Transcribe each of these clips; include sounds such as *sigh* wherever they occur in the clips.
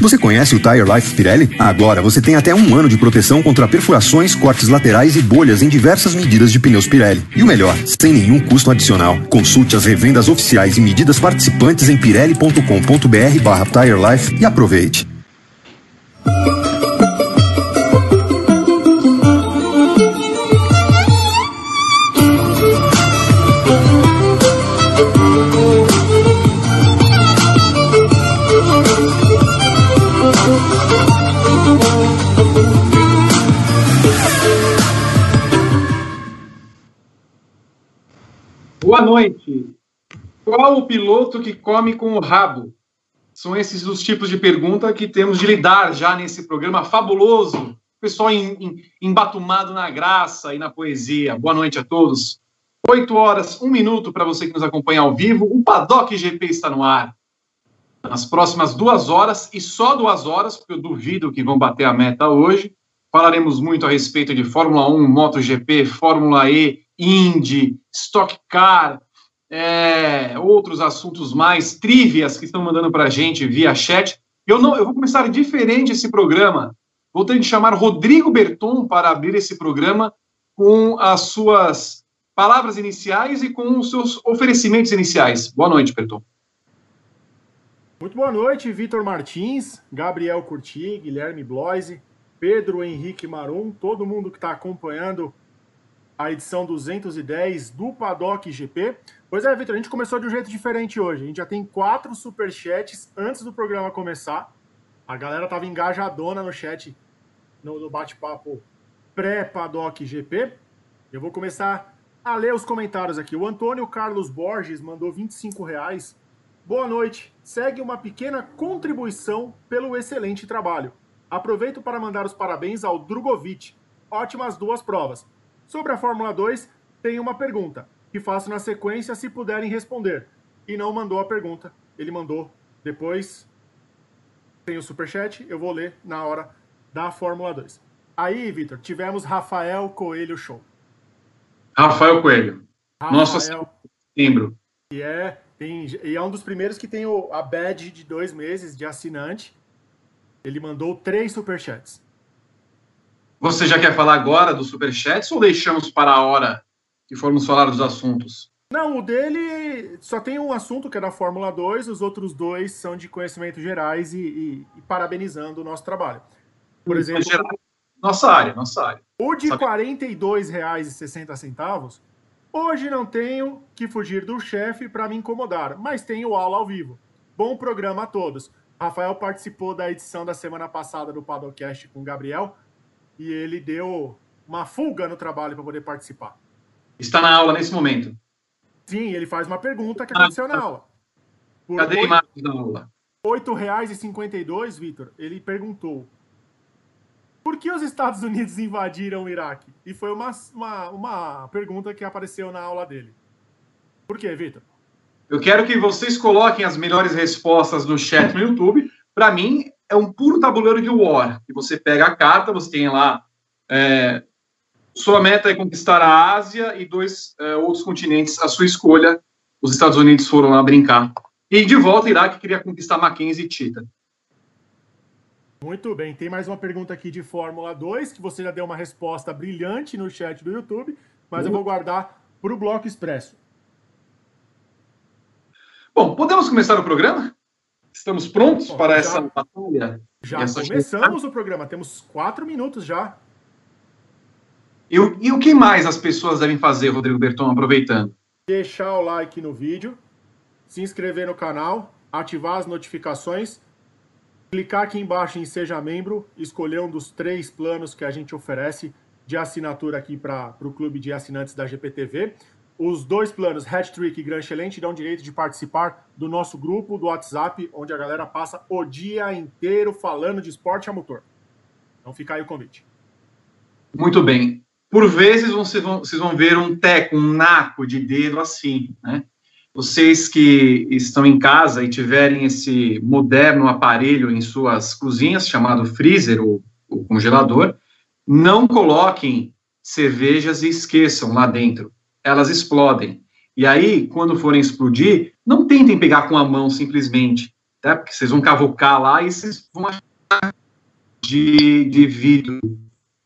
Você conhece o Tire Life Pirelli? Agora você tem até um ano de proteção contra perfurações, cortes laterais e bolhas em diversas medidas de pneus Pirelli. E o melhor, sem nenhum custo adicional. Consulte as revendas oficiais e medidas participantes em pirelli.com.br barra Tire Life e aproveite. Noite. Qual o piloto que come com o rabo? São esses os tipos de pergunta que temos de lidar já nesse programa fabuloso. Pessoal embatumado na graça e na poesia. Boa noite a todos. Oito horas, um minuto para você que nos acompanha ao vivo. O Paddock GP está no ar. Nas próximas duas horas, e só duas horas, porque eu duvido que vão bater a meta hoje, falaremos muito a respeito de Fórmula 1, MotoGP, Fórmula E, Indy, Stock Car, é, outros assuntos mais, trivias que estão mandando para a gente via chat. Eu, não, eu vou começar diferente esse programa. Vou ter de chamar Rodrigo Berton para abrir esse programa com as suas palavras iniciais e com os seus oferecimentos iniciais. Boa noite, Berton. Muito boa noite, Vitor Martins, Gabriel Curti, Guilherme Bloise, Pedro Henrique Marum, todo mundo que está acompanhando a edição 210 do Paddock GP. Pois é, Vitor, a gente começou de um jeito diferente hoje. A gente já tem quatro superchats antes do programa começar. A galera tava engajadona no chat, no, no bate-papo pré-Paddock GP. Eu vou começar a ler os comentários aqui. O Antônio Carlos Borges mandou 25 reais. Boa noite. Segue uma pequena contribuição pelo excelente trabalho. Aproveito para mandar os parabéns ao Drogovic. Ótimas duas provas. Sobre a Fórmula 2, tem uma pergunta, que faço na sequência se puderem responder. E não mandou a pergunta, ele mandou depois. Tem o superchat, eu vou ler na hora da Fórmula 2. Aí, Vitor, tivemos Rafael Coelho Show. Rafael Coelho. Rafael, Nossa, membro. E é, tem, e é um dos primeiros que tem o, a badge de dois meses de assinante. Ele mandou três superchats. Você já quer falar agora do Superchats ou deixamos para a hora que formos falar dos assuntos? Não, o dele só tem um assunto que é da Fórmula 2, os outros dois são de conhecimentos gerais e, e, e parabenizando o nosso trabalho. Por exemplo. Nossa área, nossa área. O de R$ 42,60, hoje não tenho que fugir do chefe para me incomodar, mas tenho aula ao vivo. Bom programa a todos. Rafael participou da edição da semana passada do Padocast com o Gabriel e ele deu uma fuga no trabalho para poder participar. Está na aula nesse momento. Sim, ele faz uma pergunta que aconteceu na aula. Por Cadê a imagem da aula? R$ 8,52, Vitor, ele perguntou por que os Estados Unidos invadiram o Iraque? E foi uma, uma, uma pergunta que apareceu na aula dele. Por quê, Vitor? Eu quero que vocês coloquem as melhores respostas no chat no YouTube. Para mim, é um puro tabuleiro de war. Que você pega a carta, você tem lá. É, sua meta é conquistar a Ásia e dois é, outros continentes, a sua escolha. Os Estados Unidos foram lá brincar. E de volta, Iraque queria conquistar Mackenzie e Tita. Muito bem, tem mais uma pergunta aqui de Fórmula 2, que você já deu uma resposta brilhante no chat do YouTube, mas eu vou guardar para o Bloco Expresso. Bom, podemos começar o programa? Estamos prontos Bom, para já, essa batalha? Já essa começamos o programa, temos quatro minutos já. E, e o que mais as pessoas devem fazer, Rodrigo Berton, aproveitando? Deixar o like no vídeo, se inscrever no canal, ativar as notificações, clicar aqui embaixo em Seja Membro, escolher um dos três planos que a gente oferece de assinatura aqui para o clube de assinantes da GPTV. Os dois planos, Hat-Trick e Gran Excelente, dão direito de participar do nosso grupo do WhatsApp, onde a galera passa o dia inteiro falando de esporte a motor. Então fica aí o convite. Muito bem. Por vezes vocês vão, vocês vão ver um teco, um naco de dedo assim, né? Vocês que estão em casa e tiverem esse moderno aparelho em suas cozinhas, chamado freezer ou, ou congelador, não coloquem cervejas e esqueçam lá dentro elas explodem. E aí, quando forem explodir, não tentem pegar com a mão simplesmente. tá? porque vocês vão cavocar lá e vocês vão achar de, de vidro.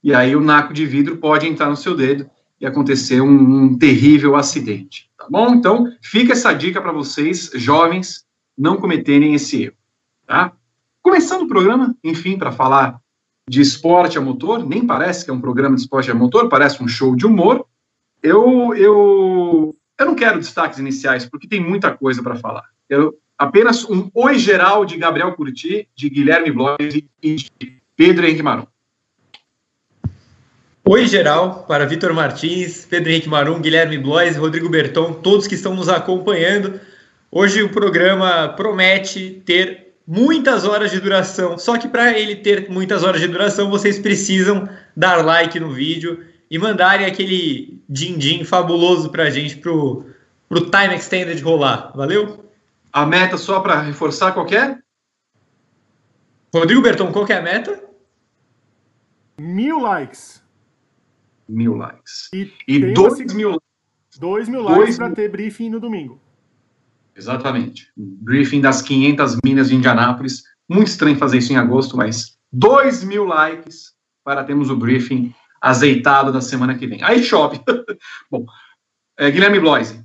E aí o naco de vidro pode entrar no seu dedo e acontecer um, um terrível acidente, tá bom? Então, fica essa dica para vocês, jovens, não cometerem esse erro, tá? Começando o programa, enfim, para falar de esporte a motor, nem parece que é um programa de esporte a motor, parece um show de humor. Eu, eu, eu não quero destaques iniciais, porque tem muita coisa para falar. Eu, apenas um oi geral de Gabriel Curti, de Guilherme Blois e de Pedro Henrique Marum. Oi geral para Vitor Martins, Pedro Henrique Marum, Guilherme Blois, Rodrigo Berton, todos que estão nos acompanhando. Hoje o programa promete ter muitas horas de duração. Só que para ele ter muitas horas de duração, vocês precisam dar like no vídeo e mandarem aquele din-din fabuloso para a gente pro, pro Time Extended rolar. Valeu? A meta, só para reforçar, qual é? Rodrigo Berton, qual é a meta? Mil likes. Mil likes. E, e dois mil, dois mil likes para ter briefing no domingo. Exatamente. Briefing das 500 minas de Indianápolis. Muito estranho fazer isso em agosto, mas 2 mil likes para termos o briefing azeitado da semana que vem. Aí chove. *laughs* Bom, é, Guilherme Bloise.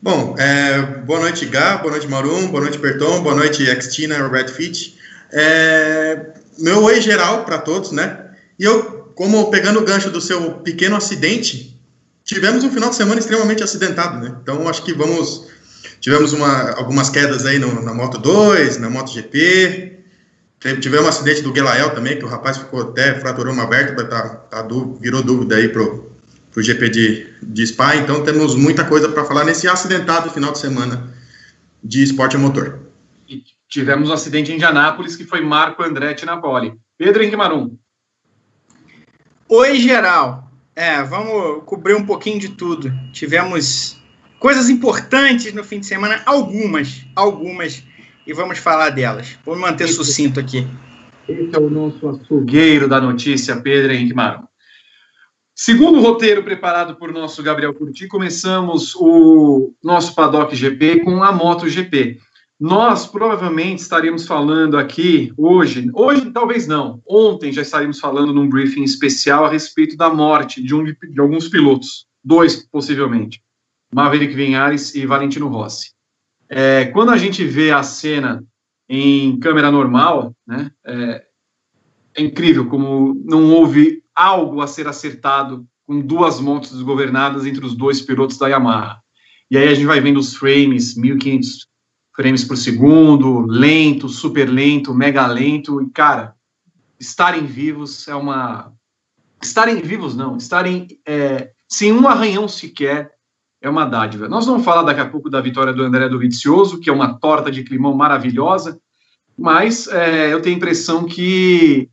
Bom, é, boa noite, Gá, boa noite, Marum, boa noite, Berton, boa noite, Extina, Roberto Fitch. É, meu oi geral para todos, né? E eu, como pegando o gancho do seu pequeno acidente, tivemos um final de semana extremamente acidentado, né? Então acho que vamos tivemos uma, algumas quedas aí no, na Moto 2, na Moto GP. Tivemos um acidente do Gelael também, que o rapaz ficou até fraturou uma vértebra, tá, tá, virou dúvida aí pro, pro GP de, de Spa. Então temos muita coisa para falar nesse acidentado final de semana de esporte a motor. E tivemos um acidente em Indianápolis que foi Marco Andretti na pole. Pedro Henrique Marum. Oi, geral. É, vamos cobrir um pouquinho de tudo. Tivemos coisas importantes no fim de semana, algumas, algumas, e vamos falar delas. Vou me manter sucinto aqui. Esse é o nosso açougueiro da notícia, Pedro Henrique Marão. Segundo roteiro preparado por nosso Gabriel Curti, começamos o nosso Paddock GP com a Moto GP. Nós provavelmente estaremos falando aqui hoje, hoje talvez não, ontem já estaremos falando num briefing especial a respeito da morte de, um, de alguns pilotos, dois possivelmente, Maverick Vinhares e Valentino Rossi. É, quando a gente vê a cena em câmera normal, né, é, é incrível como não houve algo a ser acertado com duas motos desgovernadas entre os dois pilotos da Yamaha. E aí a gente vai vendo os frames, 1500 frames por segundo, lento, super lento, mega lento, e cara, estarem vivos é uma. Estarem vivos não, estarem é, sem um arranhão sequer é uma dádiva. Nós vamos falar daqui a pouco da vitória do André do que é uma torta de climão maravilhosa, mas é, eu tenho a impressão que,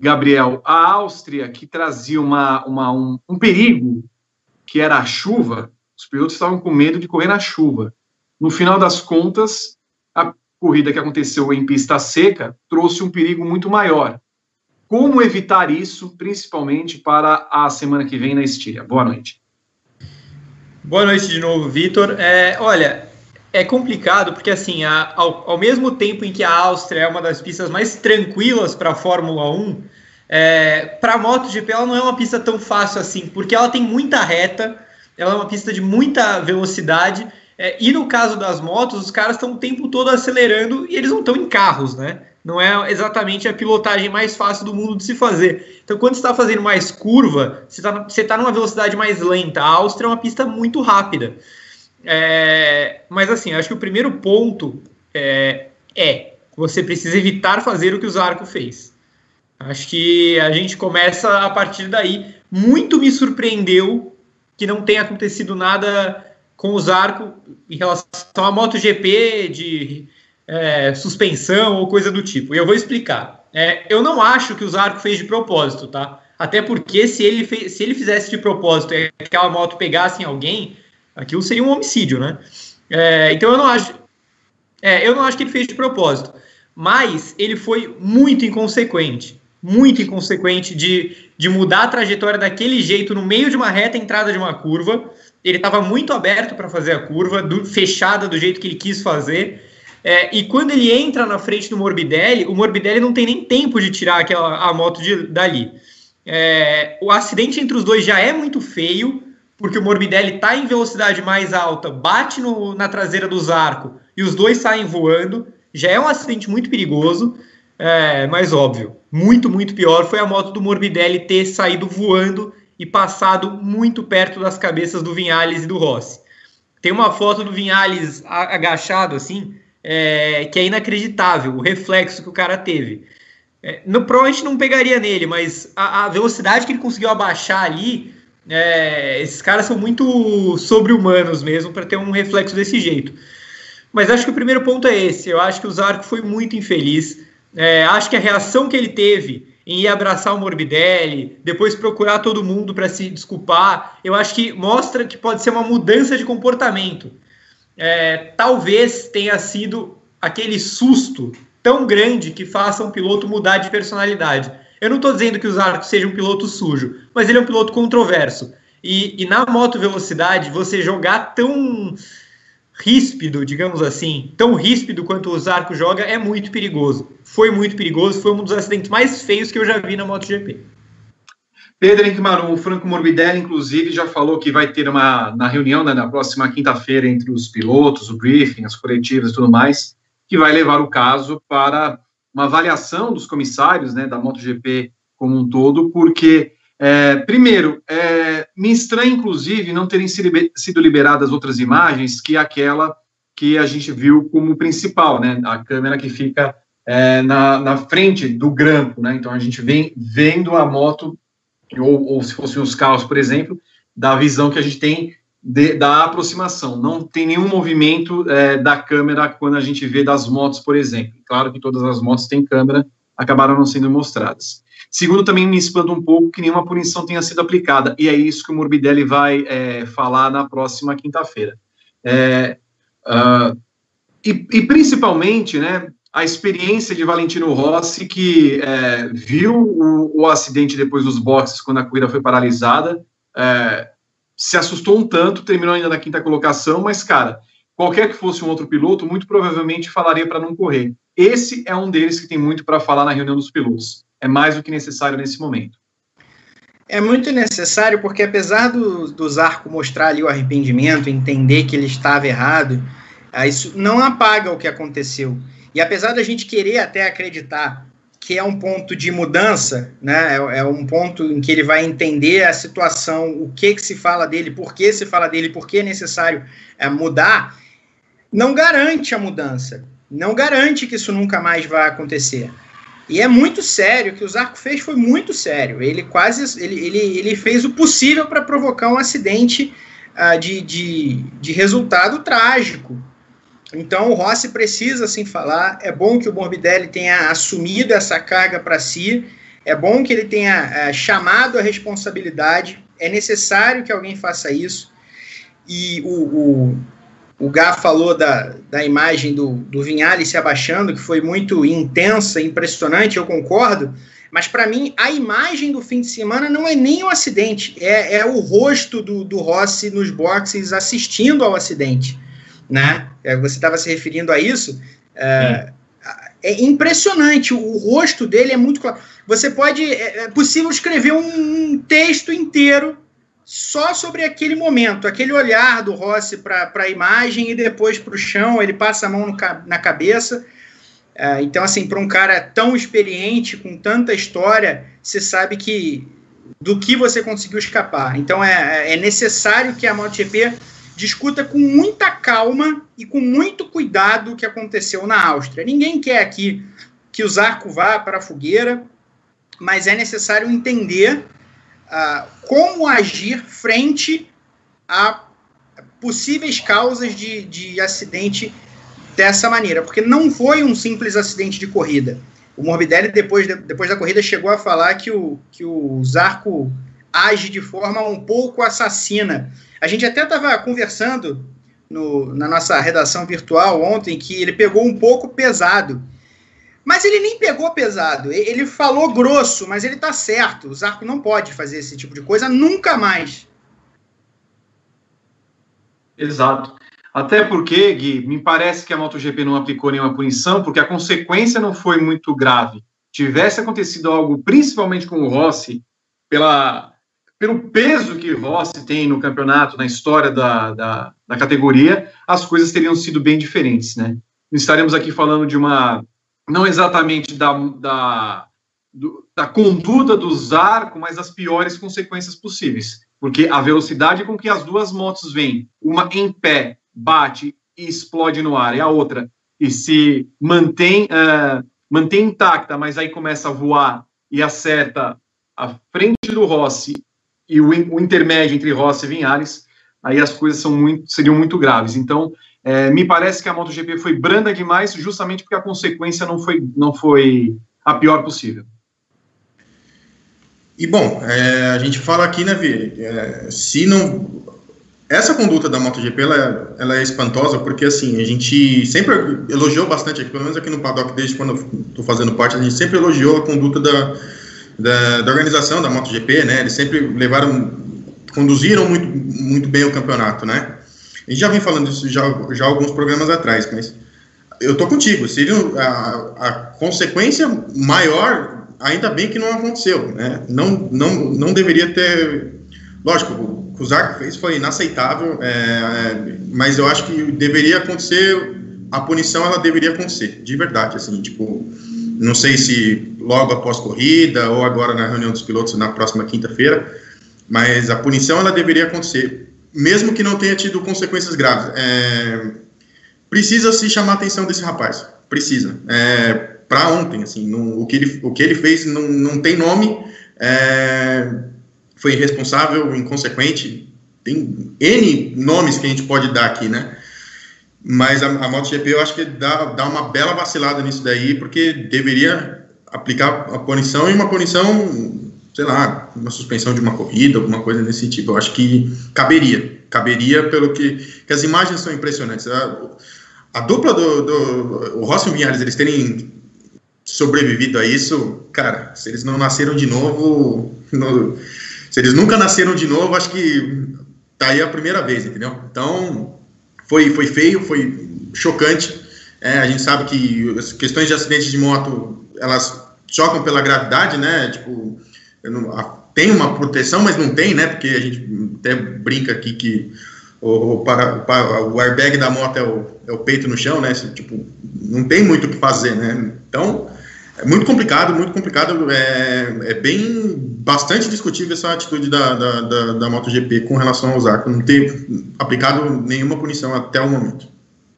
Gabriel, a Áustria, que trazia uma, uma um, um perigo, que era a chuva, os pilotos estavam com medo de correr na chuva. No final das contas, a corrida que aconteceu em pista seca trouxe um perigo muito maior. Como evitar isso, principalmente para a semana que vem na Estíria? Boa noite. Boa noite de novo, Vitor. É, olha, é complicado porque, assim, a, ao, ao, mesmo tempo em que a Áustria é uma das pistas mais tranquilas para a Fórmula 1, é, para a MotoGP ela não é uma pista tão fácil assim, porque ela tem muita reta, ela é uma pista de muita velocidade é, e no caso das motos, os caras estão o tempo todo acelerando e eles não estão em carros, né? Não é exatamente a pilotagem mais fácil do mundo de se fazer. Então, quando você está fazendo mais curva, você está tá numa velocidade mais lenta. A Áustria é uma pista muito rápida. É, mas, assim, acho que o primeiro ponto é, é você precisa evitar fazer o que o Zarco fez. Acho que a gente começa a partir daí. Muito me surpreendeu que não tenha acontecido nada com o Zarco em relação à MotoGP de é, suspensão ou coisa do tipo. E eu vou explicar. É, eu não acho que o Zarco fez de propósito, tá? Até porque se ele, fez, se ele fizesse de propósito e aquela moto pegasse em alguém, aquilo seria um homicídio, né? É, então eu não acho. É, eu não acho que ele fez de propósito. Mas ele foi muito inconsequente. Muito inconsequente de, de mudar a trajetória daquele jeito no meio de uma reta entrada de uma curva ele estava muito aberto para fazer a curva, do, fechada do jeito que ele quis fazer. É, e quando ele entra na frente do Morbidelli, o Morbidelli não tem nem tempo de tirar aquela, a moto de, dali. É, o acidente entre os dois já é muito feio, porque o Morbidelli está em velocidade mais alta, bate no, na traseira do Zarco e os dois saem voando. Já é um acidente muito perigoso, é, mas óbvio, muito, muito pior foi a moto do Morbidelli ter saído voando e passado muito perto das cabeças do Vinhales e do Rossi. Tem uma foto do Vinhales agachado assim, é, que é inacreditável, o reflexo que o cara teve. É, no, provavelmente não pegaria nele, mas a, a velocidade que ele conseguiu abaixar ali é, esses caras são muito sobre-humanos mesmo para ter um reflexo desse jeito. Mas acho que o primeiro ponto é esse. Eu acho que o Zarco foi muito infeliz. É, acho que a reação que ele teve em ir abraçar o Morbidelli, depois procurar todo mundo para se desculpar, eu acho que mostra que pode ser uma mudança de comportamento. É, talvez tenha sido aquele susto tão grande que faça um piloto mudar de personalidade. Eu não estou dizendo que o Zarco seja um piloto sujo, mas ele é um piloto controverso. E, e, na moto velocidade, você jogar tão ríspido, digamos assim, tão ríspido quanto o Zarco joga, é muito perigoso. Foi muito perigoso, foi um dos acidentes mais feios que eu já vi na MotoGP. Pedro Henrique o Franco Morbidelli, inclusive, já falou que vai ter uma na reunião né, na próxima quinta-feira entre os pilotos, o briefing, as coletivas e tudo mais, que vai levar o caso para uma avaliação dos comissários né, da MotoGP como um todo, porque, é, primeiro, é, me estranha, inclusive, não terem sido liberadas outras imagens que aquela que a gente viu como principal, né, a câmera que fica é, na, na frente do grampo, né, então a gente vem vendo a moto, ou, ou se fossem os carros, por exemplo, da visão que a gente tem de, da aproximação. Não tem nenhum movimento é, da câmera quando a gente vê das motos, por exemplo. Claro que todas as motos têm câmera, acabaram não sendo mostradas. Segundo, também me espanta um pouco que nenhuma punição tenha sido aplicada, e é isso que o Morbidelli vai é, falar na próxima quinta-feira. É, uh, e, e, principalmente, né, a experiência de Valentino Rossi, que é, viu o, o, acidente depois dos boxes, quando a corrida foi paralisada, é, se assustou um tanto, terminou ainda na quinta colocação, mas, cara, qualquer que fosse um outro piloto, muito provavelmente falaria para não correr. Esse é um deles que tem muito para falar na reunião dos pilotos. É mais do que necessário nesse momento. É muito necessário porque, apesar do, do Zarco mostrar ali o arrependimento, entender que ele estava errado, ah, isso não apaga o que aconteceu. E apesar da gente querer até acreditar que é um ponto de mudança, né? É, é, um ponto em que ele vai entender a situação, o que, que se fala dele, por que se fala dele, por que é necessário é, mudar, não garante a mudança, não garante que isso nunca mais vai acontecer. E é muito sério, o que o Zarco fez foi muito sério. Ele quase ele, ele, ele fez o possível para provocar um acidente uh, de, de, de resultado trágico. Então o Rossi precisa assim falar. É bom que o Morbidelli tenha assumido essa carga para si. É bom que ele tenha é, chamado a responsabilidade. É necessário que alguém faça isso. E o, o, o Gá falou da, da imagem do, do Vinhales se abaixando, que foi muito intensa, impressionante, eu concordo. Mas para mim, a imagem do fim de semana não é nem o acidente, é, é o rosto do, do Rossi nos boxes assistindo ao acidente né? É, você estava se referindo a isso. É, é, impressionante, o rosto dele é muito claro. Você pode, é, é possível escrever um texto inteiro só sobre aquele momento, aquele olhar do Rossi para a imagem e depois para o chão, ele passa a mão no, na cabeça. É, então, assim, para um cara tão experiente, com tanta história, você sabe que do que você conseguiu escapar. Então, é, é necessário que a MotoGP discuta com muita calma e com muito cuidado o que aconteceu na Áustria. Ninguém quer aqui que o Zarco vá para a fogueira, mas é necessário entender como agir frente a possíveis causas de, de acidente dessa maneira, porque não foi um simples acidente de corrida. O Morbidelli, depois, de, depois da corrida, chegou a falar que o, que o Zarco age de forma um pouco assassina a gente até estava conversando no, na nossa redação virtual ontem que ele pegou um pouco pesado. Mas ele nem pegou pesado. Ele falou grosso, mas ele está certo. O Zarco não pode fazer esse tipo de coisa nunca mais. Exato. Até porque, Gui, me parece que a MotoGP não aplicou nenhuma punição, porque a consequência não foi muito grave. Tivesse acontecido algo, principalmente com o Rossi, pela, pelo peso que Rossi tem no campeonato, na história da, da, da categoria, as coisas teriam sido bem diferentes, né? Estaremos aqui falando de uma, não exatamente da, da, do, da conduta do Zarco, mas das piores consequências possíveis. Porque a velocidade com que as duas motos vêm, uma em pé, bate e explode no ar, e a outra, e se mantém, uh, mantém intacta, mas aí começa a voar e acerta a frente do Rossi e o, o intermédio entre Rossi e Vinhares, aí as coisas são muito, seriam muito graves. Então, é, me parece que a MotoGP foi branda demais, justamente porque a consequência não foi, não foi a pior possível. E bom, é, a gente fala aqui, né, Vi? É, se não. Essa conduta da MotoGP ela, ela é espantosa porque assim a gente sempre elogiou bastante, pelo menos aqui no paddock desde quando eu estou fazendo parte, a gente sempre elogiou a conduta da, da, da, organização da MotoGP, né? Eles sempre levaram, conduziram muito, muito bem o campeonato, né? A gente já vem falando isso já, já alguns programas atrás, mas eu tô contigo. Seria a, a consequência maior ainda bem que não aconteceu, né? Não, não, não deveria ter. Lógico, o que o Zarco fez foi inaceitável, é, é, mas eu acho que deveria acontecer. A punição ela deveria acontecer, de verdade, assim, tipo, não sei se logo após corrida ou agora na reunião dos pilotos na próxima quinta-feira, mas a punição ela deveria acontecer, mesmo que não tenha tido consequências graves. É, precisa se chamar a atenção desse rapaz, precisa. É, para ontem, assim, o, que ele, o que ele fez não, não tem nome, é, foi irresponsável, inconsequente, tem N nomes que a gente pode dar aqui, né? Mas a, a MotoGP eu acho que dá, dá uma bela vacilada nisso daí, porque deveria aplicar a punição e uma punição, sei lá, uma suspensão de uma corrida, alguma coisa nesse tipo. Eu acho que caberia, caberia pelo que, que as imagens são impressionantes. A, a dupla do, do o Rossi e o Vinhares, eles terem sobrevivido a isso, cara, se eles não nasceram de novo, no, se eles nunca nasceram de novo, acho que tá aí a primeira vez, entendeu? Então, foi, foi feio, foi chocante. É, a gente sabe que as questões de acidentes de moto, elas chocam pela gravidade, né? Tipo, não, a, tem uma proteção, mas não tem, né? Porque a gente até brinca aqui que o, o, para, o airbag da moto é o, é o peito no chão, né? Tipo, não tem muito o que fazer, né? Então, é muito complicado, muito complicado. É, é bem bastante discutível essa atitude da, da, da, da MotoGP com relação ao Zarco, não ter aplicado nenhuma punição até o momento.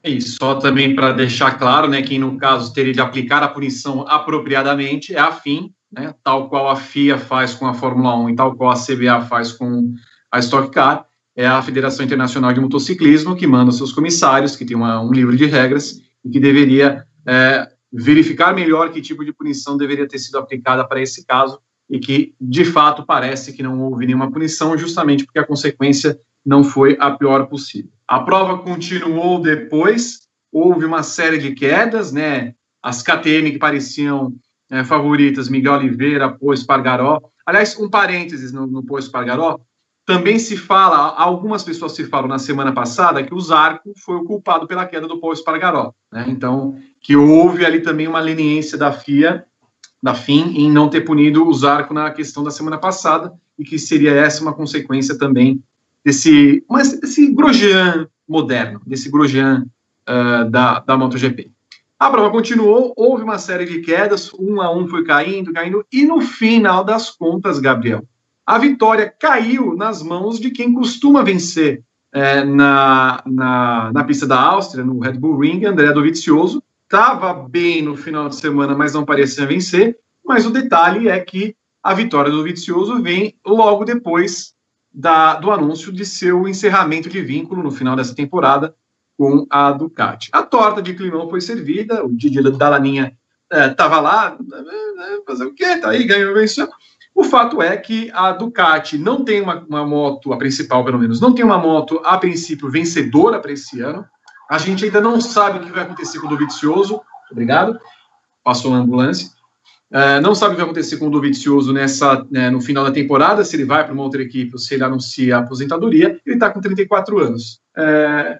E só também para deixar claro, né, que no caso teria de aplicar a punição apropriadamente é a FIM, né, tal qual a FIA faz com a Fórmula 1 e tal qual a CBA faz com a Stock Car, é a Federação Internacional de Motociclismo que manda seus comissários, que tem uma, um livro de regras e que deveria é, verificar melhor que tipo de punição deveria ter sido aplicada para esse caso e que, de fato, parece que não houve nenhuma punição, justamente porque a consequência não foi a pior possível. A prova continuou depois, houve uma série de quedas, né? As KTM que pareciam é, favoritas, Miguel Oliveira, Pô Espargaró. Aliás, um parênteses no, no Espargaró, também se fala, algumas pessoas se falam na semana passada que o Zarco foi o culpado pela queda do Paul Espargaró, né? Então, que houve ali também uma leniência da FIA, da FIM, em não ter punido o Zarco na questão da semana passada e que seria essa uma consequência também desse, mas desse Grosjean moderno, desse Grosjean uh, da, da MotoGP. A prova continuou, houve uma série de quedas, um a um foi caindo, caindo, e no final das contas, Gabriel, a vitória caiu nas mãos de quem costuma vencer é, na, na, na, pista da Áustria, no Red Bull Ring, André Dovizioso. Estava bem no final de semana, mas não parecia vencer. Mas o detalhe é que a vitória do Dovizioso vem logo depois da, do anúncio de seu encerramento de vínculo no final dessa temporada com a Ducati. A torta de climão foi servida, o Didi Dalaninha estava é, lá, é, fazer o quê? Tá aí, ganhou, venceu. O fato é que a Ducati não tem uma, uma moto, a principal pelo menos, não tem uma moto a princípio vencedora para esse ano. A gente ainda não sabe o que vai acontecer com o Dovizioso. Obrigado. Passou a ambulância. Uh, não sabe o que vai acontecer com o Dovizioso nessa, né, no final da temporada, se ele vai para uma outra equipe ou se ele anuncia a aposentadoria. Ele está com 34 anos. Uh,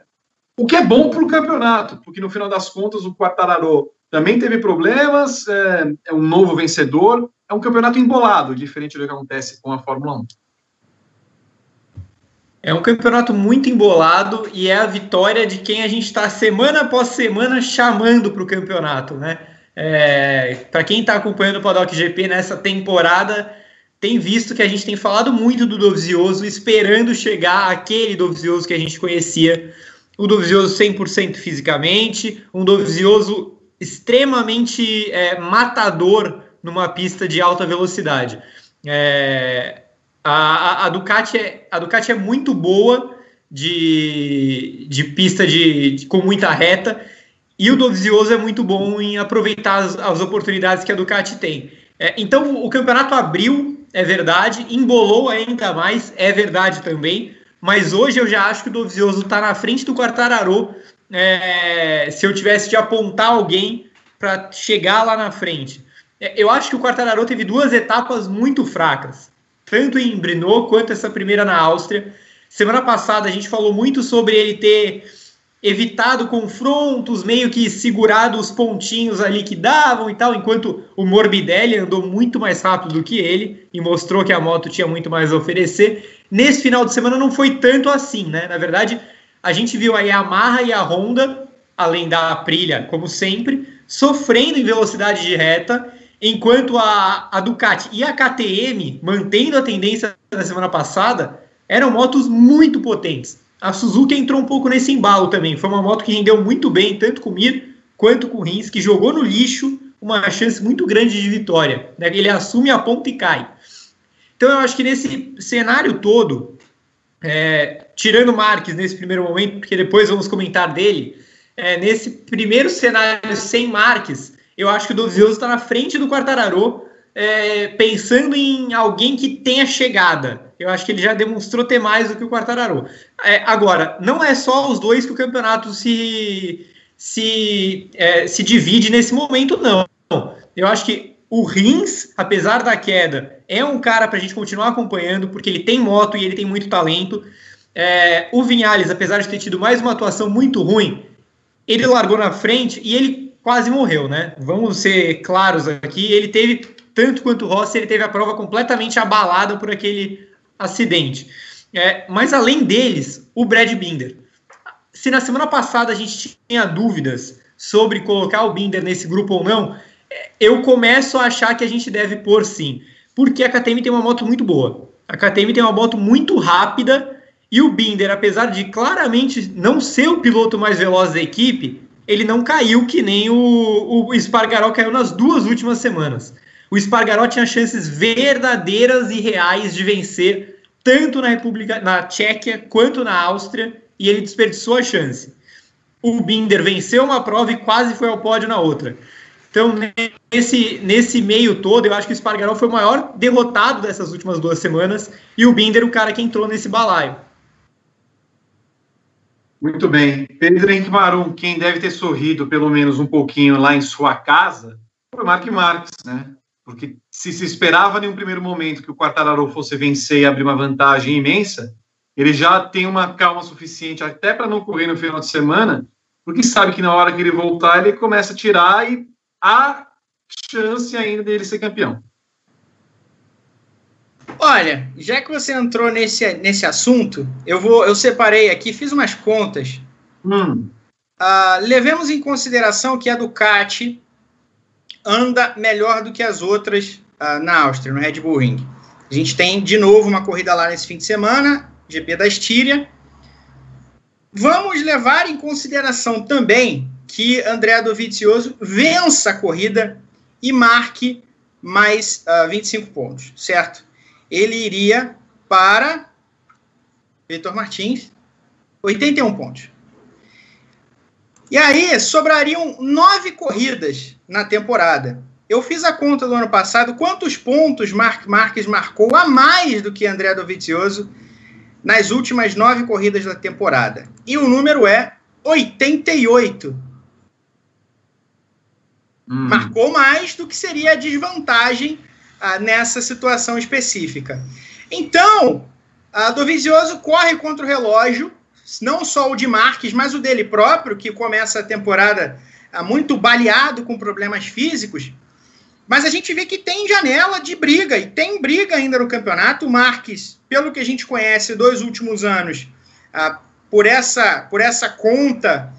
O que é bom para o campeonato, porque no final das contas o Quartararo também teve problemas, é, é, um novo vencedor, é um campeonato embolado, diferente do que acontece com a Fórmula 1. É um campeonato muito embolado e é a vitória de quem a gente está semana após semana chamando para o campeonato, né? É, para quem está acompanhando o Paddock GP nessa temporada, tem visto que a gente tem falado muito do Dovizioso, esperando chegar aquele Dovizioso que a gente conhecia, o Dovizioso 100% fisicamente, um Dovizioso extremamente é, matador numa pista de alta velocidade. É, a, a, Ducati é, a Ducati é muito boa de, de pista de, de com muita reta e o Dovizioso é muito bom em aproveitar as, as oportunidades que a Ducati tem. É, então o campeonato abriu, é verdade, embolou ainda mais, é verdade também, mas hoje eu já acho que o Dovizioso está na frente do Quartararo. É, se eu tivesse de apontar alguém para chegar lá na frente. É, eu acho que o Quartararo teve duas etapas muito fracas tanto em Brno quanto essa primeira na Áustria. Semana passada a gente falou muito sobre ele ter evitado confrontos, meio que segurado os pontinhos ali que davam e tal, enquanto o Morbidelli andou muito mais rápido do que ele e mostrou que a moto tinha muito mais a oferecer. Nesse final de semana não foi tanto assim, né? Na verdade, a gente viu a Yamaha e a Honda, além da Aprilia, como sempre, sofrendo em velocidade de reta enquanto a, a Ducati e a KTM, mantendo a tendência da semana passada, eram motos muito potentes. A Suzuki entrou um pouco nesse embalo também. Foi uma moto que rendeu muito bem, tanto com o Mir quanto com o Rins, que jogou no lixo uma chance muito grande de vitória. Né? Ele assume a ponta e cai. Então eu acho que nesse cenário todo, é, tirando Marques nesse primeiro momento, porque depois vamos comentar dele, é, nesse primeiro cenário sem Marques, eu acho que o Dovizioso está na frente do Quartararo, é, pensando em alguém que tenha chegada. Eu acho que ele já demonstrou ter mais do que o Quartararo. É, agora, não é só os dois que o campeonato se, se, é, se divide nesse momento, não. Eu acho que o Rins, apesar da queda, é um cara para a gente continuar acompanhando, porque ele tem moto e ele tem muito talento. É, o Vinhales, apesar de ter tido mais uma atuação muito ruim, ele largou na frente e ele quase morreu, né? Vamos ser claros aqui. Ele teve, tanto quanto o Rossi, ele teve a prova completamente abalada por aquele acidente. É, mas além deles, o Brad Binder. Se na semana passada a gente tinha dúvidas sobre colocar o Binder nesse grupo ou não, eu começo a achar que a gente deve pôr sim. Porque a KTM tem uma moto muito boa. A KTM tem uma moto muito rápida e o Binder, apesar de claramente não ser o piloto mais veloz da equipe, ele não caiu que nem o, o Espargaró caiu nas duas últimas semanas. O Espargaró tinha chances verdadeiras e reais de vencer tanto na República, na Tchequia quanto na Áustria e ele desperdiçou a chance. O Binder venceu uma prova e quase foi ao pódio na outra. Então, nesse, nesse meio todo, eu acho que o Espargaró foi o maior derrotado dessas últimas duas semanas e o Binder o cara que entrou nesse balaio. Muito bem. Pedro Henrique Marum, quem deve ter sorrido pelo menos um pouquinho lá em sua casa, foi Mark Marques, né? Porque se se esperava em um primeiro momento que o Quartararo fosse vencer e abrir uma vantagem imensa, ele já tem uma calma suficiente até para não correr no final de semana, porque sabe que na hora que ele voltar, ele começa a tirar e há chance ainda dele ser campeão. Olha, já que você entrou nesse, nesse assunto, eu vou, eu separei aqui, fiz umas contas. Hum. Uh, levemos em consideração que a Ducati anda melhor do que as outras uh, na Áustria, no Red Bull Ring. A gente tem de novo uma corrida lá nesse fim de semana, GP da Estíria. Vamos levar em consideração também que André Dovizioso vença a corrida e marque mais uh, ah, 25 pontos, certo? Ele iria para Vitor Martins, 81 pontos. E aí sobrariam nove corridas na temporada. Eu fiz a conta do ano passado, quantos pontos Mark Marques marcou a mais do que André Dovizioso nas últimas nove corridas da temporada. E o número é 88. Hum. Marcou mais do que seria a desvantagem ah, nessa situação específica. Então, a Dovizioso corre contra o relógio, não só o de Marques, mas o dele próprio, que começa a temporada ah, muito baleado com problemas físicos. Mas a gente vê que tem janela de briga, e tem briga ainda no campeonato. O Marques, pelo que a gente conhece dois últimos anos, ah, por, essa, por essa conta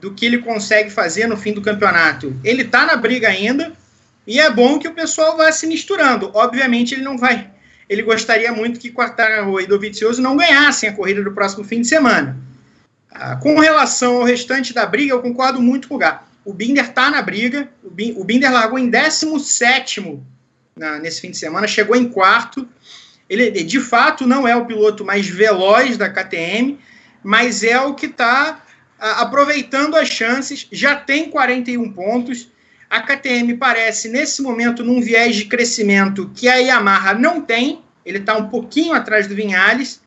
do que ele consegue fazer no fim do campeonato, ele está na briga ainda. E é bom que o pessoal vá se misturando. Obviamente, ele não vai. Ele gostaria muito que Quartararo e Dovizioso não ganhassem a corrida do próximo fim de semana. Ah, com relação ao restante da briga, eu concordo muito com o Gá. O Binder está na briga. O Binder largou em 17 na, nesse fim de semana, chegou em quarto. Ele, de fato, não é o piloto mais veloz da KTM, mas é o que está aproveitando as chances. Já tem 41 pontos. A KTM parece, nesse momento, num viés de crescimento que a Yamaha não tem. Ele está um pouquinho atrás do Vinhales.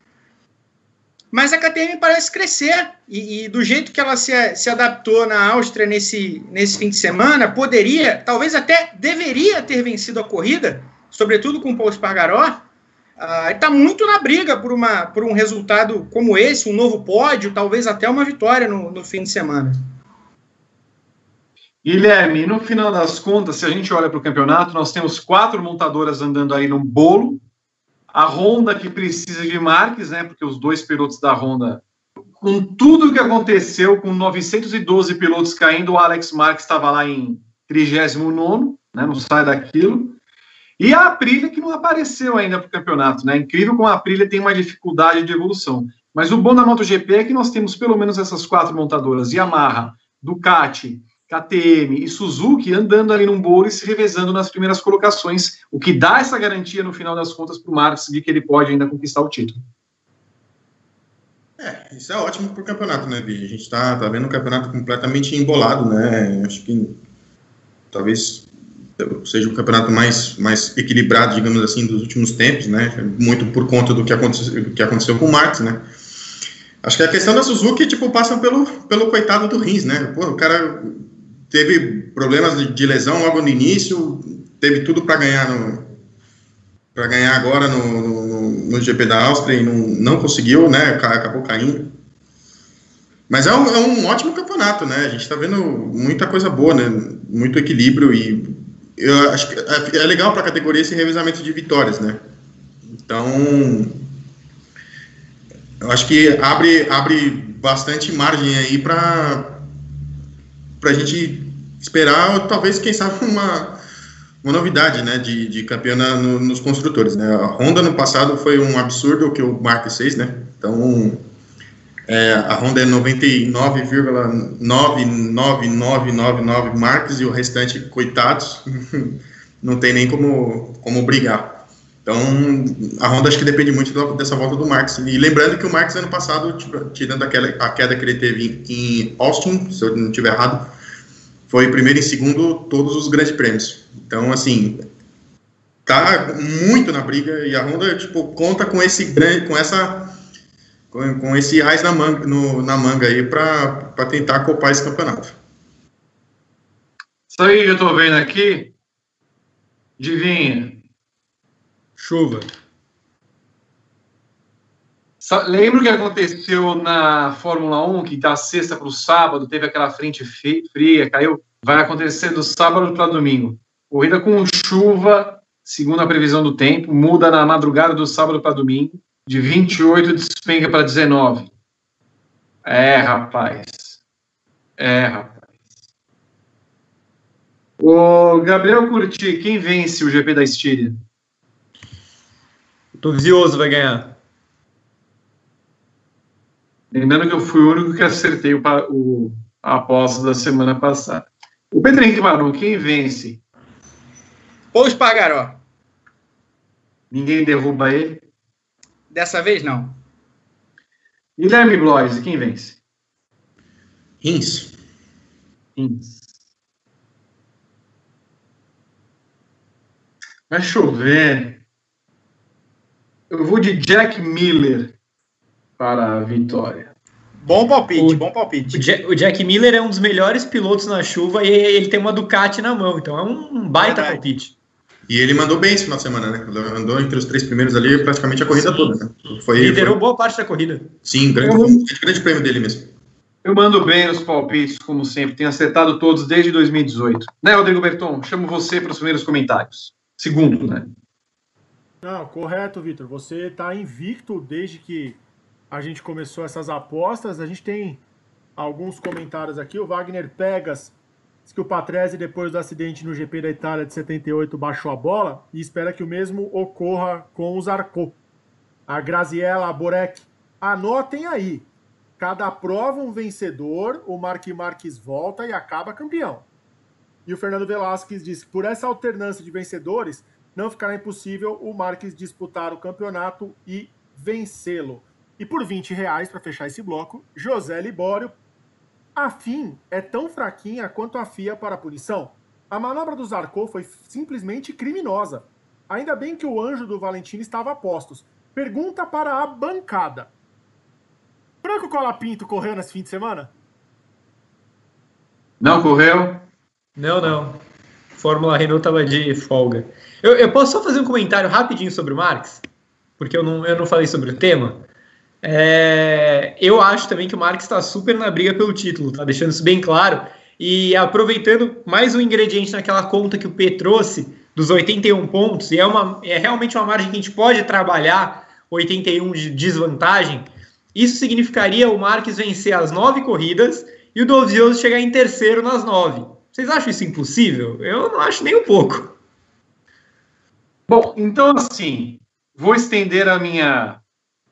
Mas a KTM parece crescer, e, e, do jeito que ela se, se adaptou na Áustria nesse, nesse fim de semana, poderia, talvez até deveria ter vencido a corrida, sobretudo com o Paul Espargaró. Está uh, muito na briga por, uma, por um resultado como esse, um novo pódio, talvez até uma vitória no, no fim de semana. Guilherme, no final das contas, se a gente olha para o campeonato, nós temos quatro montadoras andando aí no bolo, a Honda que precisa de Marques, né? Porque os dois pilotos da Honda, com tudo que aconteceu, com 912 pilotos caindo, o Alex Marques estava lá em 39, né? Não sai daquilo. E a Aprilia que não apareceu ainda para o campeonato, né? Incrível como a Aprilia tem uma dificuldade de evolução. Mas o bom da MotoGP é que nós temos pelo menos essas quatro montadoras: Yamaha, Ducati, KTM e Suzuki andando ali num bolo e se revezando nas primeiras colocações, o que dá essa garantia no final das contas para o Marques de que ele pode ainda conquistar o título. É, isso é ótimo para o campeonato, né, Vi? A gente está tá vendo o campeonato completamente embolado, né? Acho que talvez seja o campeonato mais, mais equilibrado, digamos assim, dos últimos tempos, né? Muito por conta do que aconteceu, do que aconteceu com o Marques, né? Acho que a questão da Suzuki, tipo, passa pelo, pelo coitado do Rins, né? Pô, o cara teve problemas de, lesão logo no início, teve tudo para ganhar no para ganhar agora no, no, no, GP da Áustria e não, não conseguiu, né? Acabou caindo. Mas é um, é um ótimo campeonato, né? A gente está vendo muita coisa boa, né? Muito equilíbrio e eu acho que é, é legal para a categoria esse revezamento de vitórias, né? Então, eu acho que abre, abre bastante margem aí para para a gente esperar, talvez, quem sabe, *laughs* uma, uma novidade né, de, de no, nos construtores. Né? A Honda no passado foi um absurdo que o Marques fez, né? Então, é, a Honda é 99,99999 Marques e o restante, coitados, *laughs* não tem nem como, como brigar. Então, a Honda acho que depende muito dessa volta do Marques. E lembrando que o Marques, ano passado, tipo, tirando aquela, a queda que ele teve em Austin, se eu não estiver errado, foi primeiro e segundo todos os grandes prêmios. Então, assim, tá muito na briga e a Honda, tipo, conta com esse grande, com essa com, com esse ais na manga, no, na manga aí para tentar copar esse campeonato. Isso aí eu tô vendo aqui. Adivinha? Chuva. Lembra o que aconteceu na Fórmula 1, que da sexta para o sábado teve aquela frente fria, caiu? Vai acontecer do sábado para domingo. Corrida com chuva, segundo a previsão do tempo, muda na madrugada do sábado para domingo, de 28 despenca para 19. É, rapaz. É, rapaz. O Gabriel Curti, quem vence o GP da Estíria? Dovizioso vai ganhar. Lembrando que eu fui o único que acertei o, o, a aposta da semana passada. O Pedro Henrique Marum, quem vence? Ou Espargaró. Ninguém derruba ele? Dessa vez, não. Guilherme Bloise, quem vence? Rins. Rins. Vai chover. Eu vou de Jack Miller para a vitória. Bom palpite, o, bom palpite. O Jack, o Jack, Miller é um dos melhores pilotos na chuva e ele tem uma Ducati na mão, então é um baita Verdade. palpite. E ele mandou bem esse final de semana, né? Andou entre os três primeiros ali praticamente a corrida Sim. toda. Né? Foi, Liderou foi... boa parte da corrida. Sim, grande, eu... grande, grande prêmio dele mesmo. Eu mando bem nos palpites, como sempre. Tenho acertado todos desde 2018. Né, Rodrigo Berton? Chamo você para os primeiros comentários. Segundo, né? Não, correto, Vitor. Você está invicto desde que a gente começou essas apostas. A gente tem alguns comentários aqui. O Wagner Pegas diz que o Patrese, depois do acidente no GP da Itália de 78, baixou a bola e espera que o mesmo ocorra com o Zarco. A Graziella Borek, anotem aí. Cada prova um vencedor, o Mark Marques volta e acaba campeão. E o Fernando Velasquez diz que por essa alternância de vencedores, não ficará impossível o Marques disputar o campeonato e vencê-lo. E por 20 reais, para fechar esse bloco, José Libório. A FIM é tão fraquinha quanto a FIA para a punição. A manobra do Zarco foi simplesmente criminosa. Ainda bem que o anjo do Valentino estava a postos. Pergunta para a bancada. Franco Colapinto correu nesse fim de semana? Não correu? Não, não. Fórmula Renault estava de folga. Eu, eu, posso só fazer um comentário rapidinho sobre o Marx? Porque eu não, eu não falei sobre o tema. É, eu acho também que o Marx está super na briga pelo título, tá deixando isso bem claro. E aproveitando mais um ingrediente naquela conta que o P trouxe, dos 81 pontos, e é, uma, é realmente uma margem que a gente pode trabalhar, 81 de desvantagem. Isso significaria o Marques vencer as nove corridas e o Dovizioso chegar em terceiro nas nove. Vocês acham isso impossível? Eu não acho nem um pouco. Bom, então assim, vou estender a minha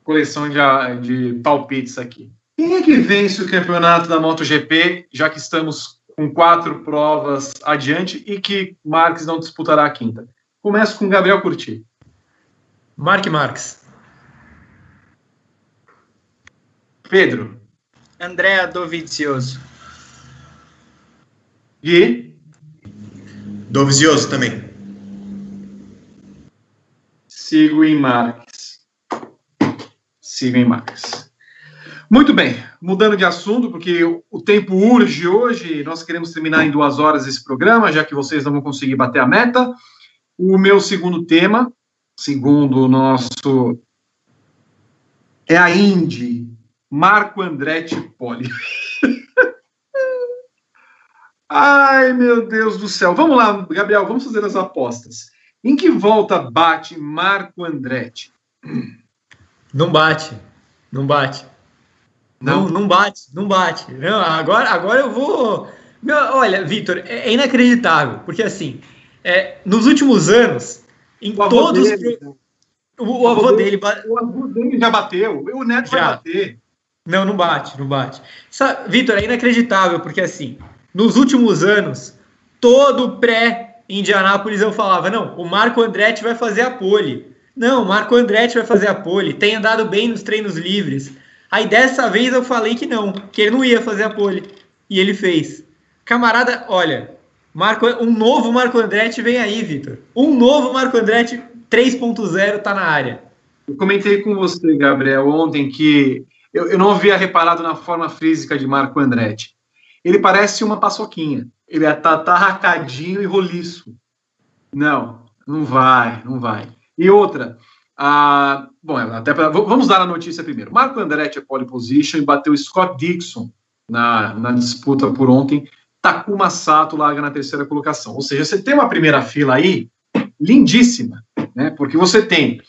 coleção de, de palpites aqui. Quem é que vence o campeonato da MotoGP, já que estamos com quatro provas adiante e que Marques não disputará a quinta? Começo com Gabriel Curti. Mark Marques. Pedro. Andréa Dovizioso. Gui. Dovizioso também. Sigo em Marques. Sigo em Marques. Muito bem, mudando de assunto, porque o tempo urge hoje, nós queremos terminar em duas horas esse programa, já que vocês não vão conseguir bater a meta. O meu segundo tema, segundo o nosso. É a Indy Marco Andretti Poli. *laughs* Ai, meu Deus do céu. Vamos lá, Gabriel, vamos fazer as apostas. Em que volta bate Marco Andretti? Não bate. Não bate. Não, não, não bate, não bate. Não, agora, agora eu vou. Meu, olha, Vitor, é, é, inacreditável, porque assim, é, nos últimos anos, em todos. Dele, o, o, o, avô dele, dele, O avô dele já bateu, o neto já. vai bater. Não, não bate, não bate. Vitor, é inacreditável, porque assim, nos últimos anos, todo pré-Indianápolis eu falava, não, o Marco Andretti vai fazer a pole. Não, o Marco Andretti vai fazer a pole, tem andado bem nos treinos livres. Aí dessa vez eu falei que não, que ele não ia fazer a pole. E ele fez. Camarada, olha, Marco, um novo Marco Andretti vem aí, Vitor. Um novo Marco Andretti 3.0 tá na área. Eu comentei com você, Gabriel, ontem que eu, eu não havia reparado na forma física de Marco Andretti. Ele parece uma paçoquinha. Ele é tarracadinho e roliço. Não, não vai, não vai. E outra, a, bom, até pra, vamos dar a notícia primeiro. Marco Andretti é pole position e bateu Scott Dixon na, na disputa por ontem. Takuma Sato larga na terceira colocação. Ou seja, você tem uma primeira fila aí lindíssima, né? Porque você tem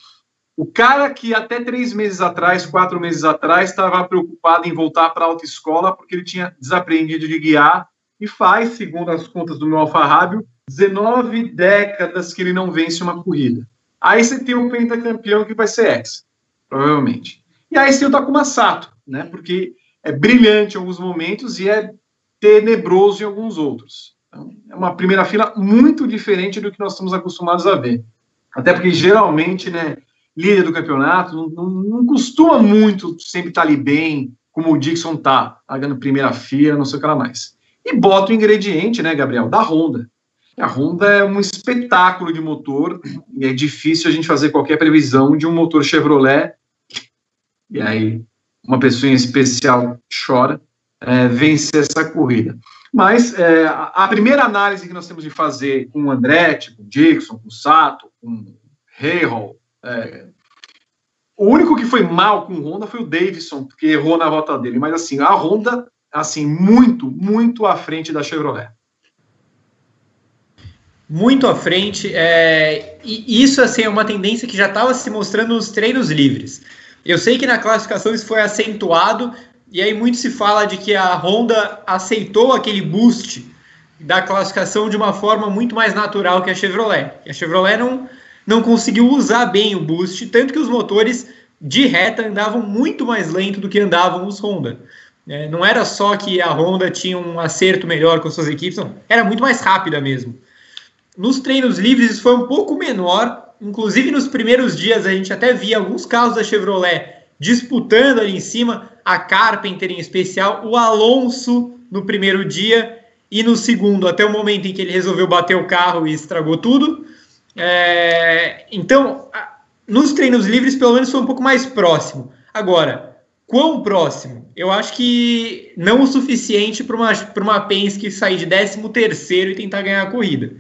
o cara que até três meses atrás, quatro meses atrás, estava preocupado em voltar para a autoescola porque ele tinha desaprendido de guiar e faz, segundo as contas do meu alfarrábio, 19 décadas que ele não vence uma corrida. Aí você tem o pentacampeão que vai ser ex, provavelmente. E aí você tem o Takuma Sato, né? Porque é brilhante em alguns momentos e é tenebroso em alguns outros. Então, é uma primeira fila muito diferente do que nós estamos acostumados a ver. Até porque geralmente, né, líder do campeonato, não, não, costuma muito sempre estar ali bem, como o Dixon tá, pagando primeira fila, não sei o que lá mais. E bota o ingrediente, né, Gabriel, da Honda. A Honda é um espetáculo de motor, e é difícil a gente fazer qualquer previsão de um motor Chevrolet, e aí uma pessoa em especial chora, é, vencer essa corrida. Mas é, a primeira análise que nós temos de fazer com o Andretti, com o Dixon, com o Sato, com o Heyhol, é, o único que foi mal com Honda foi o Davidson, porque errou na volta dele. Mas assim, a Honda, assim, muito, muito à frente da Chevrolet. Muito à frente. É, e isso assim, é uma tendência que já estava se mostrando nos treinos livres. Eu sei que na classificação isso foi acentuado, e aí muito se fala de que a Honda aceitou aquele boost da classificação de uma forma muito mais natural que a Chevrolet. A Chevrolet não, não conseguiu usar bem o boost, tanto que os motores de reta andavam muito mais lento do que andavam os Honda. É, não era só que a Honda tinha um acerto melhor com suas equipes, não, era muito mais rápida mesmo. Nos treinos livres isso foi um pouco menor, inclusive nos primeiros dias a gente até via alguns carros da Chevrolet disputando ali em cima, a Carpenter em especial, o Alonso no primeiro dia e no segundo, até o momento em que ele resolveu bater o carro e estragou tudo. É, então, nos treinos livres, pelo menos foi um pouco mais próximo. Agora, quão próximo? Eu acho que não o suficiente para uma, uma Penske sair de 13 terceiro e tentar ganhar a corrida.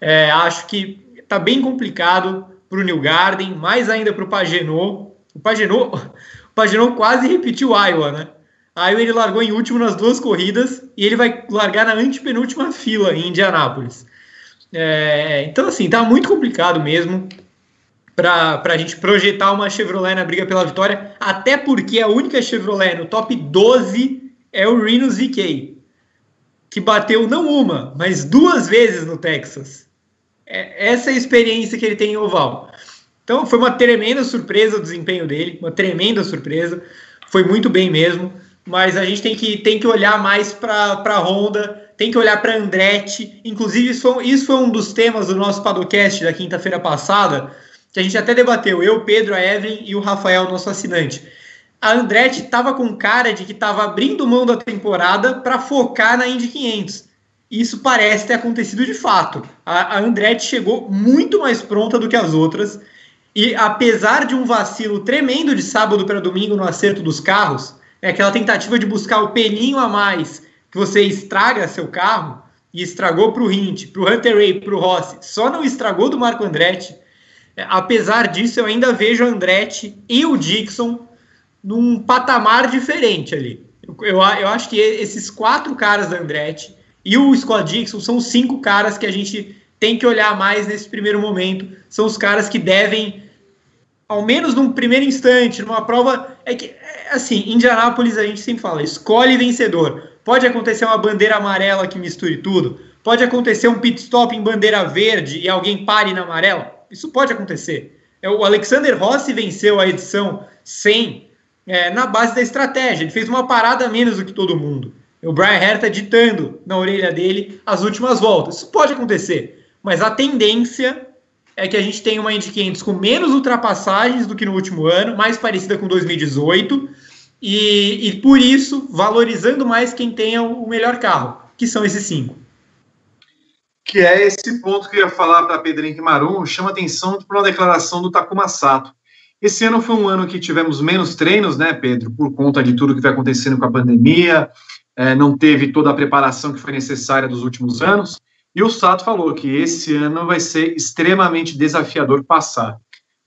É, acho que está bem complicado para o New Garden, mais ainda para o Pagenot. O Pagenot *laughs* Paginou quase repetiu Iowa, né? Aí ele largou em último nas duas corridas e ele vai largar na antepenúltima fila em Indianápolis. É, então, assim, tá muito complicado mesmo para a gente projetar uma Chevrolet na briga pela vitória, até porque a única Chevrolet no top 12 é o Rhinos VK, que bateu não uma, mas duas vezes no Texas. É, essa é a experiência que ele tem em oval. Então foi uma tremenda surpresa o desempenho dele, uma tremenda surpresa. Foi muito bem mesmo, mas a gente tem que, tem que olhar mais para a Honda, tem que olhar para Andretti. Inclusive, isso foi, isso foi um dos temas do nosso Padocast da quinta-feira passada, que a gente até debateu, eu, Pedro, a Evelyn e o Rafael, nosso assinante. A Andretti estava com cara de que estava abrindo mão da temporada para focar na Indy 500. Isso parece ter acontecido de fato. A, a Andretti chegou muito mais pronta do que as outras e apesar de um vacilo tremendo de sábado para domingo no acerto dos carros, é aquela tentativa de buscar o pelinho a mais que você estraga seu carro, e estragou para o Hint, para o Hunter Ray, para o Rossi, só não estragou do Marco Andretti. É, apesar disso, eu ainda vejo o Andretti e o Dixon num patamar diferente ali. Eu, eu, eu acho que esses quatro caras da Andretti e o Scott Dixon são cinco caras que a gente tem que olhar mais nesse primeiro momento. São os caras que devem ao menos num primeiro instante, numa prova. É que, é, assim, Indianápolis a gente sempre fala, escolhe vencedor. Pode acontecer uma bandeira amarela que misture tudo. Pode acontecer um pit stop em bandeira verde e alguém pare na amarela. Isso pode acontecer. É, o Alexander Rossi venceu a edição 100 é, na base da estratégia. Ele fez uma parada menos do que todo mundo. O Brian Herta ditando na orelha dele as últimas voltas. Isso pode acontecer. Mas a tendência é que a gente tem uma Indy 500 com menos ultrapassagens do que no último ano, mais parecida com 2018, e, e por isso valorizando mais quem tenha o melhor carro, que são esses cinco. Que é esse ponto que eu ia falar para Pedro Marum, chama atenção para uma declaração do Takuma Sato. Esse ano foi um ano que tivemos menos treinos, né, Pedro, por conta de tudo que está acontecendo com a pandemia, é, não teve toda a preparação que foi necessária dos últimos anos. E o Sato falou que esse ano vai ser extremamente desafiador passar.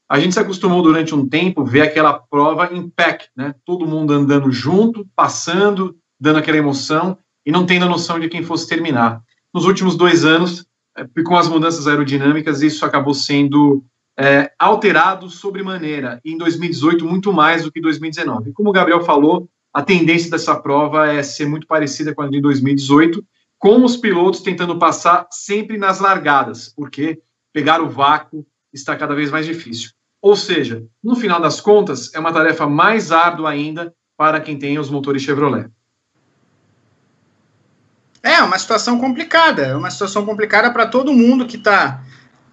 A gente se acostumou durante um tempo ver aquela prova em pack, né? Todo mundo andando junto, passando, dando aquela emoção e não tendo a noção de quem fosse terminar. Nos últimos dois anos, é, com as mudanças aerodinâmicas, isso acabou sendo é, alterado sobremaneira. Em 2018, muito mais do que 2019. E como o Gabriel falou, a tendência dessa prova é ser muito parecida com a de 2018 com os pilotos tentando passar sempre nas largadas, porque pegar o vácuo está cada vez mais difícil. Ou seja, no final das contas, é uma tarefa mais árdua ainda para quem tem os motores Chevrolet. É uma situação complicada, é uma situação complicada para todo mundo que está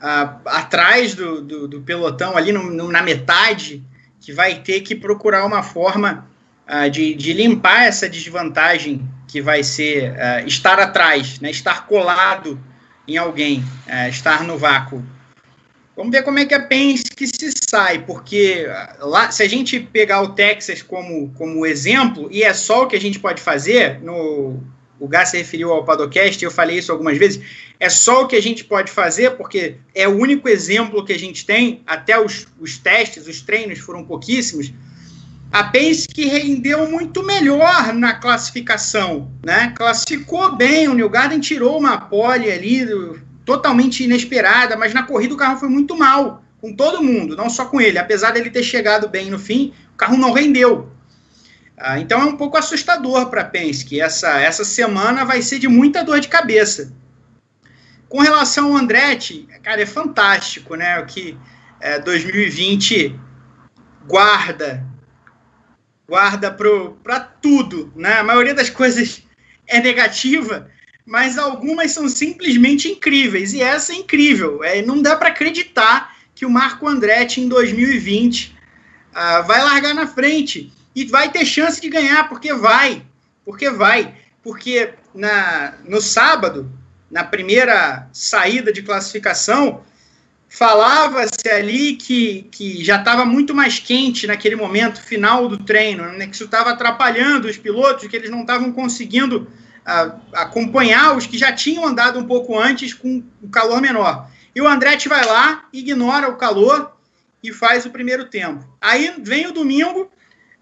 ah, atrás do, do, do, pelotão, ali no, no, na metade, que vai ter que procurar uma forma uh, de, de limpar essa desvantagem que vai ser uh, estar atrás, né, estar colado em alguém, uh, estar no vácuo. Vamos ver como é que a Penske se sai, porque uh, lá, se a gente pegar o Texas como, como exemplo, e é só o que a gente pode fazer, no, o, o Gá se referiu ao Padocast, eu falei isso algumas vezes, é só o que a gente pode fazer, porque é o único exemplo que a gente tem, até os, os testes, os treinos foram pouquíssimos, a Penske rendeu muito melhor na classificação, né? Classificou bem, o New Garden tirou uma pole ali, totalmente inesperada, mas na corrida o carro foi muito mal, com todo mundo, não só com ele. Apesar dele ter chegado bem no fim, o carro não rendeu. Ah, então é um pouco assustador para Penske. Essa, essa semana vai ser de muita dor de cabeça. Com relação ao Andretti, cara, é fantástico, né? O que é, 2020 guarda guarda para tudo, né? A maioria das coisas é negativa, mas algumas são simplesmente incríveis. E essa é incrível. É, não dá para acreditar que o Marco Andretti em 2020 uh, ah, vai largar na frente e vai ter chance de ganhar, porque vai. Porque vai. Porque na, no sábado, na primeira saída de classificação, falava-se ali que, que já estava muito mais quente naquele momento final do treino, né, que isso estava atrapalhando os pilotos, que eles não estavam conseguindo uh, acompanhar os que já tinham andado um pouco antes com o calor menor. E o Andretti vai lá, ignora o calor e faz o primeiro tempo. Aí vem o domingo,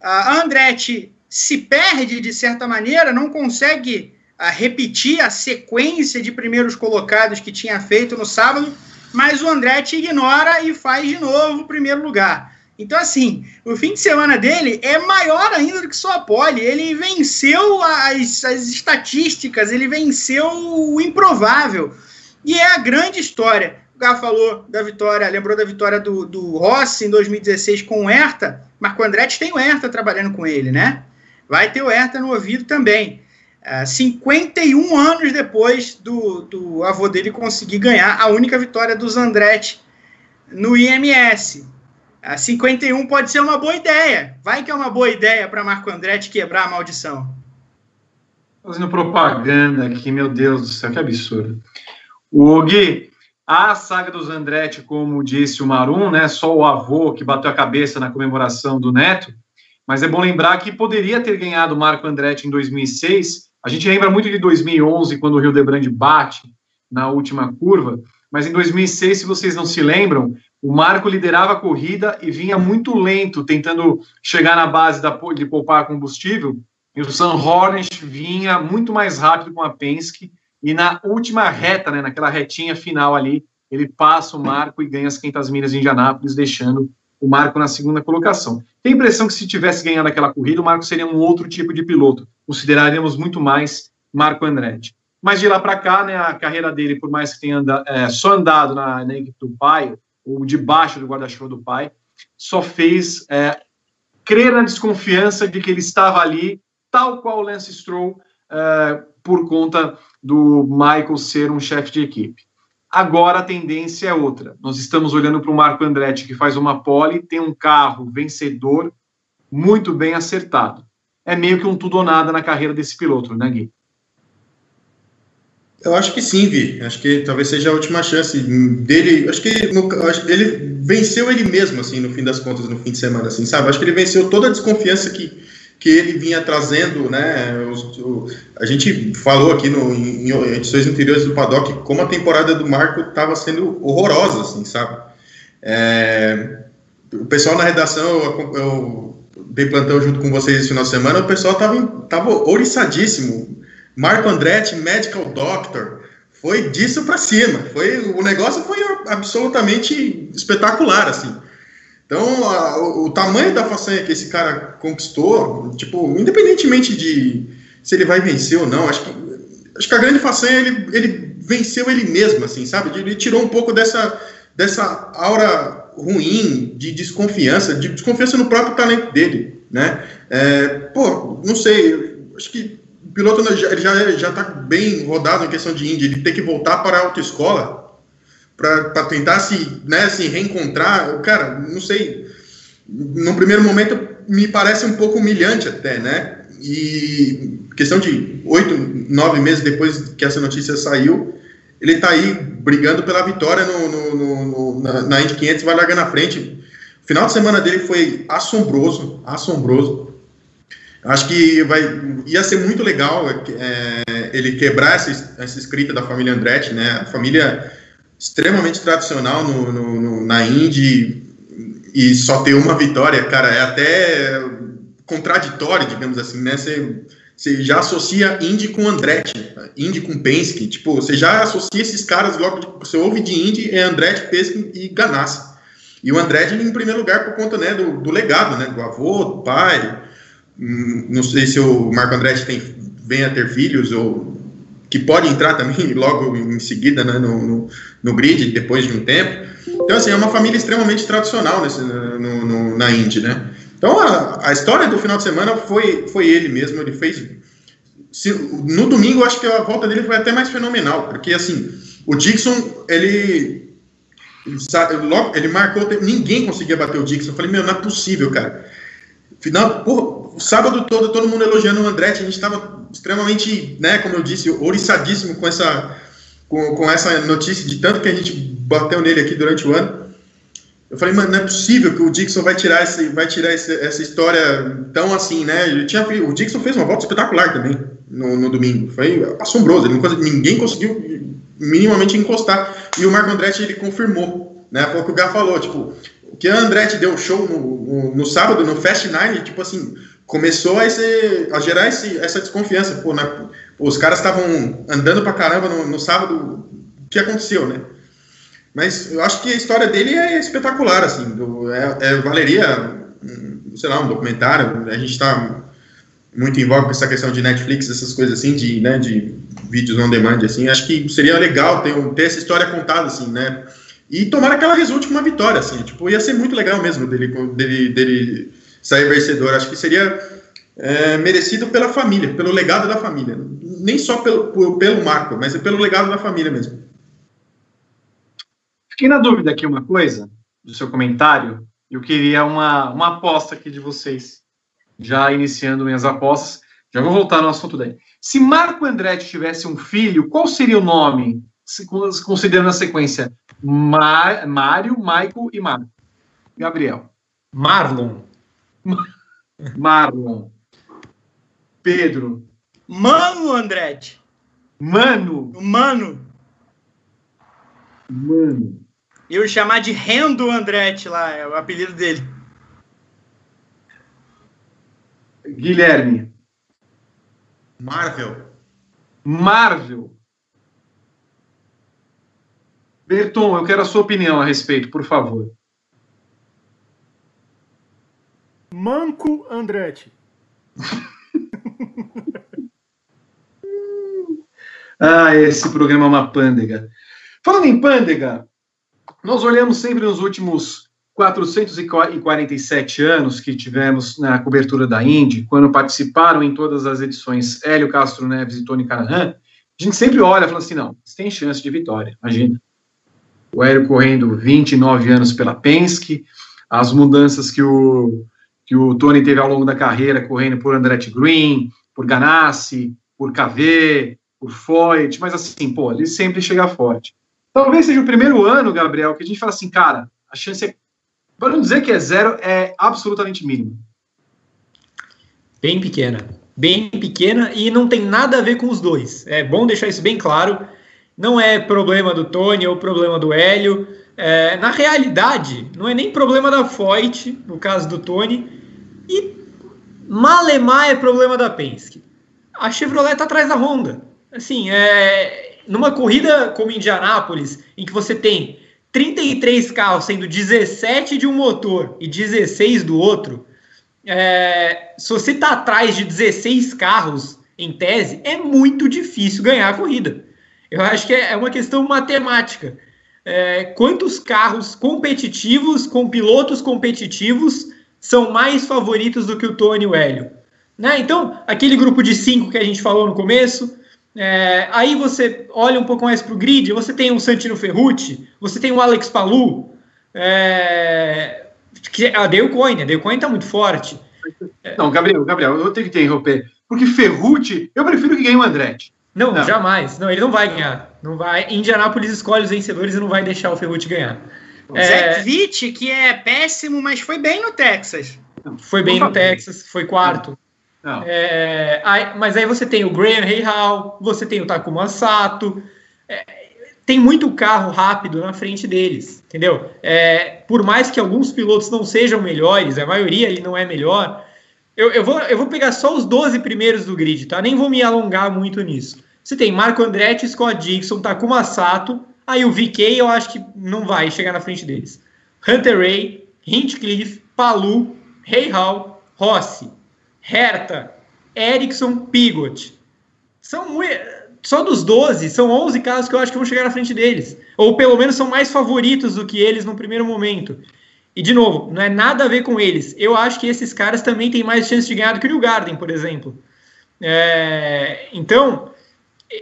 a Andretti se perde de certa maneira, não consegue uh, repetir a sequência de primeiros colocados que tinha feito no sábado mas o Andretti ignora e faz de novo o primeiro lugar. Então, assim, o fim de semana dele é maior ainda do que só a pole. Ele venceu as, as estatísticas, ele venceu o improvável. E é a grande história. O Gá falou da vitória, lembrou da vitória do, do Rossi em 2016 com o Herta. Marco Andretti tem o Herta trabalhando com ele, né? Vai ter o Herta no ouvido também. 51 é, anos depois do, do avô dele conseguir ganhar a única vitória dos Andretti no IMS. 51 é, pode ser uma boa ideia. Vai que é uma boa ideia para Marco Andretti quebrar a maldição. Fazendo propaganda aqui, meu Deus do céu, que absurdo. O Gui, a saga dos Andretti, como disse o Marum, né, só o avô que bateu a cabeça na comemoração do neto, mas é bom lembrar que poderia ter ganhado Marco Andretti em 2006 a gente lembra muito de 2011, quando o Rio de Brande bate na última curva, mas em 2006, se vocês não se lembram, o Marco liderava a corrida e vinha muito lento, tentando chegar na base da, de poupar combustível, e o Sam Hornet vinha muito mais rápido com a Penske, e na última reta, né, naquela retinha final ali, ele passa o Marco e ganha as 500 milhas em Indianápolis, deixando o Marco na segunda colocação. Tem a impressão que se tivesse ganhado aquela corrida, o Marco seria um outro tipo de piloto. Consideraríamos muito mais Marco Andretti. Mas de lá para cá, né, a carreira dele, por mais que tenha é, só andado na, na, equipe do ou debaixo do guarda-chuva do pai, só fez é, crer na desconfiança de que ele estava ali, tal qual Lance Stroll, é, por conta do Michael ser um chefe de equipe. Agora a tendência é outra. Nós estamos olhando para o Marco Andretti, que faz uma pole, tem um carro vencedor, muito bem acertado. É meio que um tudo ou nada na carreira desse piloto, né, Gui? Eu acho que sim, Vi. Acho que talvez seja a última chance dele. Acho que no, acho, ele venceu ele mesmo, assim, no fim das contas, no fim de semana, assim, sabe? Acho que ele venceu toda a desconfiança que, que ele vinha trazendo, né? O, a gente falou aqui no, em, em edições anteriores do Paddock como a temporada do Marco estava sendo horrorosa, assim, sabe? É, o pessoal na redação, eu, eu dei plantão junto com vocês esse final de semana, o pessoal estava tava oriçadíssimo. Marco Andretti, Medical Doctor, foi disso para cima. Foi, o negócio foi absolutamente espetacular, assim. Então, a, o, o, tamanho da façanha que esse cara conquistou, tipo, independentemente de se ele vai vencer ou não, acho que, acho que a grande façanha ele, ele venceu ele mesmo, assim, sabe? Ele tirou um pouco dessa, dessa aura ruim de desconfiança, de desconfiança no próprio talento dele, né? É, pô, não sei, acho que o piloto ele já, já tá bem rodado em questão de Indy, ele tem que voltar para a autoescola para tentar se, né, se reencontrar, cara, não sei, no primeiro momento me parece um pouco humilhante até, né? E questão de oito, nove meses depois que essa notícia saiu, ele está aí brigando pela vitória no, no, no, na, na Indy 500 vai largar na frente. O final de semana dele foi assombroso, assombroso. Acho que vai, ia ser muito legal é, ele quebrar essa, essa escrita da família Andretti, né? A família extremamente tradicional no, no, no, na Indy e só ter uma vitória, cara, é até contraditório, digamos assim, né? Você, você já associa Indy com Andretti, Indy com Penske, tipo, você já associa esses caras logo, você ouve de Indy, é Andretti, Penske e Ganassi. E o Andretti em primeiro lugar por conta, né, do, do legado, né, do avô, do pai, não sei se o Marco Andretti tem, vem a ter filhos ou que pode entrar também *laughs* logo em seguida né, no, no, no, grid, depois de um tempo. Então, assim, é uma família extremamente tradicional nesse, no, no, na Indy, né? Então, a, a, história do final de semana foi, foi ele mesmo, ele fez... Se, no domingo, acho que a volta dele foi até mais fenomenal, porque, assim, o Dixon, ele... Ele marcou, ninguém conseguia bater o Dixon. Eu falei, meu, não é possível, cara. Final, porra, o sábado todo, todo mundo elogiando o Andretti, a gente estava extremamente, né, como eu disse, ouriçadíssimo com essa, com, com essa notícia de tanto que a gente bateu nele aqui durante o ano. Eu falei, mano, não é possível que o Dixon vai tirar, esse, vai tirar esse, essa história tão assim, né? Ele tinha, o Dixon fez uma volta espetacular também no, no domingo. Foi assombroso. Não, ninguém conseguiu minimamente encostar. E o Marco Andretti, ele confirmou, né? Foi o que o Gá falou, tipo, que a Andretti deu show no, no, no, sábado, no Fast Nine, tipo assim, começou a, a gerar esse, essa desconfiança. Pô, os caras estavam andando pra caramba no, no, sábado, o que aconteceu, né? Mas eu acho que a história dele é espetacular, assim, do, é, é, valeria, sei lá, um documentário, a gente está muito em voga com essa questão de Netflix, essas coisas assim, de, né, de vídeos on demand, assim, acho que seria legal ter, ter essa história contada, assim, né? E tomara que ela resulte com uma vitória, assim. Tipo, ia ser muito legal mesmo dele, dele, dele sair vencedor. Acho que seria é, merecido pela família, pelo legado da família. Nem só pelo, pelo Marco, mas é pelo legado da família mesmo. Fiquei na dúvida aqui uma coisa do seu comentário. Eu queria uma, uma aposta aqui de vocês. Já iniciando minhas apostas. Já vou voltar no assunto daí. Se Marco Andretti tivesse um filho, qual seria o nome? Considerando a sequência Mário, Michael e Marco. Gabriel. Marlon. *laughs* Marlon. Pedro. Mano Andretti. Mano. Mano. Mano. Eu chamar de Rendo Andretti lá, é o apelido dele. Guilherme. Marvel. Marvel. Berton, eu quero a sua opinião a respeito, por favor. Manco Andretti. *laughs* ah, esse programa é uma pândega. Falando em pândega, nós olhamos sempre nos últimos 447 anos que tivemos na cobertura da Indy, quando participaram em todas as edições Hélio Castro Neves e Tony Canahan, a gente sempre olha e fala assim, não, tem chance de vitória, imagina o Hélio correndo 29 anos pela Penske, as mudanças que o, que o Tony teve ao longo da carreira, correndo por Andretti Green, por Ganassi, por KV, por Foyt, mas assim, pô, ele sempre chega forte. Talvez seja o primeiro ano, Gabriel, que a gente fala assim, cara, a chance é, para não dizer que é zero, é absolutamente mínima. Bem pequena. Bem pequena e não tem nada a ver com os dois. É bom deixar isso bem claro não é problema do Tony ou problema do Hélio. É, na realidade, não é nem problema da Foyt, no caso do Tony, e malemar é problema da Penske. A Chevrolet está atrás da Honda. Assim, é, numa corrida como Indianápolis, em que você tem 33 carros, sendo 17 de um motor e 16 do outro, é, se você está atrás de 16 carros, em tese, é muito difícil ganhar a corrida. Eu acho que é, é uma questão matemática. É, quantos carros competitivos, com pilotos competitivos, são mais favoritos do que o Tony e o Hélio? Né? Então, aquele grupo de cinco que a gente falou no começo, é, aí você olha um pouco mais para o grid, você tem o Santino Ferrucci, você tem o Alex Palu, é, a Dale Coyne, a Dale Coyne está muito forte. Não, Gabriel, Gabriel, eu tenho que te interromper, porque Ferrucci, eu prefiro que ganhe o Andretti. Não, não, jamais. Não, ele não vai ganhar. Não vai. Indianápolis escolhe os vencedores e não vai deixar o Ferrucci ganhar. É... Zach Witt, que é péssimo, mas foi bem no Texas. Foi bem no Texas, foi quarto. É, aí, mas aí você tem o Graham Hall, você tem o Takuma Sato, é, tem muito carro rápido na frente deles, entendeu? É, por mais que alguns pilotos não sejam melhores, a maioria ele não é melhor, eu, eu, vou, eu vou pegar só os 12 primeiros do grid, tá? Nem vou me alongar muito nisso. Você tem Marco Andretti, Scott Dixon, Takuma Sato, aí o VK eu acho que não vai chegar na frente deles. Hunter Ray, Hinchcliffe, Palu, Hey Hall, Rossi. Herta, Ericsson, Pigot. São só dos 12, são 11 carros que eu acho que vão chegar na frente deles. Ou pelo menos são mais favoritos do que eles no primeiro momento. E, de novo, não é nada a ver com eles. Eu acho que esses caras também têm mais chance de ganhar do que o New Garden, por exemplo. É, então,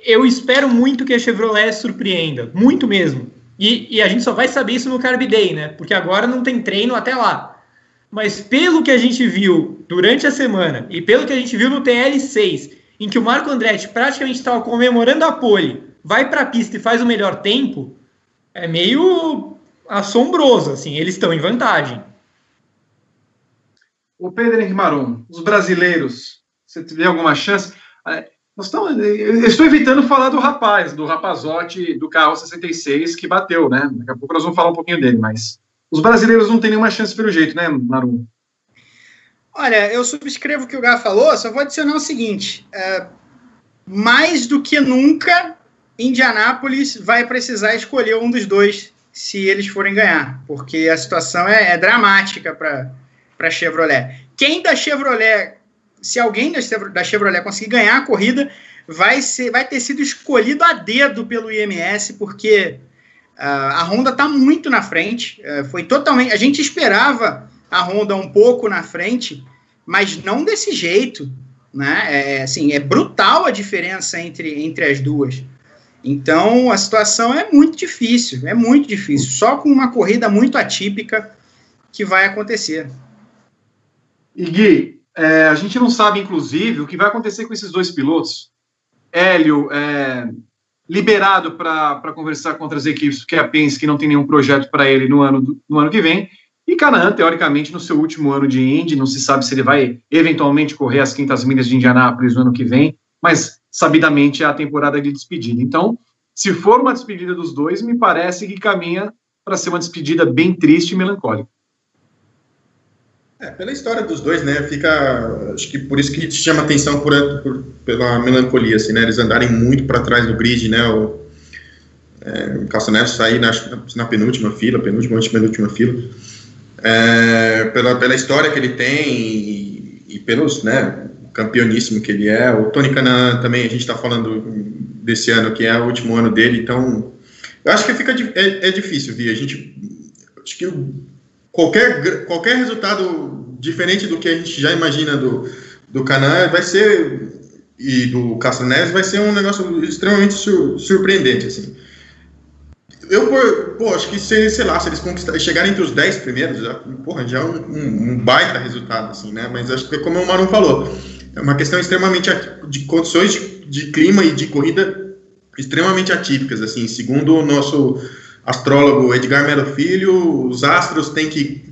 eu espero muito que a Chevrolet surpreenda. Muito mesmo. E, e, a gente só vai saber isso no Carb Day, né? Porque agora não tem treino até lá. Mas pelo que a gente viu durante a semana e pelo que a gente viu no TL6, em que o Marco Andretti praticamente estava comemorando a pole, vai para a pista e faz o melhor tempo, é meio assombroso, assim, eles estão em vantagem. O Pedro Henrique Marum, os brasileiros, você tiver alguma chance? É, nós estamos, eu estou evitando falar do rapaz, do rapazote do carro 66 que bateu, né? Daqui a pouco nós vamos falar um pouquinho dele, mas os brasileiros não têm nenhuma chance pelo jeito, né, Maru? Olha, eu subscrevo o que o Gá falou, só vou adicionar o seguinte: é, mais do que nunca, Indianápolis vai precisar escolher um dos dois se eles forem ganhar, porque a situação é, é dramática para a Chevrolet. Quem da Chevrolet, se alguém da Chevrolet conseguir ganhar a corrida, vai, ser, vai ter sido escolhido a dedo pelo IMS, porque a Honda está muito na frente. É, foi totalmente. A gente esperava a Honda um pouco na frente, mas não desse jeito. Né? É, assim, é brutal a diferença entre, entre as duas. Então a situação é muito difícil, é muito difícil. Só com uma corrida muito atípica que vai acontecer. E Gui, é, a gente não sabe, inclusive, o que vai acontecer com esses dois pilotos. Hélio, é, liberado para conversar com outras equipes, porque a Penske não tem nenhum projeto para ele no ano, no ano que vem. E Canaan, teoricamente, no seu último ano de Indy, não se sabe se ele vai eventualmente correr as quintas milhas de Indianápolis no ano que vem, mas sabidamente é a temporada de despedida. Então, se for uma despedida dos dois, me parece que caminha para ser uma despedida bem triste e melancólica. É, pela história dos dois, né, fica, acho que por isso que chama atenção por, por pela melancolia, assim, né, eles andarem muito para trás do grid, né, o, é, o sair na, na, penúltima fila, penúltima, antepenúltima fila, é, pela, pela história que ele tem e, e, pelos, né, campeoníssimo que ele é, o Tony Canan também, a gente está falando desse ano, que é o último ano dele, então, eu acho que fica, é, é difícil, Vi, a gente, acho que qualquer, qualquer resultado diferente do que a gente já imagina do, do Canan vai ser e do Castro Neves vai ser um negócio extremamente sur, surpreendente assim. Eu, pô, acho que se, sei lá, se eles chegarem entre os 10 primeiros, já, porra, já é um, um, baita resultado, assim, né? Mas acho que, como o Marum falou, é uma questão extremamente de condições de, de clima e de corrida extremamente atípicas, assim, segundo o nosso astrólogo Edgar Melo Filho, os astros têm que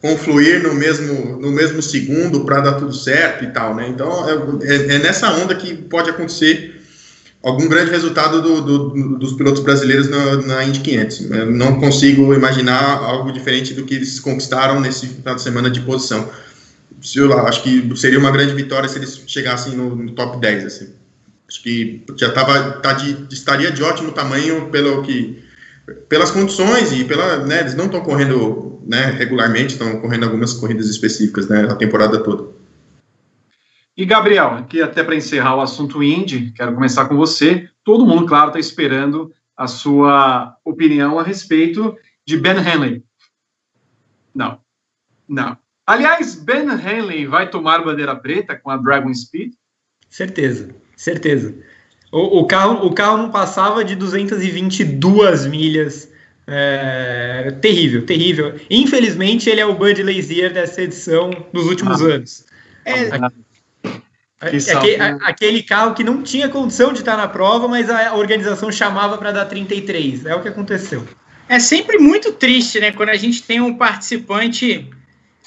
confluir no mesmo, no mesmo segundo para dar tudo certo e tal, né? Então é, é, é, nessa onda que pode acontecer algum grande resultado do, do, dos pilotos brasileiros na, na Indy 500. Eu não consigo imaginar algo diferente do que eles conquistaram nesse final de semana de posição. Sei lá, acho que seria uma grande vitória se eles chegassem no, no top 10, assim. Acho que já tava, tá de, estaria de ótimo tamanho pelo que pelas condições e pela, né, eles não estão correndo né, regularmente, estão correndo algumas corridas específicas né, a temporada toda. E Gabriel, aqui até para encerrar o assunto Indy, quero começar com você. Todo mundo, claro, está esperando a sua opinião a respeito de Ben Henley. Não, não. Aliás, Ben Henley vai tomar bandeira preta com a Dragon Speed? Certeza, certeza. O, o, carro, o carro não passava de 222 milhas. É, terrível, terrível. Infelizmente, ele é o Bud Lazier dessa edição dos últimos ah. anos. É, aquele, aquele, carro que não tinha condição de estar na prova, mas a organização chamava para dar 33. É o que aconteceu. É sempre muito triste, né? Quando a gente tem um participante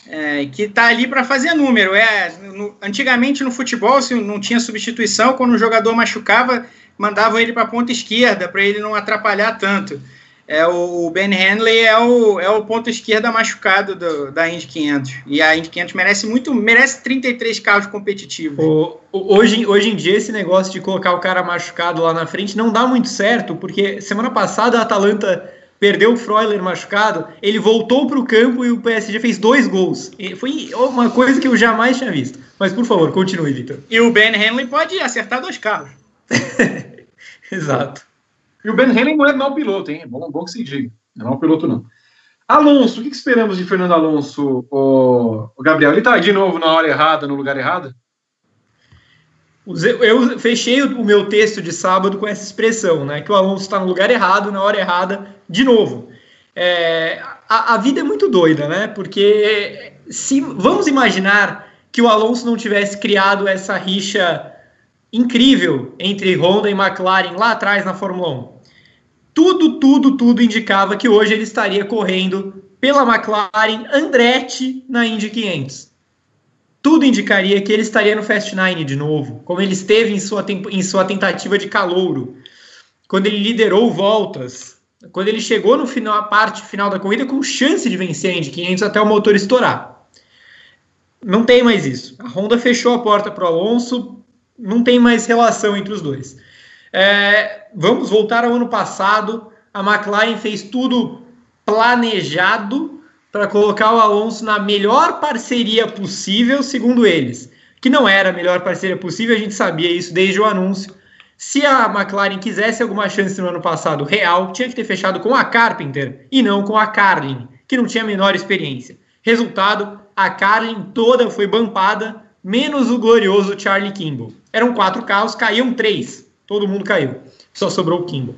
é, que está ali para fazer número. É, no, antigamente no futebol, se não tinha substituição, quando o jogador machucava, mandavam ele para a ponta esquerda para ele não atrapalhar tanto. É, o, Ben Henley é o, é o ponto esquerda machucado do, da Indy 500. E a Indy 500 merece muito, merece 33 carros competitivos. O, hoje, hoje em dia, esse negócio de colocar o cara machucado lá na frente não dá muito certo, porque semana passada a Atalanta perdeu o Freuler machucado, ele voltou para o campo e o PSG fez dois gols. E foi uma coisa que eu jamais tinha visto. Mas, por favor, continue, Vitor. E o Ben Henley pode acertar dois carros. *laughs* Exato. E o Ben Henley não é mau piloto, hein? Bom, bom que se diga. Não é mau piloto, não. Alonso, o que esperamos de Fernando Alonso, o, o Gabriel? Ele está de novo na hora errada, no lugar errado? Eu fechei o meu texto de sábado com essa expressão, né? Que o Alonso está no lugar errado, na hora errada, de novo. É, a, a, vida é muito doida, né? Porque se vamos imaginar que o Alonso não tivesse criado essa rixa incrível entre Honda e McLaren lá atrás na Fórmula 1. Tudo, tudo, tudo indicava que hoje ele estaria correndo pela McLaren Andretti na Indy 500 tudo indicaria que ele estaria no Fast Nine de novo, como ele esteve em sua, em sua tentativa de calouro, quando ele liderou voltas, quando ele chegou no final, a parte final da corrida com chance de vencer a Indy 500 até o motor estourar. Não tem mais isso. A Honda fechou a porta para o Alonso, não tem mais relação entre os dois. É, vamos voltar ao ano passado. A McLaren fez tudo planejado para colocar o Alonso na melhor parceria possível, segundo eles. Que não era a melhor parceria possível, a gente sabia isso desde o anúncio. Se a McLaren quisesse alguma chance no ano passado real, tinha que ter fechado com a Carpenter e não com a Carlin, que não tinha a menor experiência. Resultado, a Carlin toda foi bampada, menos o glorioso Charlie Kimball. Eram quatro carros, caíam três. Todo mundo caiu. Só sobrou o Kimball.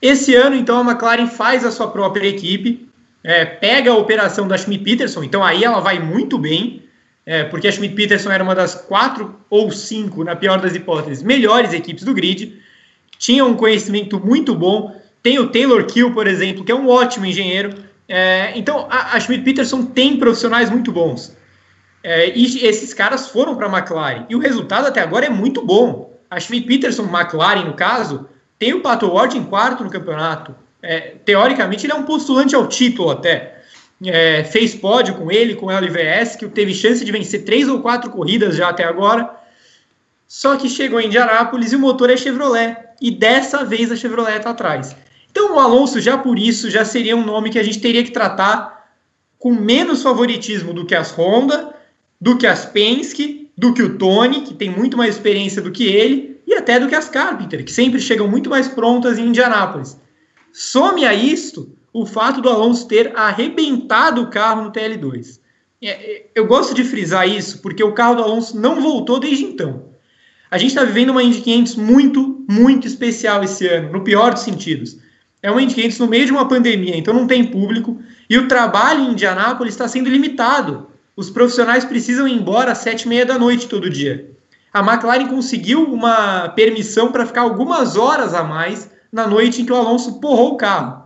Esse ano, então, a McLaren faz a sua própria equipe, é, pega a operação da Schmidt Peterson, então aí ela vai muito bem, é, porque a Schmidt Peterson era uma das quatro ou cinco, na pior das hipóteses, melhores equipes do grid, tinha um conhecimento muito bom. Tem o Taylor Kill, por exemplo, que é um ótimo engenheiro. É, então a, a Schmidt Peterson tem profissionais muito bons. É, e esses caras foram para a McLaren. E o resultado até agora é muito bom. A Schmidt Peterson, McLaren, no caso, tem o Pato Ward em quarto no campeonato. É, teoricamente, ele é um postulante ao título até. É, fez pódio com ele, com o LVS, que teve chance de vencer três ou quatro corridas já até agora. Só que chegou em Indianápolis e o motor é Chevrolet. E dessa vez a Chevrolet está atrás. Então o Alonso, já por isso, já seria um nome que a gente teria que tratar com menos favoritismo do que as Honda, do que as Penske, do que o Tony, que tem muito mais experiência do que ele, e até do que as Carpenter, que sempre chegam muito mais prontas em Indianápolis. Some a isto o fato do Alonso ter arrebentado o carro no TL2. É, é, eu gosto de frisar isso porque o carro do Alonso não voltou desde então. A gente está vivendo uma Indy 500 muito, muito especial esse ano, no pior dos sentidos. É uma Indy 500 no meio de uma pandemia, então não tem público e o trabalho em Indianápolis está sendo limitado. Os profissionais precisam ir embora às sete e meia da noite todo dia. A McLaren conseguiu uma permissão para ficar algumas horas a mais na noite em que o Alonso porrou o carro.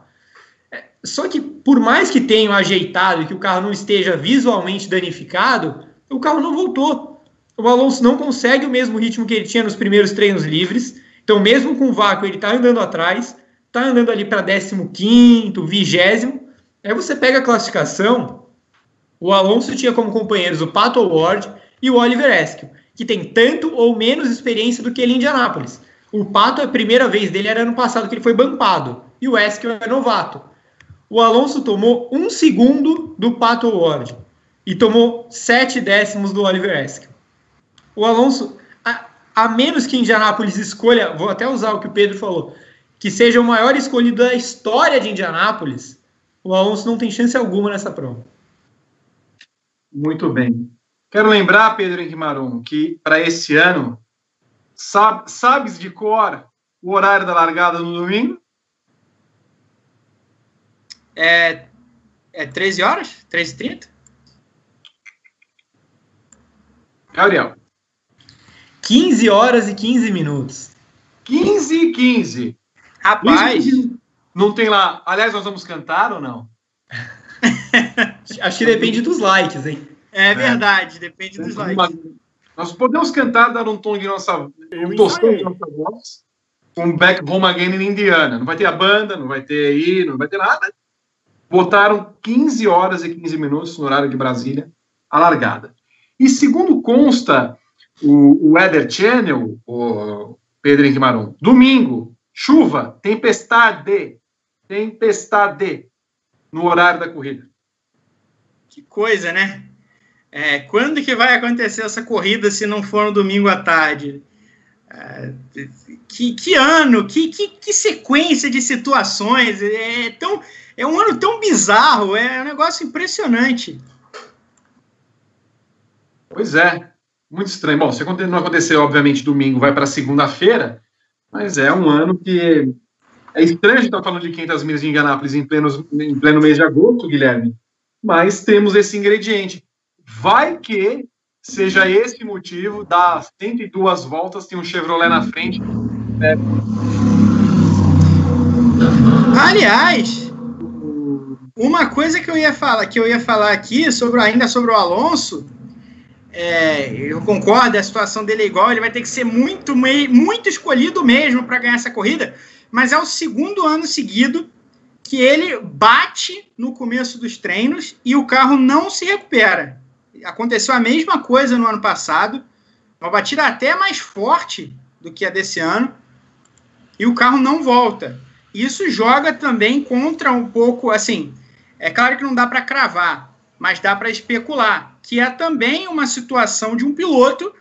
Só que, por mais que tenham ajeitado e que o carro não esteja visualmente danificado, o carro não voltou. O Alonso não consegue o mesmo ritmo que ele tinha nos primeiros treinos livres. Então, mesmo com o vácuo, ele está andando atrás, está andando ali para 15, 20. Aí você pega a classificação. O Alonso tinha como companheiros o Pato Ward e o Oliver Eskel, que tem tanto ou menos experiência do que ele em Indianápolis. O Pato, a primeira vez dele era ano passado que ele foi bampado. E o Eskel é novato. O Alonso tomou um segundo do Pato Ward. E tomou sete décimos do Oliver Eskel. O Alonso, a, a menos que Indianápolis escolha, vou até usar o que o Pedro falou, que seja o maior escolhido da história de Indianápolis, o Alonso não tem chance alguma nessa prova. Muito bem. Quero lembrar, Pedro Henrique que para esse ano Sabe, sabes de cor o horário da largada no domingo? É, é 13 horas? 13h30? Gabriel. 15 horas e 15 minutos. 15 e 15. Rapaz. Não tem lá. Aliás, nós vamos cantar ou não? *laughs* Acho que depende dos likes, hein? É verdade, depende dos likes. Nós podemos cantar, dar um tom de nossa, um tostão de nossa voz, com Back Home Again em Indiana. Não vai ter a banda, não vai ter aí, não vai ter nada. Botaram 15 horas e 15 minutos no horário de Brasília, a largada. E segundo consta o, o Weather Channel, o Pedro Henrique Maron, domingo, chuva, tempestade, tempestade no horário da corrida. Que coisa, né? É, quando que vai acontecer essa corrida se não for no domingo à tarde? É, que, que, ano, que, que, que, sequência de situações. É, tão, é um ano tão bizarro, é um negócio impressionante. Pois é, muito estranho. Bom, se não acontecer, obviamente, domingo, vai para segunda-feira, mas é um ano que. É estranho a gente estar tá falando de 500 milhas de Indianápolis em pleno, em pleno mês de agosto, Guilherme, mas temos esse ingrediente. Vai que seja esse motivo, dá 102 voltas, tem um Chevrolet na frente. É... Aliás, uma coisa que eu ia falar, que eu ia falar aqui sobre ainda sobre o Alonso, é, eu concordo, a situação dele é igual, ele vai ter que ser muito, muito escolhido mesmo para ganhar essa corrida, mas é o segundo ano seguido que ele bate no começo dos treinos e o carro não se recupera aconteceu a mesma coisa no ano passado, uma batida até mais forte do que a desse ano, e o carro não volta. Isso joga também contra um pouco, assim, é claro que não dá para cravar, mas dá para especular, que é também uma situação de um piloto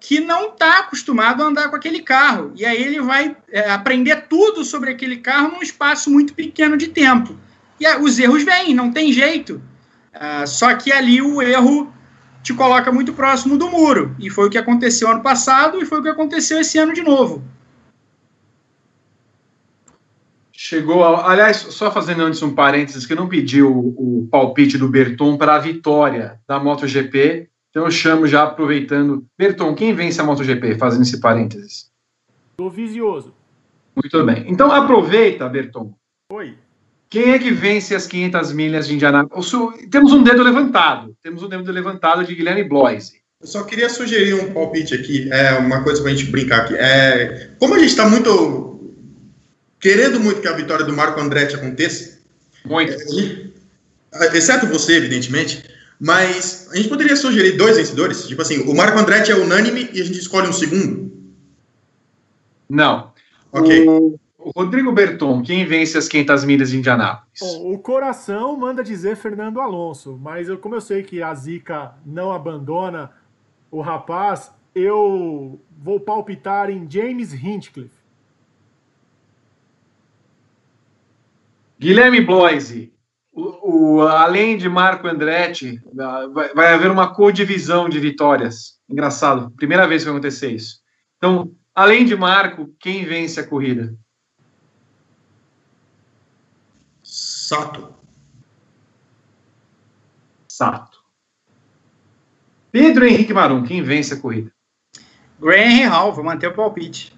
que não está acostumado a andar com aquele carro. E aí ele vai é, aprender tudo sobre aquele carro num espaço muito pequeno de tempo. E a, os erros vêm, não tem jeito. Uh, só que ali o erro te coloca muito próximo do muro. E foi o que aconteceu ano passado e foi o que aconteceu esse ano de novo. Chegou, a, aliás, só fazendo antes um parênteses, que não pediu o, o palpite do Berton para a vitória da MotoGP, então eu chamo já aproveitando. Berton, quem vence a MotoGP? Fazendo esse parênteses. Do Visioso. Muito bem. Então aproveita, Berton. Oi. Quem é que vence as 500 milhas de Indianápolis? Temos um dedo levantado. Temos um dedo levantado de Guilherme Bloise. Eu só queria sugerir um palpite aqui, é uma coisa para a gente brincar aqui. É, como a gente está muito querendo muito que a vitória do Marco Andretti aconteça, muito. É, exceto você, evidentemente, mas a gente poderia sugerir dois vencedores, tipo assim, o Marco Andretti é unânime e a gente escolhe um segundo. Não. Ok. O o Rodrigo Berton, quem vence as 500 milhas de Indianápolis? Bom, o coração manda dizer Fernando Alonso, mas eu, como eu sei que a Zica não abandona o rapaz, eu vou palpitar em James Hinchcliffe. Guilherme Bloise, o, o, além de Marco Andretti, vai, vai haver uma codivisão de vitórias. Engraçado, primeira vez que vai acontecer isso. Então, além de Marco, quem vence a corrida? Sato. Sato. Pedro Henrique Marum, quem vence a corrida? Graham Hall, vou manter o palpite.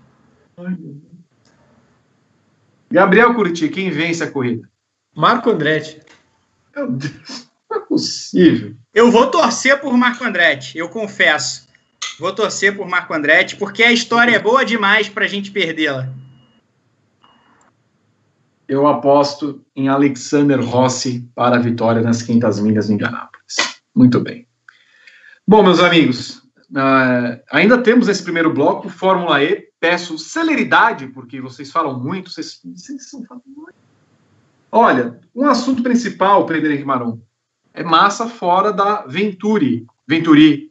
Gabriel Curti, quem vence a corrida? Marco Andretti. Meu Deus, não é possível. Eu vou torcer por Marco Andretti, eu confesso. Vou torcer por Marco Andretti, porque a história é boa demais para a gente perdê-la eu aposto em Alexander Rossi para a vitória nas 500 milhas de Indianápolis. Muito bem. Bom, meus amigos, uh, ainda temos esse primeiro bloco, Fórmula E. Peço celeridade, porque vocês falam muito, vocês, vocês muito. Olha, um assunto principal, Henrique Maron, é massa fora da Venturi. Venturi.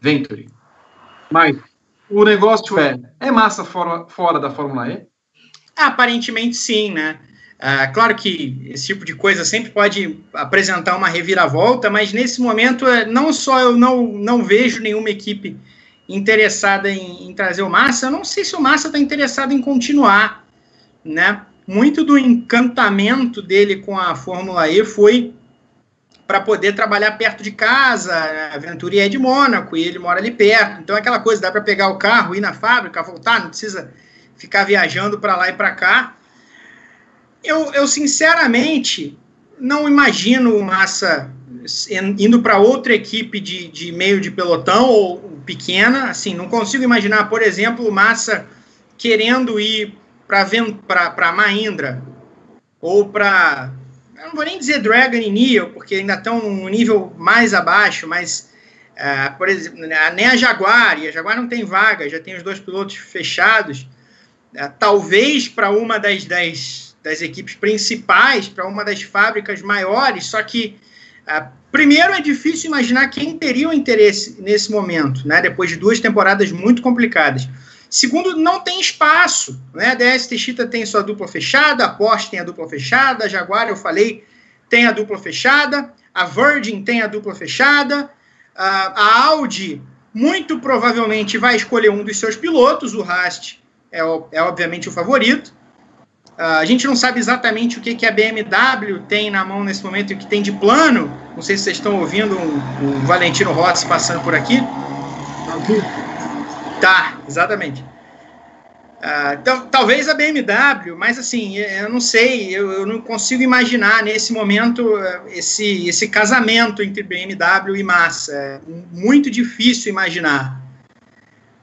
Venturi. Mas o negócio é, é massa fora, fora da Fórmula E? Aparentemente sim, né? Ah, claro que esse tipo de coisa sempre pode apresentar uma reviravolta, mas nesse momento, é, não só eu não, não vejo nenhuma equipe interessada em, em trazer o Massa, eu não sei se o Massa está interessado em continuar, né? Muito do encantamento dele com a Fórmula E foi para poder trabalhar perto de casa, a Venturi é de Mônaco e ele mora ali perto, então é aquela coisa, dá para pegar o carro, ir na fábrica, voltar, não precisa ficar viajando para lá e para cá. Eu, eu, sinceramente, não imagino o Massa indo para outra equipe de, de meio de pelotão ou pequena. Assim, não consigo imaginar, por exemplo, o Massa querendo ir para Mahindra ou para. Não vou nem dizer Dragon e Neo, porque ainda estão num nível mais abaixo, mas, uh, por exemplo, nem a Jaguar, e a Jaguar não tem vaga, já tem os dois pilotos fechados. Uh, talvez para uma das, das, das equipes principais, para uma das fábricas maiores, só que Primeiro, é difícil imaginar quem teria o interesse nesse momento, né, depois de duas temporadas muito complicadas. Segundo, não tem espaço. Né? A DS Chita tem sua dupla fechada, a Porsche tem a dupla fechada, a Jaguar, eu falei, tem a dupla fechada, a Virgin tem a dupla fechada, a Audi muito provavelmente vai escolher um dos seus pilotos, o Rast é, é obviamente o favorito. Uh, a gente não sabe exatamente o que, que a BMW tem na mão nesse momento e o que tem de plano. Não sei se vocês estão ouvindo o, Valentino Rossi passando por aqui. Tá, exatamente. Uh, então, talvez a BMW, mas assim, eu não sei, eu, eu não consigo imaginar nesse momento uh, esse, esse casamento entre BMW e Massa. É muito difícil imaginar.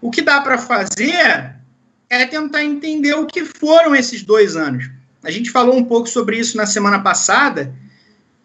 O que dá para fazer é tentar entender o que foram esses dois anos. A gente falou um pouco sobre isso na semana passada,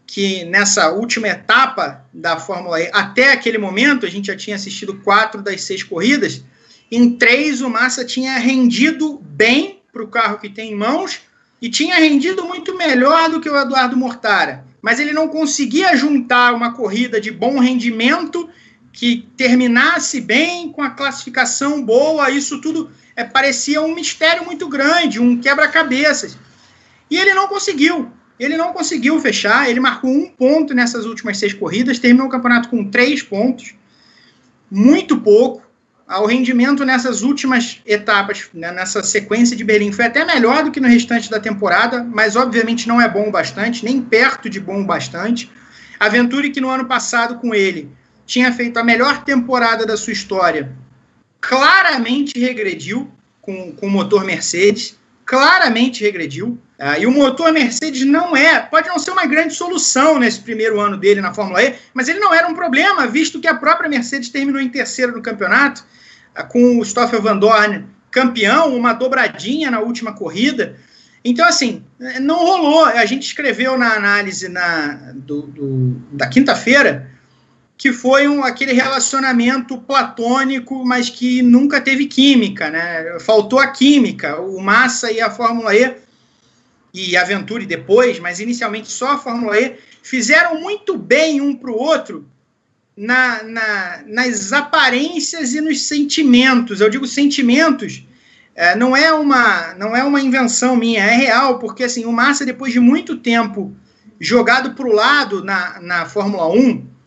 que nessa última etapa da Fórmula E, até aquele momento, a gente já tinha assistido quatro das seis corridas. Em três, o Massa tinha rendido bem para o carro que tem em mãos e tinha rendido muito melhor do que o Eduardo Mortara. Mas ele não conseguia juntar uma corrida de bom rendimento que terminasse bem com a classificação boa, isso tudo é, parecia um mistério muito grande, um quebra-cabeças. E ele não conseguiu. Ele não conseguiu fechar. Ele marcou um ponto nessas últimas seis corridas, terminou o campeonato com três pontos, muito pouco. O rendimento nessas últimas etapas, né, nessa sequência de Berlim, foi até melhor do que no restante da temporada, mas obviamente não é bom o bastante, nem perto de bom o bastante. A Venturi, que no ano passado com ele tinha feito a melhor temporada da sua história, claramente regrediu com, com o motor Mercedes, claramente regrediu. Uh, e o motor Mercedes não é, pode não ser uma grande solução nesse primeiro ano dele na Fórmula E, mas ele não era um problema, visto que a própria Mercedes terminou em terceiro no campeonato, uh, com o Stoffel Van Dorn campeão, uma dobradinha na última corrida. Então, assim, não rolou. A gente escreveu na análise na, do, do da quinta-feira que foi um, aquele relacionamento platônico, mas que nunca teve química, né? Faltou a química. O Massa e a Fórmula E, e a Venturi depois, mas inicialmente só a Fórmula E, fizeram muito bem um para o outro na, na, nas aparências e nos sentimentos. Eu digo sentimentos, é, não, é uma, não é uma invenção minha, é real, porque assim, o Massa, depois de muito tempo jogado para o lado na, na Fórmula 1,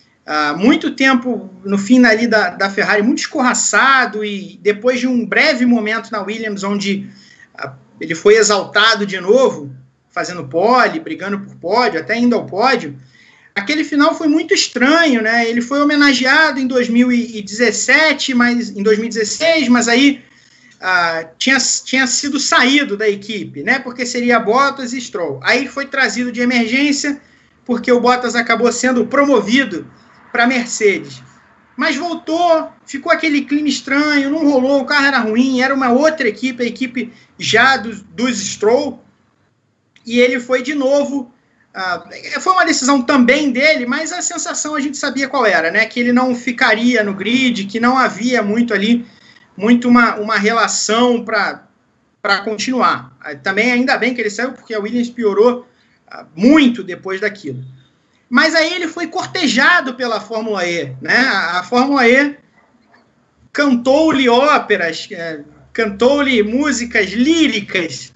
Muito tempo no fim ali da, da Ferrari, muito escorraçado, e depois de um breve momento na Williams, onde uh, ele foi exaltado de novo, fazendo pole, brigando por pódio, até indo ao pódio, aquele final foi muito estranho, né? Ele foi homenageado em 2017, mas em 2016, mas aí uh, tinha, tinha sido saído da equipe, né? Porque seria Bottas e Stroll. Aí foi trazido de emergência, porque o Bottas acabou sendo promovido para Mercedes. Mas voltou, ficou aquele clima estranho, não rolou, o carro era ruim, era uma outra equipe, a equipe já dos, Stroll, e ele foi de novo. Uh, foi uma decisão também dele, mas a sensação a gente sabia qual era, né? Que ele não ficaria no grid, que não havia muito ali, muito uma, uma relação para continuar. Também ainda bem que ele saiu, porque a Williams piorou uh, muito depois daquilo. Mas aí ele foi cortejado pela Fórmula E, né? A Fórmula E cantou-lhe óperas, é, cantou-lhe músicas líricas,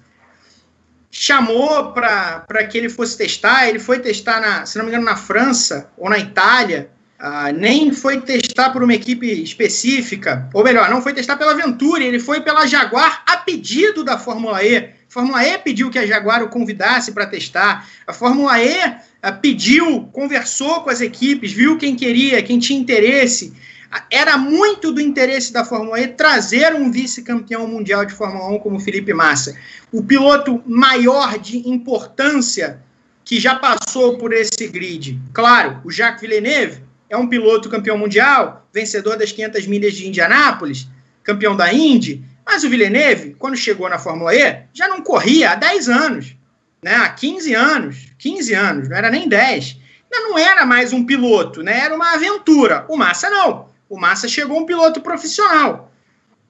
chamou para que ele fosse testar. Ele foi testar, na, se não me engano, na França ou na Itália. Ah, nem foi testar por uma equipe específica, ou melhor, não foi testar pela Venturi, ele foi pela Jaguar a pedido da Fórmula E. A Fórmula E pediu que a Jaguar o convidasse para testar. A Fórmula E pediu, conversou com as equipes, viu quem queria, quem tinha interesse. Ah, era muito do interesse da Fórmula E trazer um vice-campeão mundial de Fórmula 1 como Felipe Massa. O piloto maior de importância que já passou por esse grid? Claro, o Jacques Villeneuve é um piloto campeão mundial, vencedor das 500 milhas de Indianápolis, campeão da Indy, mas o Villeneuve, quando chegou na Fórmula E, já não corria há 10 anos, né? há 15 anos, 15 anos, não era nem 10. Não era mais um piloto, né? era uma aventura. O Massa não. O Massa chegou um piloto profissional.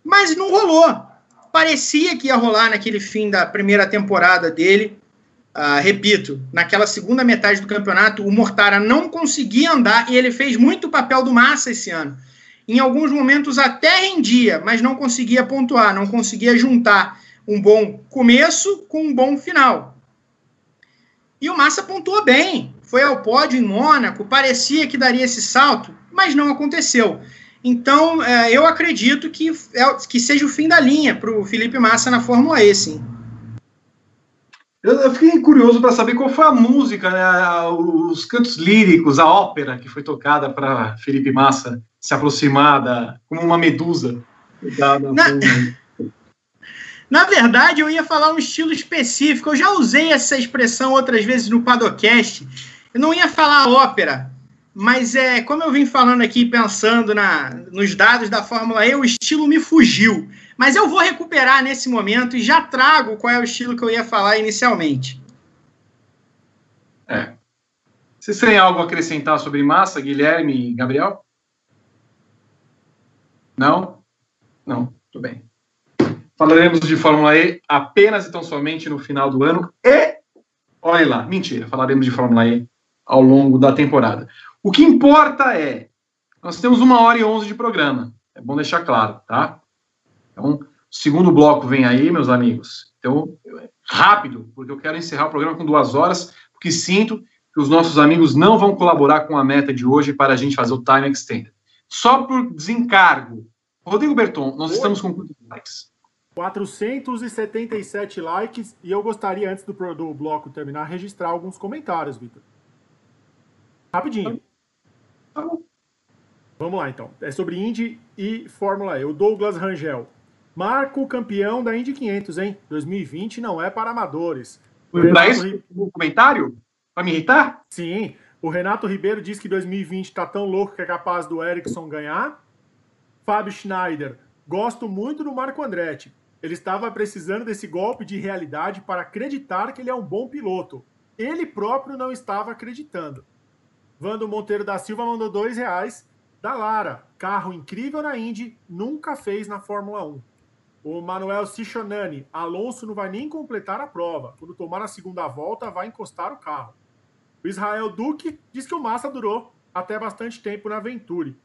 Mas não rolou. Parecia que ia rolar naquele fim da primeira temporada dele. Uh, repito, naquela segunda metade do campeonato, o Mortara não conseguia andar e ele fez muito papel do Massa esse ano. Em alguns momentos até rendia, mas não conseguia pontuar, não conseguia juntar um bom começo com um bom final. E o Massa pontuou bem, foi ao pódio em Mônaco, parecia que daria esse salto, mas não aconteceu. Então, é, eu acredito que, é, que seja o fim da linha para o Felipe Massa na Fórmula E, sim. Eu, eu fiquei curioso para saber qual foi a música, né, os cantos líricos, a ópera que foi tocada para Felipe Massa se aproximar da, como uma medusa. Na, na verdade, eu ia falar um estilo específico. Eu já usei essa expressão outras vezes no Padocast. Eu não ia falar ópera, mas é como eu vim falando aqui, pensando na, nos dados da Fórmula E, o estilo me fugiu. Mas eu vou recuperar nesse momento e já trago qual é o estilo que eu ia falar inicialmente. É. Vocês têm algo a acrescentar sobre massa, Guilherme e Gabriel? Não? Não, tudo bem. Falaremos de Fórmula E apenas e tão somente no final do ano e. Olha lá, mentira, falaremos de Fórmula E ao longo da temporada. O que importa é, nós temos uma hora e onze de programa. É bom deixar claro, tá? Então, o segundo bloco vem aí, meus amigos. Então, rápido, porque eu quero encerrar o programa com duas horas, porque sinto que os nossos amigos não vão colaborar com a meta de hoje para a gente fazer o time extended. Só por desencargo. Rodrigo Berton, nós Oi. estamos com quantos likes? 477 likes e eu gostaria, antes do, do bloco terminar, registrar alguns comentários, Vitor. Rapidinho. Vamos lá, então. É sobre Indy e Fórmula E. O Douglas Rangel. Marco campeão da Indy 500, hein? 2020 não é para amadores. Dá isso Ri... no comentário? Para me irritar? Sim. O Renato Ribeiro diz que 2020 tá tão louco que é capaz do Ericsson ganhar. Fábio Schneider. Gosto muito do Marco Andretti. Ele estava precisando desse golpe de realidade para acreditar que ele é um bom piloto. Ele próprio não estava acreditando. Vando Monteiro da Silva mandou dois reais. Da Lara, carro incrível na Indy, nunca fez na Fórmula 1. O Manuel Cichonani, Alonso não vai nem completar a prova. Quando tomar a segunda volta, vai encostar o carro. O Israel Duque diz que o Massa durou até bastante tempo na Venturi.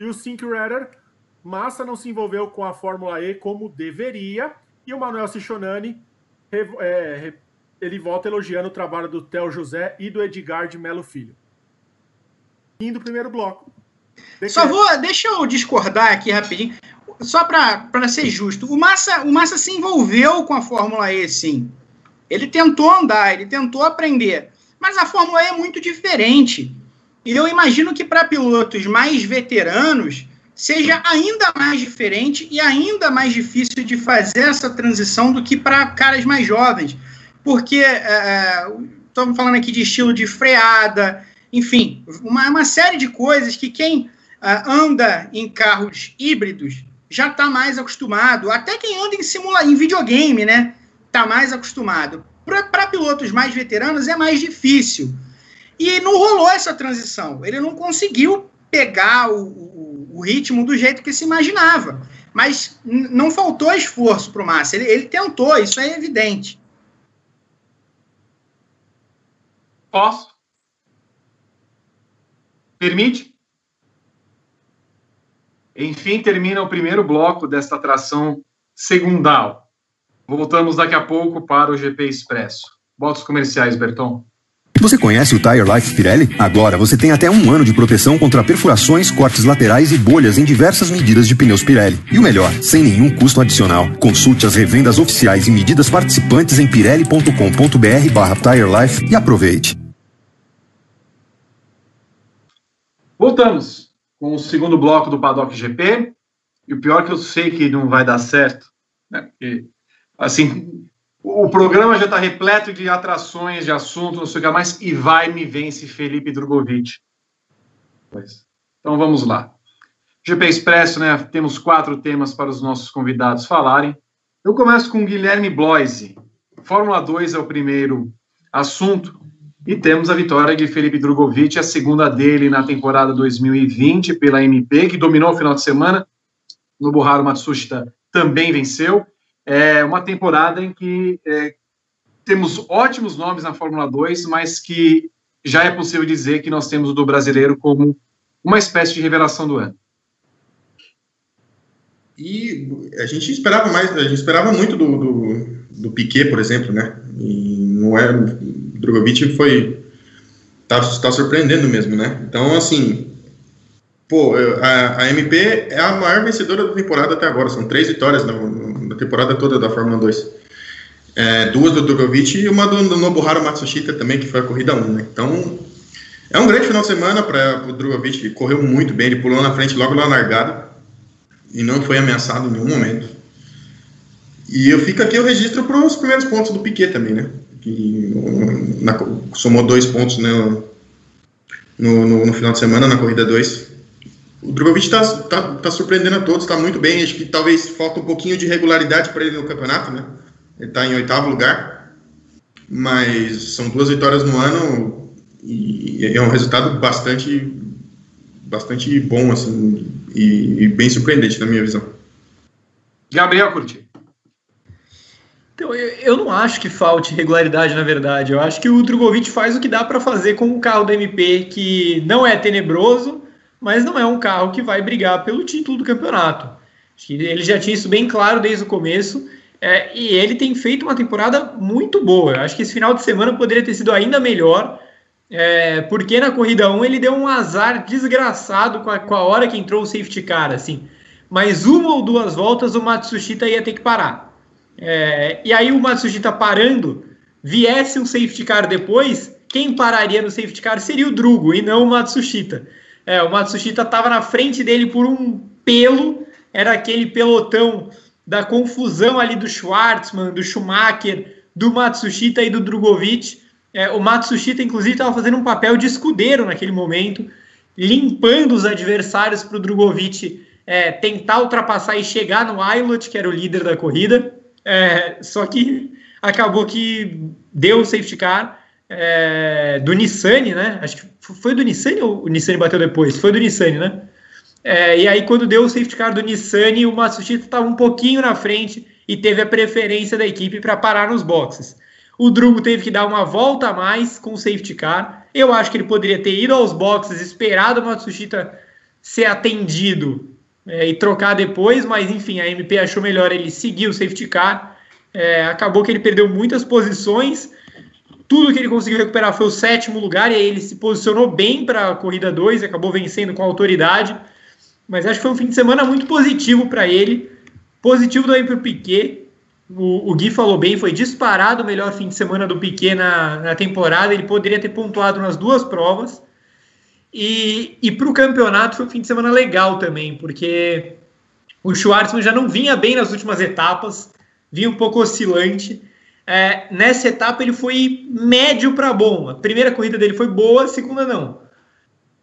E o Sink Redder, Massa não se envolveu com a Fórmula E como deveria. E o Manuel Cichonani, é, ele volta elogiando o trabalho do Theo José e do Edgar de Melo Filho. Fim do primeiro bloco. Só vou, deixa eu discordar aqui rapidinho, só para ser justo. O Massa, o Massa se envolveu com a Fórmula E, sim. Ele tentou andar, ele tentou aprender. Mas a Fórmula E é muito diferente. E eu imagino que para pilotos mais veteranos seja ainda mais diferente e ainda mais difícil de fazer essa transição do que para caras mais jovens. Porque estamos é, é falando aqui de estilo de freada, enfim, uma, uma série de coisas que quem uh, anda em carros híbridos já está mais acostumado, até quem anda em simula em videogame, né? Está mais acostumado. Para pilotos mais veteranos é mais difícil. E não rolou essa transição. Ele não conseguiu pegar o, o, o ritmo do jeito que se imaginava. Mas não faltou esforço para o Massa. Ele, ele tentou, isso é evidente. Posso? Permite? Enfim, termina o primeiro bloco desta atração segundal. Voltamos daqui a pouco para o GP Expresso. Botos comerciais, Berton. Você conhece o Tire Life Pirelli? Agora você tem até um ano de proteção contra perfurações, cortes laterais e bolhas em diversas medidas de pneus Pirelli. E o melhor, sem nenhum custo adicional. Consulte as revendas oficiais e medidas participantes em pirelli.com.br barra Tire Life e aproveite. Voltamos com o segundo bloco do Paddock GP. E o pior é que eu sei que não vai dar certo, né? Porque, assim, O programa já está repleto de atrações, de assuntos, não sei o que mais, e vai me vence Felipe Drogovic. Então vamos lá. GP Expresso, né? Temos quatro temas para os nossos convidados falarem. Eu começo com Guilherme Bloise. Fórmula 2 é o primeiro assunto. E temos a vitória de Felipe Drogovic, a segunda dele na temporada 2020 pela MP, que dominou o final de semana. Nobuharu Matsushita também venceu. É uma temporada em que é, temos ótimos nomes na Fórmula 2, mas que já é possível dizer que nós temos o do brasileiro como uma espécie de revelação do ano. E a gente esperava mais, a gente esperava muito do, do, do Piquet, por exemplo, né? E não é, Drogovic foi tá, tá surpreendendo mesmo, né? Então, assim, pô, a, a MP é a maior vencedora da temporada até agora, são três vitórias na, temporada toda da Fórmula 2. É, duas do Drogovic e uma do, do Nobuharu Matsushita também, que foi a corrida 1, né? Então, é um grande final de semana para o Drogovic, correu muito bem, ele pulou na frente logo na largada e não foi ameaçado em nenhum momento. E eu fico aqui o registro para os primeiros pontos do Piquet também, né? Que na, somou dois pontos no, no, no, final de semana na corrida 2. O Drogovic está tá, tá surpreendendo a todos, está muito bem. Acho que talvez falta um pouquinho de regularidade para ele no campeonato, né? Ele está em oitavo lugar, mas são duas vitórias no ano e é um resultado bastante bastante bom assim e, e bem surpreendente na minha visão. Gabriel Curti. Então, eu, eu, não acho que falte regularidade, na verdade. Eu acho que o Drogovic faz o que dá para fazer com o carro da MP, que não é tenebroso, mas não é um carro que vai brigar pelo título do campeonato. Ele já tinha isso bem claro desde o começo. É, e ele tem feito uma temporada muito boa. Eu acho que esse final de semana poderia ter sido ainda melhor, é, porque na corrida 1 ele deu um azar desgraçado com a, com a hora que entrou o safety car. Assim. Mas uma ou duas voltas o Matsushita ia ter que parar. É, e aí o Matsushita parando, viesse um safety car depois, quem pararia no safety car seria o Drugo e não o Matsushita. É, o Matsushita estava na frente dele por um pelo, era aquele pelotão da confusão ali do Schwartzman, do Schumacher, do Matsushita e do Drogovic. É, o Matsushita, inclusive, estava fazendo um papel de escudeiro naquele momento, limpando os adversários para o Drogovic é, tentar ultrapassar e chegar no Ailot, que era o líder da corrida. É, só que acabou que deu o safety car é, do Nissan, né? Acho que foi do Nissan ou o Nissan bateu depois? Foi do Nissan, né? É, e aí, quando deu o safety car do Nissan, o Matsushita estava um pouquinho na frente e teve a preferência da equipe para parar nos boxes. O Drugo teve que dar uma volta a mais com o safety car. Eu acho que ele poderia ter ido aos boxes, esperado o Matsushita ser atendido é, e trocar depois, mas enfim, a MP achou melhor ele seguir o safety car. É, acabou que ele perdeu muitas posições. Tudo que ele conseguiu recuperar foi o sétimo lugar, e aí ele se posicionou bem para a corrida 2 e acabou vencendo com autoridade. Mas acho que foi um fim de semana muito positivo para ele. Positivo também para o Piquet. O, Gui falou bem, foi disparado o melhor fim de semana do Piquet na, na temporada. Ele poderia ter pontuado nas duas provas. E, e para o campeonato foi um fim de semana legal também, porque o Schwartzman já não vinha bem nas últimas etapas, vinha um pouco oscilante. É, nessa etapa ele foi médio para bom. A primeira corrida dele foi boa, a segunda não.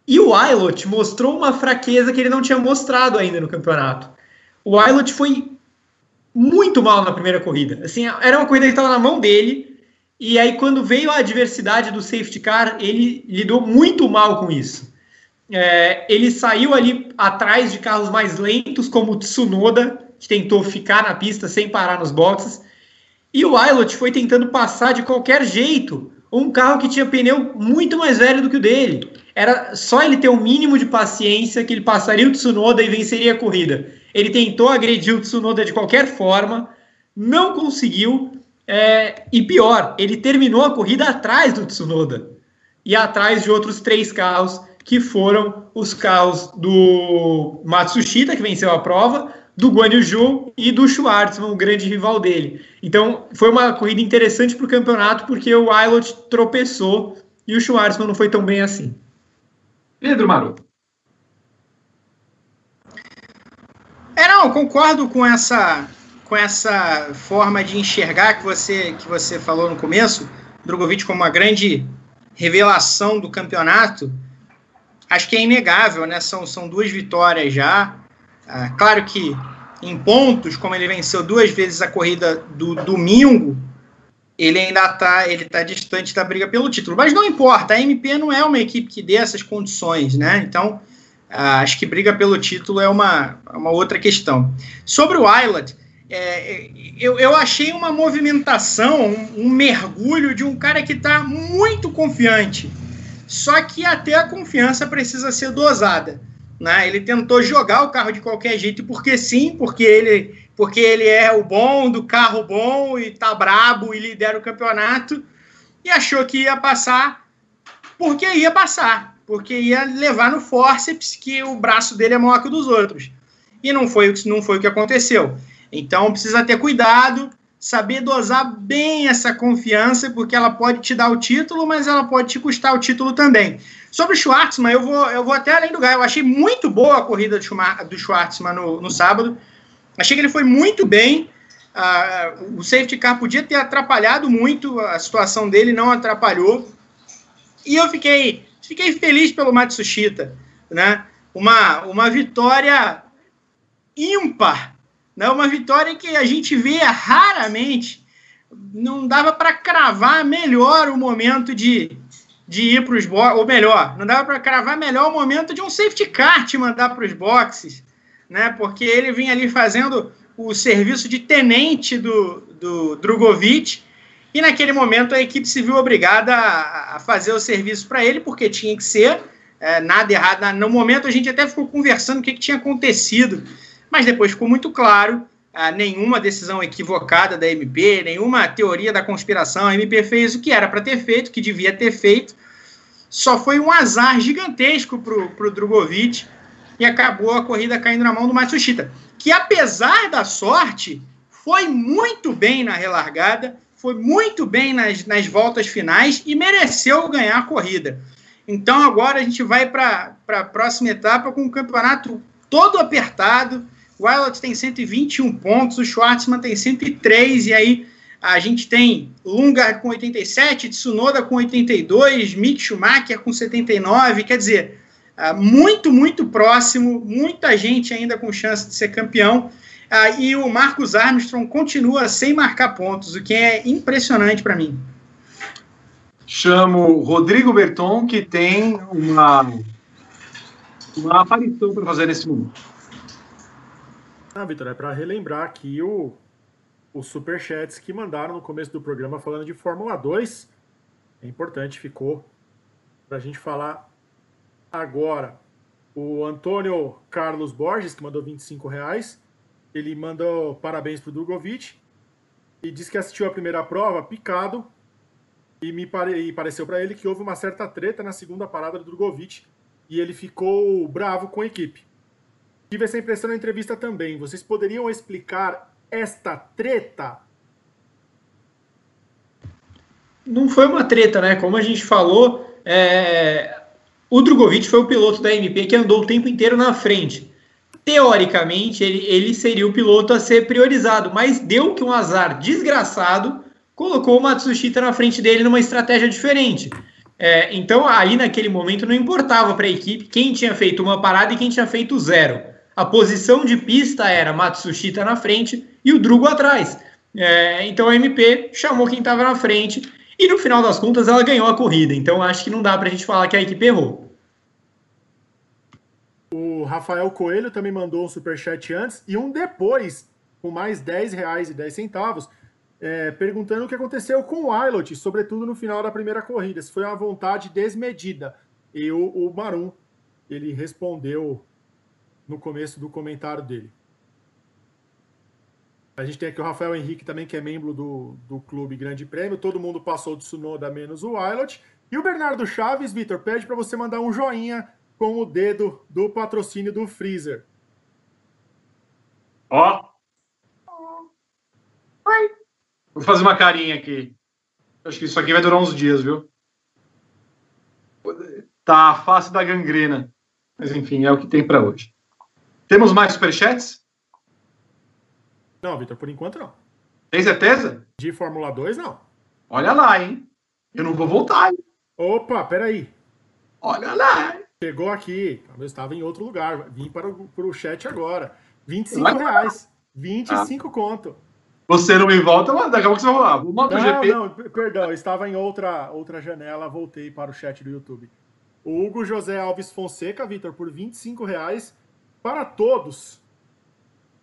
E o Ailot mostrou uma fraqueza que ele não tinha mostrado ainda no campeonato. O Ailot foi muito mal na primeira corrida. Assim, era uma corrida que estava na mão dele, e aí, quando veio a adversidade do safety car, ele lidou muito mal com isso. É, ele saiu ali atrás de carros mais lentos, como o Tsunoda, que tentou ficar na pista sem parar nos boxes. E o Ailot foi tentando passar de qualquer jeito um carro que tinha pneu muito mais velho do que o dele. Era só ele ter o um mínimo de paciência que ele passaria o Tsunoda e venceria a corrida. Ele tentou agredir o Tsunoda de qualquer forma, não conseguiu. É, e pior, ele terminou a corrida atrás do Tsunoda e atrás de outros três carros que foram os carros do Matsushita, que venceu a prova, do Guan Yu e do Schwartzman, o grande rival dele. Então, foi uma corrida interessante para o campeonato, porque o Ailot tropeçou e o Schwartzman não foi tão bem assim. Pedro Maru. É, não, concordo com essa com essa forma de enxergar que você, que você falou no começo, Drogovic como uma grande revelação do campeonato, acho que é inegável, né? São, são duas vitórias já. Ah, claro que em pontos, como ele venceu duas vezes a corrida do domingo, ele ainda está ele tá distante da briga pelo título. Mas não importa, a MP não é uma equipe que dê essas condições, né? Então, ah, acho que briga pelo título é uma, uma outra questão. Sobre o Island, é, eu, eu achei uma movimentação, um, um mergulho de um cara que está muito confiante. Só que até a confiança precisa ser dosada. Né? Ele tentou jogar o carro de qualquer jeito, porque sim, porque ele, porque ele é o bom do carro bom e tá brabo e lidera o campeonato, e achou que ia passar porque ia passar, porque ia levar no forceps que o braço dele é maior que o dos outros. E não foi, não foi o que aconteceu. Então precisa ter cuidado, saber dosar bem essa confiança, porque ela pode te dar o título, mas ela pode te custar o título também. Sobre o Schwartzman, eu vou, eu vou até além do Gaio. Eu achei muito boa a corrida do Schwartzman no, no sábado. Achei que ele foi muito bem. Uh, o safety car podia ter atrapalhado muito, a situação dele não atrapalhou. E eu fiquei, fiquei feliz pelo Matsushita. Né? Uma, uma vitória ímpar né? Uma vitória que a gente vê raramente. Não dava para cravar melhor o momento de, de ir para os boxes, ou melhor, não dava para cravar melhor o momento de um safety car te mandar para os boxes, né? Porque ele vinha ali fazendo o serviço de tenente do, do Drogovic, e naquele momento a equipe se viu obrigada a, a fazer o serviço para ele, porque tinha que ser, é, nada errado. No momento a gente até ficou conversando o que, que tinha acontecido mas depois ficou muito claro ah, nenhuma decisão equivocada da MP, nenhuma teoria da conspiração. A MP fez o que era para ter feito, o que devia ter feito. Só foi um azar gigantesco para o Drogovic e acabou a corrida caindo na mão do Matsushita, que apesar da sorte, foi muito bem na relargada, foi muito bem nas, nas voltas finais e mereceu ganhar a corrida. Então agora a gente vai para a próxima etapa com o campeonato todo apertado, o tem 121 pontos, o Schwartzman tem 103, e aí a gente tem Lungard com 87, Tsunoda com 82, Mick Schumacher com 79, quer dizer, ah, muito, muito próximo, muita gente ainda com chance de ser campeão, ah, e o Marcos Armstrong continua sem marcar pontos, o que é impressionante para mim. Chamo Rodrigo Berton, que tem uma, uma aparição para fazer nesse momento. Ah, Vitor, é para relembrar aqui o, os superchats que mandaram no começo do programa falando de Fórmula 2. É importante, ficou para a gente falar agora. O Antônio Carlos Borges, que mandou 25 reais, ele mandou parabéns para o Drogovic e disse que assistiu a primeira prova picado e me pare... e pareceu para ele que houve uma certa treta na segunda parada do Drogovic e ele ficou bravo com a equipe. Tive essa impressão na entrevista também. Vocês poderiam explicar esta treta? Não foi uma treta, né? Como a gente falou, é... o Drogovic foi o piloto da MP que andou o tempo inteiro na frente. Teoricamente, ele, ele seria o piloto a ser priorizado, mas deu que um azar desgraçado colocou o Matsushita na frente dele numa estratégia diferente. É, então, aí naquele momento não importava para a equipe quem tinha feito uma parada e quem tinha feito zero a posição de pista era Matsushita na frente e o Drugo atrás. É, então a MP chamou quem estava na frente e no final das contas ela ganhou a corrida. Então acho que não dá para a gente falar que a equipe errou. O Rafael Coelho também mandou um superchat antes e um depois, com mais 10 reais e 10 centavos, é, perguntando o que aconteceu com o Ilot, sobretudo no final da primeira corrida, se foi uma vontade desmedida. E o, o Marum, ele respondeu no começo do comentário dele. A gente tem aqui o Rafael Henrique também, que é membro do, do Clube Grande Prêmio. Todo mundo passou do Tsunoda menos o Wilot. E o Bernardo Chaves, Vitor, pede para você mandar um joinha com o dedo do patrocínio do Freezer. Ó. Oi. Vou fazer uma carinha aqui. Acho que isso aqui vai durar uns dias, viu? Tá a face da gangrena. Mas enfim, é o que tem para hoje. Temos mais superchats? Não, Vitor, por enquanto não. Tem certeza? De Fórmula 2, não. Olha lá, hein? Eu não vou voltar, hein? Opa, peraí. Olha lá. Chegou aqui. Eu estava em outro lugar. Vim para o, para o chat agora. 25 reais. 25 conto. Você não me volta, mas daqui a pouco você vai rolar. Vou mandar o Não, GP. não, perdão, eu estava em outra, outra janela, voltei para o chat do YouTube. O Hugo José Alves Fonseca, Vitor, por 25 reais. Para todos,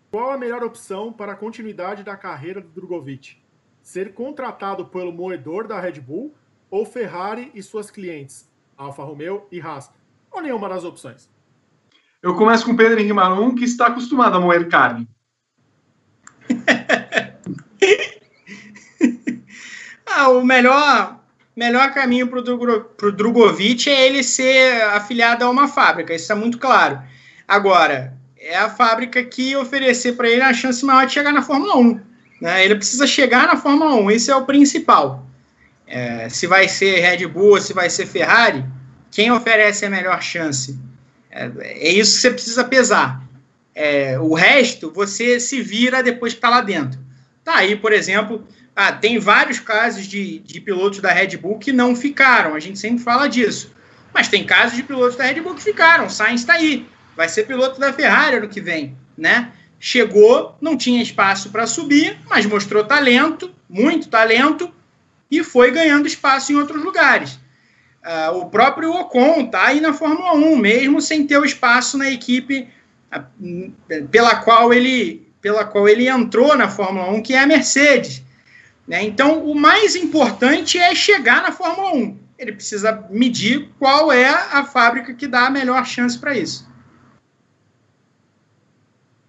qual a melhor opção para a continuidade da carreira do Drogovic? Ser contratado pelo moedor da Red Bull ou Ferrari e suas clientes, Alfa Romeo e Haas? Ou nenhuma das opções? Eu começo com o Pedro Henrique Marum, que está acostumado a moer carne. *laughs* Ah, o melhor, melhor caminho para o Drogovic é ele ser afiliado a uma fábrica, isso é muito claro. Agora, é a fábrica que oferecer para ele a chance maior de chegar na Fórmula 1. Né? Ele precisa chegar na Fórmula 1, isso é o principal. É, se vai ser Red Bull se vai ser Ferrari, quem oferece a melhor chance? É, é isso que você precisa pesar. É, o resto, você se vira depois que está lá dentro. Tá aí, por exemplo, ah, tem vários casos de, de pilotos da Red Bull que não ficaram, a gente sempre fala disso. Mas tem casos de pilotos da Red Bull que ficaram, Sainz está aí, vai ser piloto da Ferrari ano que vem, né? Chegou, não tinha espaço para subir, mas mostrou talento, muito talento, e foi ganhando espaço em outros lugares. Ah, o próprio Ocon está aí na Fórmula 1, mesmo sem ter o espaço na equipe ah, hum, pela qual ele pela qual ele entrou na Fórmula 1, que é a Mercedes. Né? Então, o mais importante é chegar na Fórmula 1. Ele precisa medir qual é a fábrica que dá a melhor chance para isso.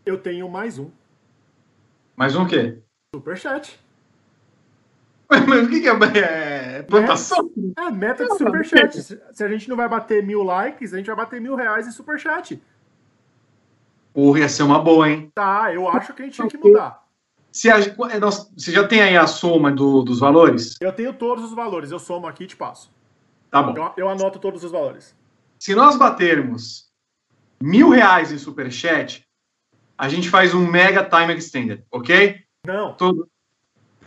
Eu tenho mais um. Mais um quê? Superchat. Mas o que, que é? É plantação? É, meta de superchat. Se a gente não vai bater mil likes, a gente vai bater mil reais em superchat. Porra, ia ser uma boa, hein? Tá, eu acho que a gente tinha que mudar. Se a, é, você já tem aí a soma do- dos valores? Eu tenho todos os valores, eu somo aqui e te passo. Tá bom. Eu, eu anoto todos os valores. Se nós batermos mil reais em superchat, a gente faz um mega time extended, ok? Não, Tudo.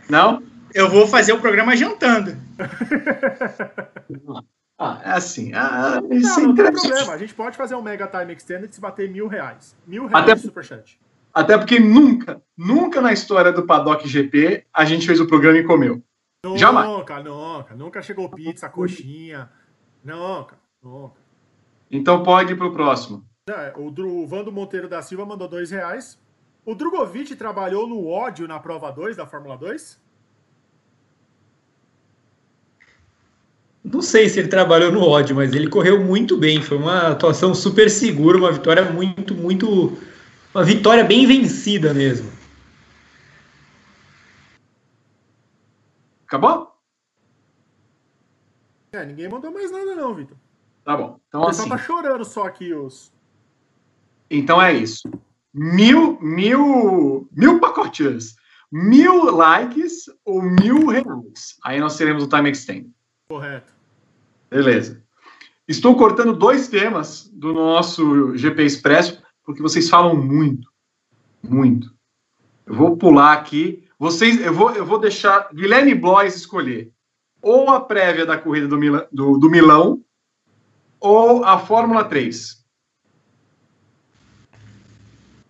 Não? Eu vou fazer o programa jantando. *laughs* Ah, é assim. Ah, isso não, é não tem problema. A gente pode fazer um Mega Time Extended se bater mil reais. Mil reais Até- superchat. Até porque nunca, nunca na história do Paddock GP a gente fez o programa e comeu. Jamais. Nunca, nunca. Nunca chegou pizza, coxinha. Nunca, nunca. Então pode ir pro próximo. É, o, Dru, o Vando Monteiro da Silva mandou dois reais. O Drogovic trabalhou no ódio na prova 2 da Fórmula 2? Não sei se ele trabalhou no ódio, mas ele correu muito bem. Foi uma atuação super segura, uma vitória muito, muito. Uma vitória bem vencida mesmo. Acabou? É, ninguém mandou mais nada não, Vitor. Tá bom. Então O pessoal assim. tá chorando só aqui os... Então é isso. Mil, mil, mil pacotes. Mil likes ou mil reais. Aí nós teremos o time extend. Correto. Beleza. Estou cortando dois temas do nosso GP Expresso, porque vocês falam muito. Muito. Eu vou pular aqui. Vocês, eu vou, eu vou deixar Guilherme Blois escolher ou a prévia da corrida do, do, do Milão ou a Fórmula 3.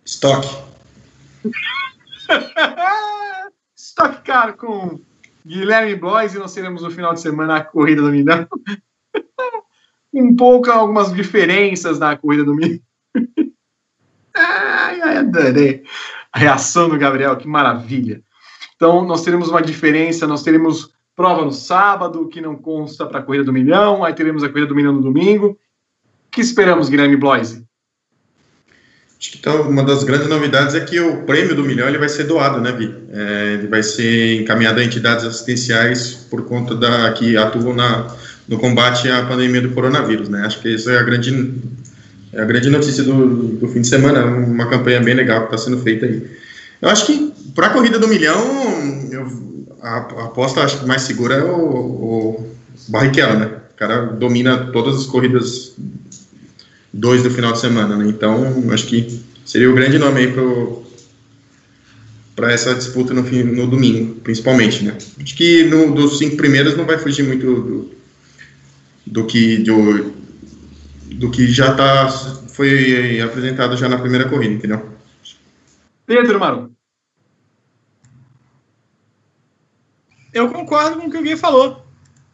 Estoque. *laughs* Stock Car com Guilherme Blois e nós teremos no final de semana a corrida do Milão. *laughs* um pouco algumas diferenças na corrida do Milão. *laughs* ai, ai, adorei. A reação do Gabriel, que maravilha. Então, nós teremos uma diferença, nós teremos prova no sábado, que não consta para a corrida do milhão, aí teremos a corrida do milhão no domingo. O que esperamos, Guilherme Bloise? Acho que então, uma das grandes novidades é que o prêmio do milhão ele vai ser doado, né, Vi? É, ele vai ser encaminhado a entidades assistenciais por conta da que atuam na, no combate à pandemia do coronavírus, né? Acho que essa é a grande, é a grande notícia do, do fim de semana, uma campanha bem legal que está sendo feita aí. Eu acho que para a corrida do milhão, eu, a, a aposta acho mais segura é o, o Barrichello, né? O cara domina todas as corridas dois do final de semana, né? Então, acho que seria o grande nome aí para essa disputa no, fim, no domingo, principalmente, né? Acho que no, dos cinco primeiros não vai fugir muito do, do que do, do que já tá foi apresentado já na primeira corrida, entendeu? Pedro Maru. Eu concordo com o que o Gui falou.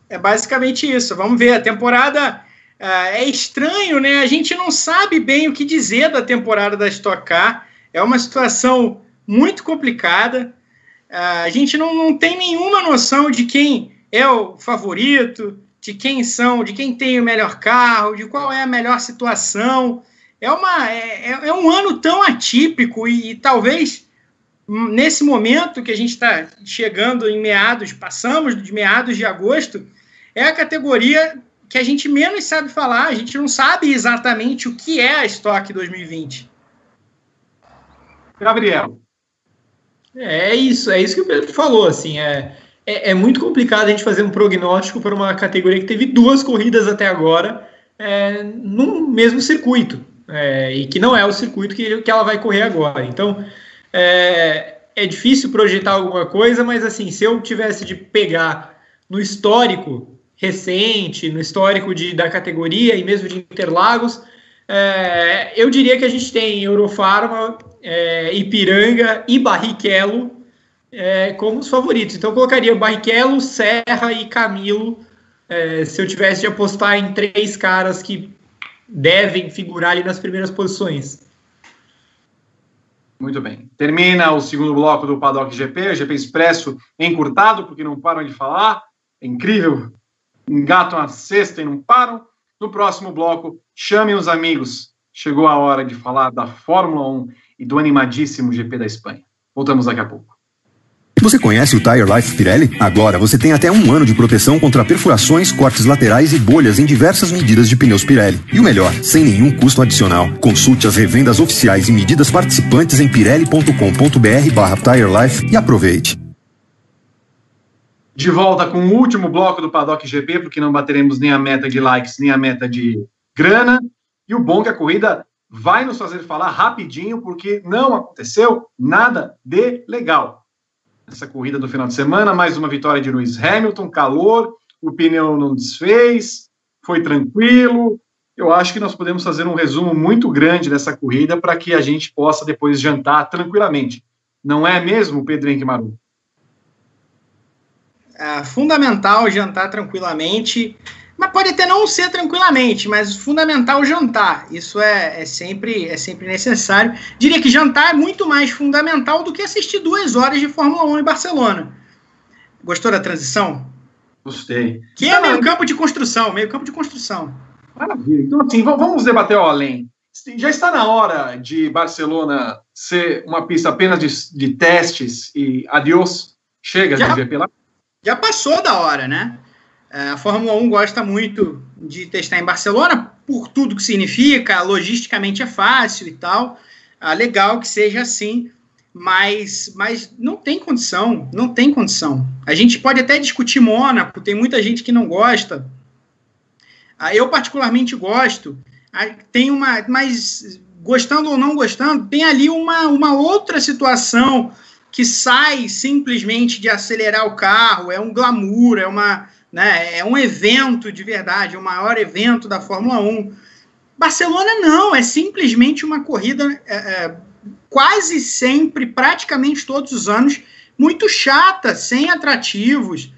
É basicamente isso. Vamos ver, a temporada é estranho, né? A gente não sabe bem o que dizer da temporada da Stock Car. É uma situação muito complicada. Uh, a gente não, não tem nenhuma noção de quem é o favorito, de quem são, de quem tem o melhor carro, de qual é a melhor situação. É, uma, é, é, é um ano tão atípico e, e talvez nesse momento que a gente está chegando em meados, passamos de meados de agosto, é a categoria que a gente menos sabe falar, a gente não sabe exatamente o que é a Stock 2020. Gabriel. É, é isso, é isso que o Pedro falou, assim, é, é, é, muito complicado a gente fazer um prognóstico para uma categoria que teve duas corridas até agora é, no mesmo circuito, é, e que não é o circuito que, que ela vai correr agora. Então, é, é difícil projetar alguma coisa, mas assim, se eu tivesse de pegar no histórico recente, no histórico de, da categoria e mesmo de Interlagos, é, eu diria que a gente tem Eurofarma, é, Ipiranga e Barrichello é, como os favoritos. Então eu colocaria Barrichello, Serra e Camilo é, se eu tivesse de apostar em três caras que devem figurar ali nas primeiras posições. Muito bem. Termina o segundo bloco do Paddock GP, o GP Expresso encurtado, porque não param de falar. É incrível. Engatam a sexta e não param. No próximo bloco, chamem os amigos. Chegou a hora de falar da Fórmula 1 e do animadíssimo GP da Espanha. Voltamos daqui a pouco. Você conhece o Tire Life Pirelli? Agora você tem até um ano de proteção contra perfurações, cortes laterais e bolhas em diversas medidas de pneus Pirelli. E o melhor, sem nenhum custo adicional. Consulte as revendas oficiais e medidas participantes em pirelli.com.br barra Tire Life e aproveite. De volta com o último bloco do Paddock GP, porque não bateremos nem a meta de likes, nem a meta de grana. E o bom é que a corrida vai nos fazer falar rapidinho, porque não aconteceu nada de legal essa corrida do final de semana, mais uma vitória de Lewis Hamilton, calor, o pneu não desfez, foi tranquilo. Eu acho que nós podemos fazer um resumo muito grande dessa corrida para que a gente possa depois jantar tranquilamente. Não é mesmo, Pedro Henrique Maru? É fundamental jantar tranquilamente. Mas pode até não ser tranquilamente, mas fundamental jantar. Isso é, é, sempre, é sempre necessário. Diria que jantar é muito mais fundamental do que assistir duas horas de Fórmula 1 em Barcelona. Gostou da transição? Gostei. Que é meio campo de construção, meio campo de construção. Maravilha. Então, assim, vamos debater ao além. Já está na hora de Barcelona ser uma pista apenas de, de testes e adiós? Chega já, de GP lá? Já passou da hora, né? É, a Fórmula 1 gosta muito de testar em Barcelona por tudo que significa, logisticamente é fácil e tal. Ah, legal que seja assim, mas, mas não tem condição, não tem condição. A gente pode até discutir Mônaco, tem muita gente que não gosta. Ah, eu particularmente gosto. Ah, tem uma, mas gostando ou não gostando, tem ali uma, uma outra situação que sai simplesmente de acelerar o carro, é um glamour, é uma né? É um evento de verdade, é o maior evento da Fórmula 1. Barcelona não, é simplesmente uma corrida é, é, quase sempre, praticamente todos os anos, muito chata, sem atrativos.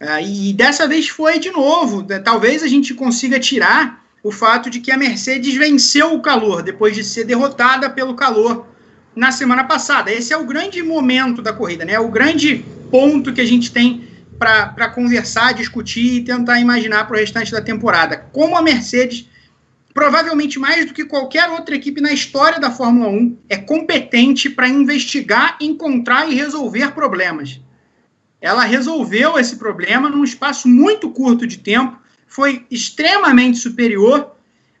É, e dessa vez foi de novo. Né? Talvez a gente consiga tirar o fato de que a Mercedes venceu o calor depois de ser derrotada pelo calor na semana passada. Esse é o grande momento da corrida, né? É o grande ponto que a gente tem para conversar, discutir e tentar imaginar para o restante da temporada. Como a Mercedes, provavelmente mais do que qualquer outra equipe na história da Fórmula 1, é competente para investigar, encontrar e resolver problemas. Ela resolveu esse problema num espaço muito curto de tempo, foi extremamente superior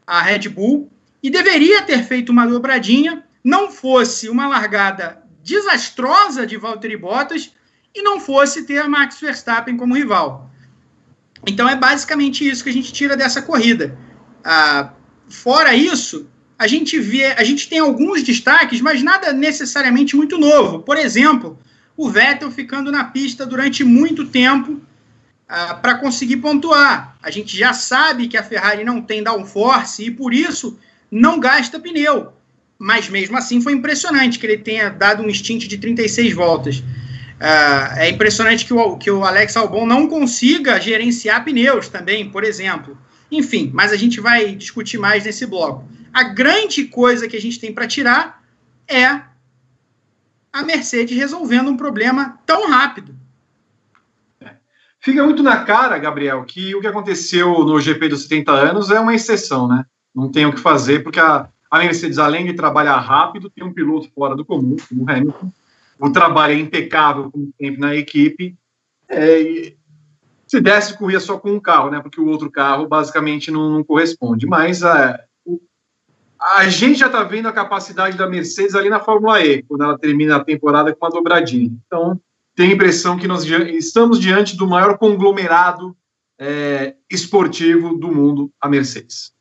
à Red Bull e deveria ter feito uma dobradinha, não fosse uma largada desastrosa de Valtteri Bottas e não fosse ter a Max Verstappen como rival. Então é basicamente isso que a gente tira dessa corrida. Ah, fora isso, a gente vê, a gente tem alguns destaques, mas nada necessariamente muito novo. Por exemplo, o Vettel ficando na pista durante muito tempo uh, para conseguir pontuar. A gente já sabe que a Ferrari não tem downforce e por isso não gasta pneu. Mas mesmo assim foi impressionante que ele tenha dado um stint de 36 voltas. Uh, é impressionante que o, que o Alex Albon não consiga gerenciar pneus também, por exemplo. Enfim, mas a gente vai discutir mais nesse bloco. A grande coisa que a gente tem para tirar é a Mercedes resolvendo um problema tão rápido. É. Fica muito na cara, Gabriel, que o que aconteceu no GP dos 70 anos é uma exceção, né? Não tem o que fazer, porque a, a Mercedes, além de trabalhar rápido, tem um piloto fora do comum, como o Hamilton. O trabalho é impecável, como sempre na equipe. É, se desse, corria só com um carro, né? Porque o outro carro basicamente não, não corresponde. Mas é, a gente já está vendo a capacidade da Mercedes ali na Fórmula E, quando ela termina a temporada com uma dobradinha. Então, tenho a impressão que nós estamos diante do maior conglomerado é, esportivo do mundo, a Mercedes.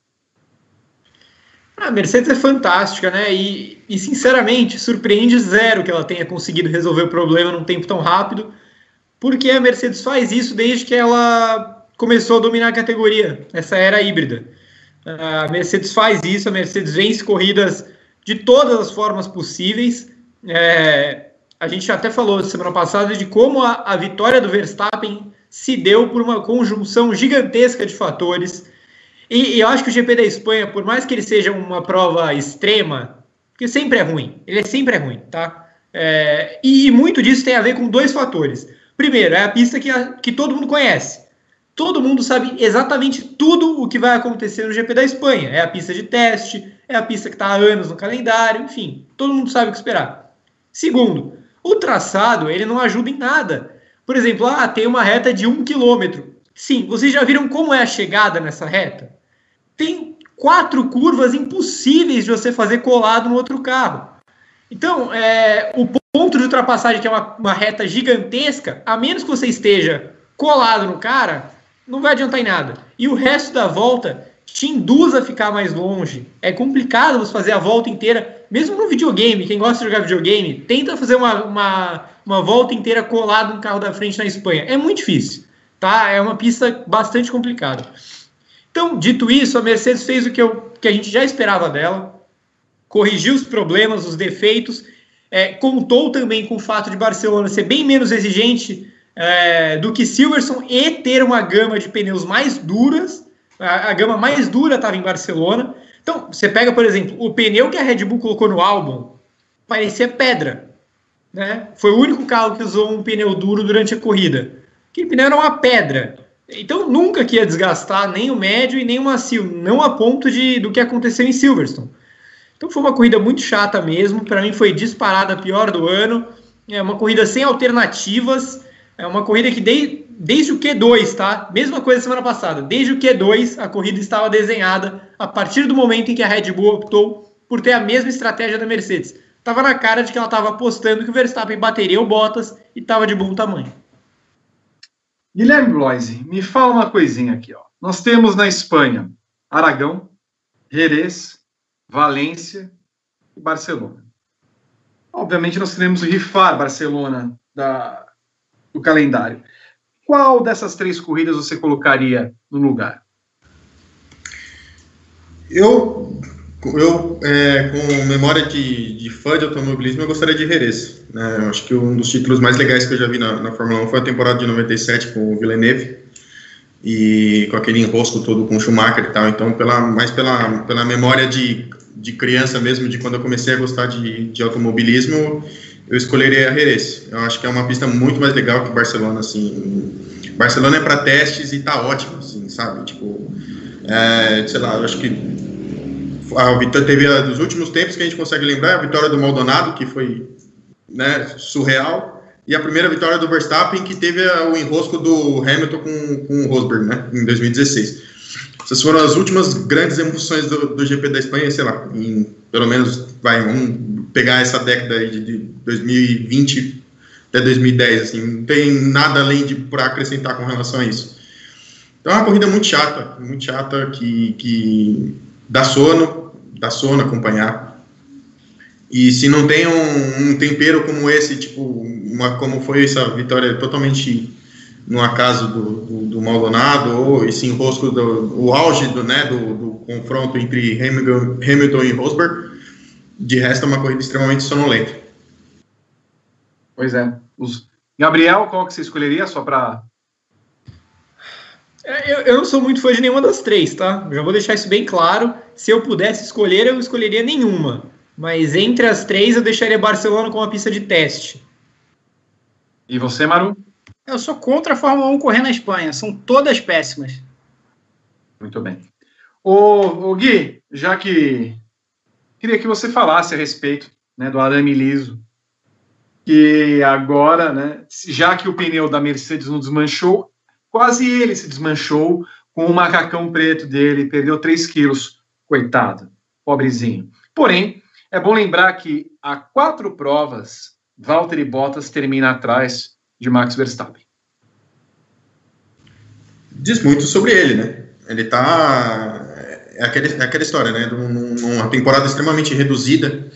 A Mercedes é fantástica, né? E, e, sinceramente, surpreende zero que ela tenha conseguido resolver o problema num tempo tão rápido, porque a Mercedes faz isso desde que ela começou a dominar a categoria, essa era híbrida. A Mercedes faz isso, a Mercedes vence corridas de todas as formas possíveis. É, a gente até falou semana passada de como a, a, vitória do Verstappen se deu por uma conjunção gigantesca de fatores. E, e, eu acho que o GP da Espanha, por mais que ele seja uma prova extrema, porque sempre é ruim, ele é sempre é ruim, tá? É, e, e, muito disso tem a ver com dois fatores. Primeiro, é a pista que, a, que todo mundo conhece todo mundo sabe exatamente tudo o que vai acontecer no GP da Espanha. É a pista de teste, é a pista que está há anos no calendário, enfim, todo mundo sabe o que esperar. Segundo, o traçado ele não ajuda em nada. Por exemplo, ah, tem uma reta de um quilômetro. Sim, vocês já viram como é a chegada nessa reta? Tem quatro curvas impossíveis de você fazer colado no outro carro. Então, é, o ponto de ultrapassagem, que é uma, uma reta gigantesca, a menos que você esteja colado no cara, não vai adiantar em nada. E o resto da volta te induz a ficar mais longe. É complicado você fazer a volta inteira, mesmo no videogame. Quem gosta de jogar videogame, tenta fazer uma, uma, uma volta inteira colado no carro da frente na Espanha. É muito difícil, tá? É uma pista bastante complicada. Então, dito isso, a Mercedes fez o que, eu, que a gente já esperava dela, corrigiu os problemas, os defeitos, é, contou também com o fato de Barcelona ser bem menos exigente é, do que Silverstone e ter uma gama de pneus mais duras. A, a gama mais dura estava em Barcelona. Então, você pega, por exemplo, o pneu que a Red Bull colocou no álbum, parecia pedra. Né? Foi o único carro que usou um pneu duro durante a corrida. Aquele pneu era uma pedra. Então, nunca que ia desgastar nem o médio e nem o macio, não a ponto de, do que aconteceu em Silverstone. Então, foi uma corrida muito chata mesmo. Para mim, foi disparada a pior do ano. É uma corrida sem alternativas. É uma corrida que de, desde o Q2, tá? Mesma coisa semana passada. Desde o Q2, a corrida estava desenhada a partir do momento em que a Red Bull optou por ter a mesma estratégia da Mercedes. Tava na cara de que ela estava apostando que o Verstappen bateria o Bottas e estava de bom tamanho. Guilherme Bloise, me fala uma coisinha aqui. Ó. Nós temos na Espanha Aragão, Jerez, Valência e Barcelona. Obviamente, nós queremos rifar Barcelona da, do calendário. Qual dessas três corridas você colocaria no lugar? Eu, eu é, com memória de, de, fã de automobilismo, eu gostaria de Jerez. Né? Eu acho que um dos títulos mais legais que eu já vi na, na Fórmula 1 foi a temporada de 97 com o Villeneuve e com aquele enrosco todo com o Schumacher e tal. Então, pela, mais pela, pela memória de, de criança mesmo, de quando eu comecei a gostar de, de automobilismo, eu escolheria a Jerez. Eu acho que é uma pista muito mais legal que Barcelona, assim. Barcelona é para testes e tá ótimo, assim, sabe? Tipo, é, sei lá, eu acho que a vitória teve a, dos últimos tempos que a gente consegue lembrar a vitória do Maldonado, que foi né, surreal, e a primeira vitória do Verstappen, que teve a, o enrosco do Hamilton com, com o Rosberg, né, em 2016. Essas foram as últimas grandes emoções do, do GP da Espanha, sei lá, em, pelo menos, vai, vamos pegar essa década de, de 2020 até 2010, assim, não tem nada além de para acrescentar com relação a isso. Então é uma corrida muito chata, muito chata, que, que dá sono, dá sono acompanhar. E se não tem um, um tempero como esse, tipo, uma, como foi essa vitória totalmente no acaso do, do, do Maldonado, ou esse enrosco, do, o auge do, né, do, do confronto entre Hamilton, Hamilton e Rosberg, de resto é uma corrida extremamente sonolenta. Pois é. Os... Gabriel, qual que você escolheria só para é, eu, eu, não sou muito fã de nenhuma das três, tá? Já vou deixar isso bem claro. Se eu pudesse escolher, eu escolheria nenhuma. Mas entre as três, eu deixaria Barcelona com uma pista de teste. E você, Maru? Eu sou contra a Fórmula 1 correr na Espanha. São todas péssimas. Muito bem. Ô, ô Gui, já que queria que você falasse a respeito né, do arame liso, que agora, né, já que o pneu da Mercedes não desmanchou, Quase ele se desmanchou com o macacão preto dele, perdeu 3 quilos. Coitado, pobrezinho. Porém, é bom lembrar que há quatro provas, Valtteri Bottas termina atrás de Max Verstappen. Diz muito sobre ele, né? Ele tá. É, aquele, é aquela história, né? Numa temporada extremamente reduzida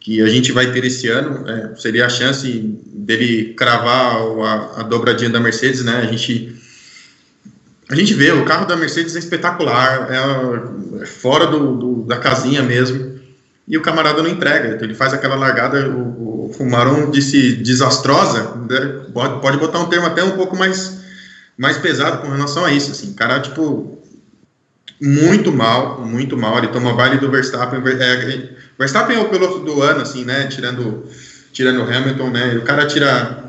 que a gente vai ter esse ano, é, seria a chance dele cravar a, a dobradinha da Mercedes, né? A gente a gente vê, o carro da Mercedes é espetacular, é, é fora do, do, da casinha mesmo, e o camarada não entrega, então ele faz aquela largada, o, o Fumaron disse desastrosa, né? pode, pode botar um termo até um pouco mais, mais pesado com relação a isso, assim, cara, tipo, muito mal, muito mal, ele toma baile do Verstappen, é, Verstappen é o piloto do ano, assim, né, tirando, tirando o Hamilton, né, o cara tira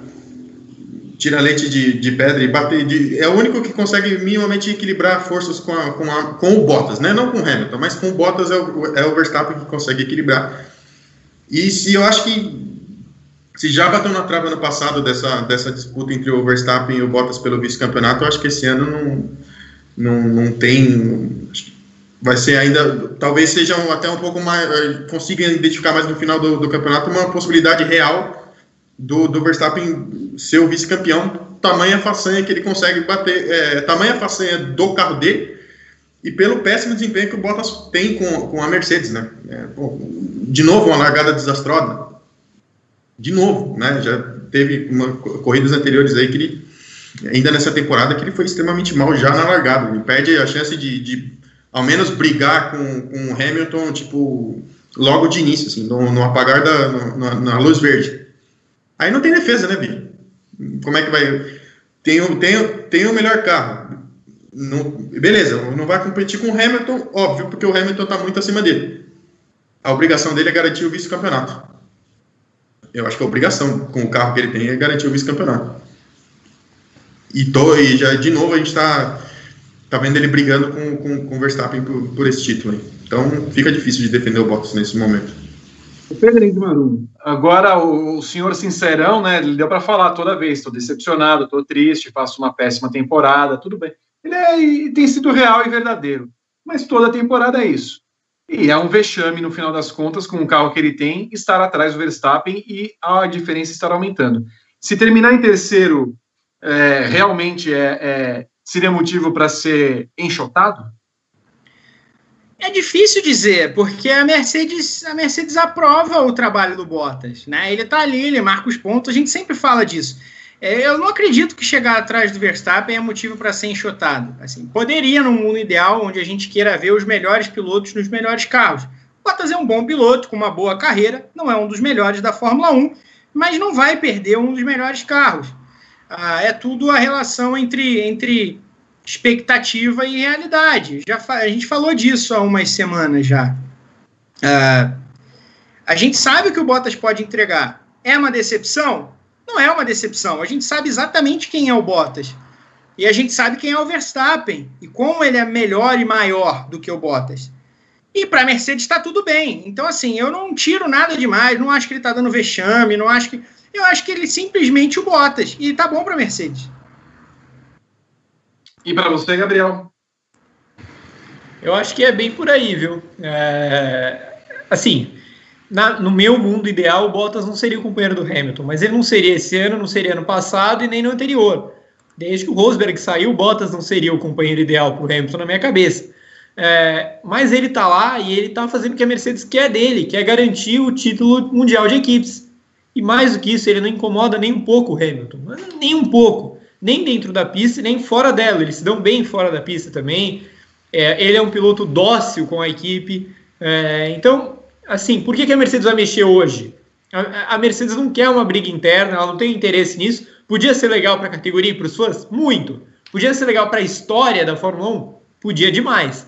tira leite de, de pedra e bate. De, é o único que consegue minimamente equilibrar forças com, a, com, a, com o Bottas, né? Não com o Hamilton, mas com o Bottas é o, é o Verstappen que consegue equilibrar. E se eu acho que se já bateu na trave ano passado dessa, dessa disputa entre o Verstappen e o Bottas pelo vice-campeonato, eu acho que esse ano não, não, não tem. Vai ser ainda. Talvez seja até um pouco mais. Eh, consiga identificar mais no final do, do campeonato uma possibilidade real do, do Verstappen ser o vice-campeão, tamanha façanha que ele consegue bater, é, tamanha façanha do carro dele e pelo péssimo desempenho que o Bottas tem com, com a Mercedes, né? É, de novo, uma largada desastrosa. De novo, né? Já teve uma, corridas anteriores aí que ele, ainda nessa temporada, que ele foi extremamente mal já na largada. Ele perde a chance de, de ao menos brigar com, com o Hamilton, tipo, logo de início, assim, no, no apagar da no, na, na luz verde. Aí não tem defesa, né, Bi? Como é que vai. Tem, tem, tem o melhor carro. Não, beleza, não vai competir com o Hamilton, óbvio, porque o Hamilton está muito acima dele. A obrigação dele é garantir o vice-campeonato. Eu acho que a obrigação com o carro que ele tem é garantir o vice-campeonato. E, tô, e já de novo a gente está tá vendo ele brigando com, com, com o Verstappen por, por esse título. Aí. Então fica difícil de defender o Bottas nesse momento. O Pedro Marum, agora o, senhor sincerão, né? Ele deu para falar toda vez: estou decepcionado, estou triste, faço uma péssima temporada, tudo bem. Ele é, tem sido real e verdadeiro, mas toda temporada é isso. E é um vexame, no final das contas, com o carro que ele tem, estar atrás do Verstappen e a diferença estar aumentando. Se terminar em terceiro, é, realmente é, é, seria motivo para ser enxotado? É difícil dizer, porque a Mercedes, a Mercedes aprova o trabalho do Bottas, né? Ele tá ali, ele marca os pontos, a gente sempre fala disso. É, eu não acredito que chegar atrás do Verstappen é motivo para ser enxotado. Assim, poderia, num mundo ideal, onde a gente queira ver os melhores pilotos nos melhores carros. Bottas é um bom piloto, com uma boa carreira, não é um dos melhores da Fórmula 1, mas não vai perder um dos melhores carros. Ah, é tudo a relação entre, entre expectativa e realidade. Já a gente falou disso há umas semanas já. Uh, a gente sabe que o Bottas pode entregar. É uma decepção? Não é uma decepção. A gente sabe exatamente quem é o Bottas. E a gente sabe quem é o Verstappen. E como ele é melhor e maior do que o Bottas. E para a Mercedes está tudo bem. Então, assim, eu não tiro nada demais. Não acho que ele está dando vexame. Não acho que. Eu acho que ele simplesmente o Bottas. E tá bom para a Mercedes. E para você, Gabriel? Eu acho que é bem por aí, viu? É, assim, na, no meu mundo ideal, o Bottas não seria o companheiro do Hamilton, mas ele não seria esse ano, não seria ano passado e nem no anterior. Desde que o Rosberg saiu, o Bottas não seria o companheiro ideal para o Hamilton na minha cabeça. É, mas ele está lá e ele está fazendo o que a Mercedes quer dele, que é garantir o título mundial de equipes. E mais do que isso, ele não incomoda nem um pouco o Hamilton, nem um pouco, nem dentro da pista, nem fora dela. Eles se dão bem fora da pista também. É, ele é um piloto dócil com a equipe. É, então, assim, por que, que a Mercedes vai mexer hoje? A, a, Mercedes não quer uma briga interna, ela não tem interesse nisso. Podia ser legal para a categoria e para os fãs? Muito. Podia ser legal para a história da Fórmula 1? Podia demais.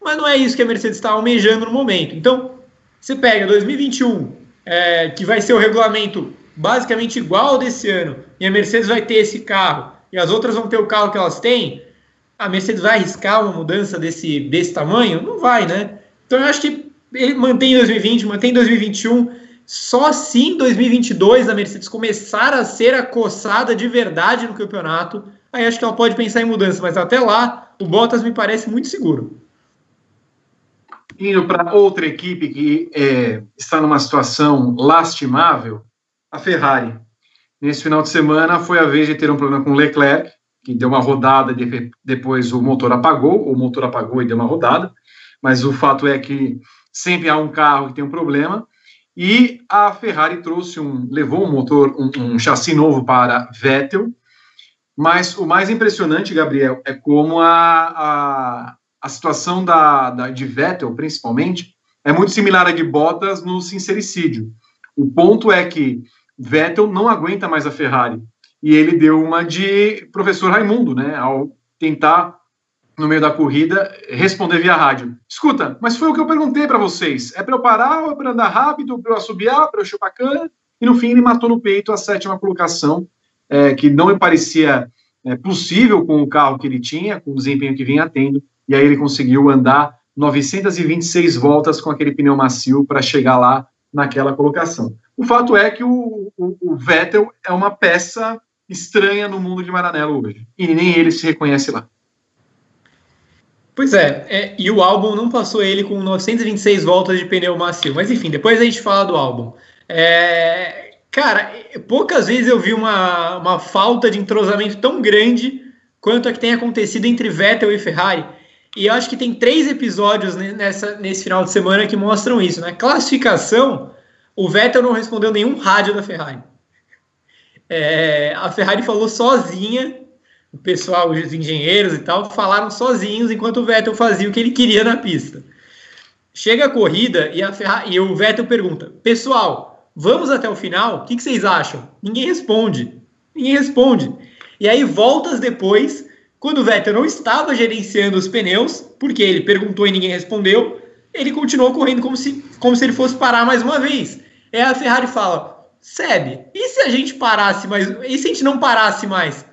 Mas não é isso que a Mercedes está almejando no momento. Então, você pega 2021, é, que vai ser o regulamento basicamente igual ao desse ano, e a Mercedes vai ter esse carro, e as outras vão ter o carro que elas têm, a Mercedes vai arriscar uma mudança desse, desse tamanho? Não vai, né? Então eu acho que ele mantém 2020, mantém 2021. Só assim em 2022 a Mercedes começar a ser acossada de verdade no campeonato, aí acho que ela pode pensar em mudança, mas até lá o Bottas me parece muito seguro. Indo para outra equipe que é, está numa situação lastimável, a Ferrari. Nesse final de semana foi a vez de ter um problema com Leclerc, que deu uma rodada e depois o motor apagou, o motor apagou e deu uma rodada, mas o fato é que sempre há um carro que tem um problema, e a Ferrari trouxe um, levou um motor, um, um chassi novo para Vettel, mas o mais impressionante, Gabriel, é como a, a, a situação da, da, de Vettel, principalmente, é muito similar à de Bottas no sincericídio. O ponto é que Vettel não aguenta mais a Ferrari e ele deu uma de professor Raimundo, né, ao tentar no meio da corrida responder via rádio. Escuta, mas foi o que eu perguntei para vocês. É para eu parar ou é para andar rápido, para eu assobiar, para eu chupar cana? E no fim ele matou no peito a sétima colocação, é, que não me parecia é, possível com o carro que ele tinha, com o desempenho que vinha tendo, e aí ele conseguiu andar 926 voltas com aquele pneu macio para chegar lá naquela colocação. O fato é que o, o, o Vettel é uma peça estranha no mundo de Maranello hoje. E nem ele se reconhece lá. Pois é, é, e o álbum não passou ele com 926 voltas de pneu macio. Mas enfim, depois a gente fala do álbum. É, cara, poucas vezes eu vi uma, uma falta de entrosamento tão grande quanto a que tem acontecido entre Vettel e Ferrari. E eu acho que tem três episódios nessa, nesse final de semana que mostram isso. Né? Classificação, o Vettel não respondeu nenhum rádio da Ferrari. É, a Ferrari falou sozinha, o pessoal, os engenheiros e tal, falaram sozinhos enquanto o Vettel fazia o que ele queria na pista. Chega a corrida e, a Ferrari, e o Vettel pergunta: Pessoal, vamos até o final? O que, que vocês acham? Ninguém responde. Ninguém responde. E aí, voltas depois, quando o Vettel não estava gerenciando os pneus, porque ele perguntou e ninguém respondeu, ele continuou correndo como se, como se ele fosse parar mais uma vez. É a Ferrari fala: Seb, e se a gente parasse mais? E se a gente não parasse mais?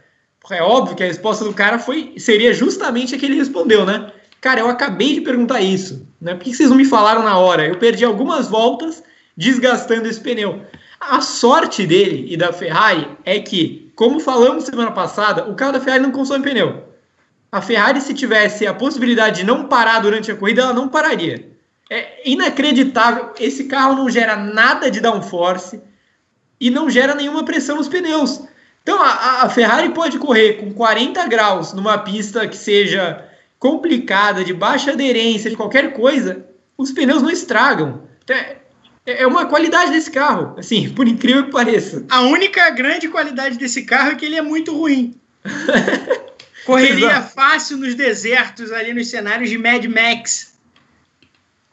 É óbvio que a resposta do cara foi seria justamente a que ele respondeu, né? Cara, eu acabei de perguntar isso, né? Por que vocês não me falaram na hora? Eu perdi algumas voltas desgastando esse pneu. A sorte dele e da Ferrari é que, como falamos semana passada, o carro da Ferrari não consome pneu. A Ferrari, se tivesse a possibilidade de não parar durante a corrida, ela não pararia. É inacreditável. Esse carro não gera nada de downforce e não gera nenhuma pressão nos pneus. Então a, a, Ferrari pode correr com 40 graus numa pista que seja complicada, de baixa aderência, de qualquer coisa, os pneus não estragam. Então, é, é uma qualidade desse carro, assim, *laughs* por incrível que pareça. A única grande qualidade desse carro é que ele é muito ruim. *laughs* Correria fácil nos desertos, ali nos cenários de Mad Max.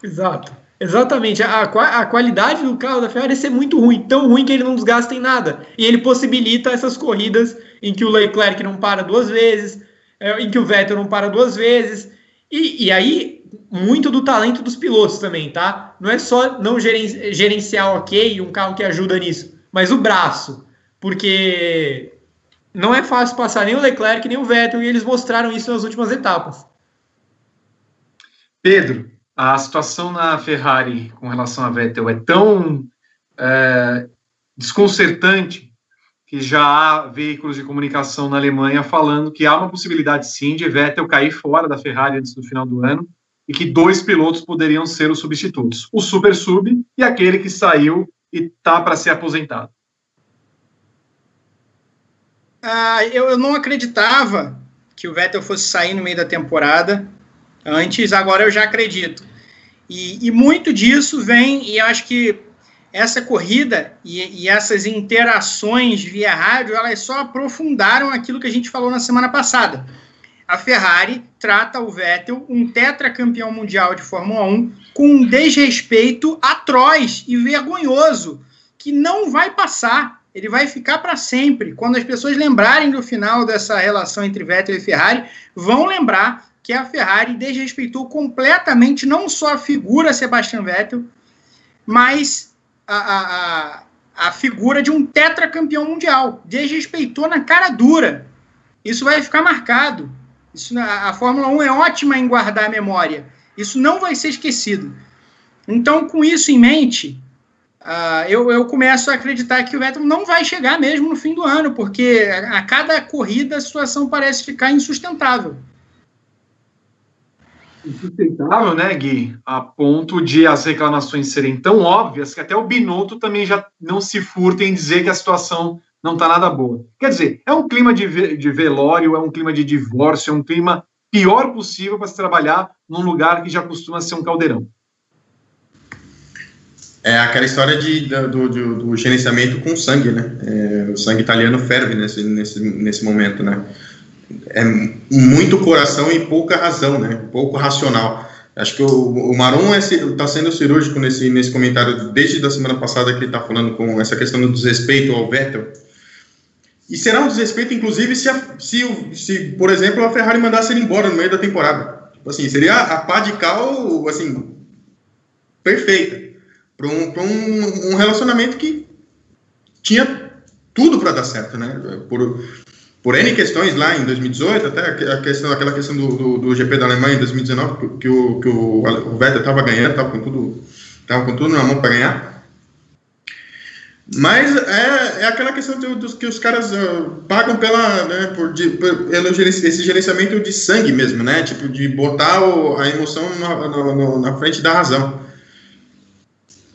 Exato. Exatamente. A, a qualidade do carro da Ferrari é ser muito ruim, tão ruim que ele não desgasta em nada. E ele possibilita essas corridas em que o Leclerc não para duas vezes, é, em que o Vettel não para duas vezes. E, e aí, muito do talento dos pilotos também, tá? Não é só não geren gerenciar ok, um carro que ajuda nisso, mas o braço. Porque não é fácil passar nem o Leclerc nem o Vettel, e eles mostraram isso nas últimas etapas. Pedro, a situação na Ferrari com relação a Vettel é tão é, desconcertante que já há veículos de comunicação na Alemanha falando que há uma possibilidade sim de Vettel cair fora da Ferrari antes do final do ano e que dois pilotos poderiam ser os substitutos, o super sub e aquele que saiu e está para ser aposentado. Ah, eu, eu não acreditava que o Vettel fosse sair no meio da temporada Antes, agora eu já acredito. E, e muito disso vem, e acho que essa corrida e, e, essas interações via rádio, elas só aprofundaram aquilo que a gente falou na semana passada. A Ferrari trata o Vettel, um tetracampeão mundial de Fórmula 1, com um desrespeito atroz e vergonhoso, que não vai passar. Ele vai ficar para sempre. Quando as pessoas lembrarem do final dessa relação entre Vettel e Ferrari, vão lembrar que a Ferrari desrespeitou completamente não só a figura Sebastian Vettel, mas a, a, a figura de um tetracampeão mundial. Desrespeitou na cara dura. Isso vai ficar marcado. Isso, a, a Fórmula 1 é ótima em guardar a memória. Isso não vai ser esquecido. Então, com isso em mente, uh, eu, eu começo a acreditar que o Vettel não vai chegar mesmo no fim do ano, porque a, a cada corrida a situação parece ficar insustentável insustentável, né, Gui? A ponto de as reclamações serem tão óbvias que até o Binotto também já não se furta em dizer que a situação não está nada boa. Quer dizer, é um clima de, de velório, é um clima de divórcio, é um clima pior possível para se trabalhar num lugar que já costuma ser um caldeirão. É aquela história de, do, do, do gerenciamento com sangue, né? É, o sangue italiano ferve nesse, nesse, nesse momento, né? É muito coração e pouca razão, né? Pouco racional. Acho que o, o Maron está é, sendo cirúrgico nesse, nesse comentário desde a semana passada que ele está falando com essa questão do desrespeito ao Vettel. E será um desrespeito, inclusive, se, a, se, se, por exemplo, a Ferrari mandasse ele embora no meio da temporada. Tipo assim, seria a pá de cal, assim, perfeita para um, um, um relacionamento que tinha tudo para dar certo, né? Por, por N questões lá em 2018, até a questão, aquela questão do, do, do GP da Alemanha em 2019, que o, que o, o Vettel estava ganhando, estava com tudo, tava com tudo na mão para ganhar. Mas é, é aquela questão dos que os caras uh, pagam pela, né, por, de, pelo esse gerenciamento de sangue mesmo, né? Tipo, de botar o, a emoção na, frente da razão.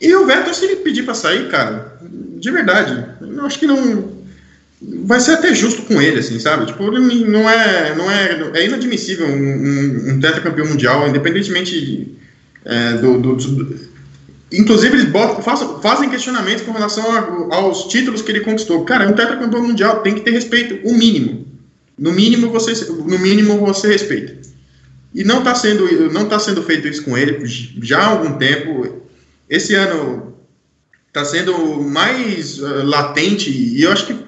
E o Vettel, se ele pedir para sair, cara, de verdade, eu acho que não vai ser até justo com ele, assim, sabe? Tipo, não é, não é, é inadmissível um, um, um tetracampeão mundial, independentemente é, do, do, do, Inclusive, eles botam, fazem, fazem questionamentos com relação a, aos títulos que ele conquistou. Cara, é um tetracampeão mundial, tem que ter respeito, o mínimo. No mínimo, você, no mínimo, você respeita. E não está sendo, não tá sendo feito isso com ele já há algum tempo. Esse ano está sendo mais uh, latente, e eu acho que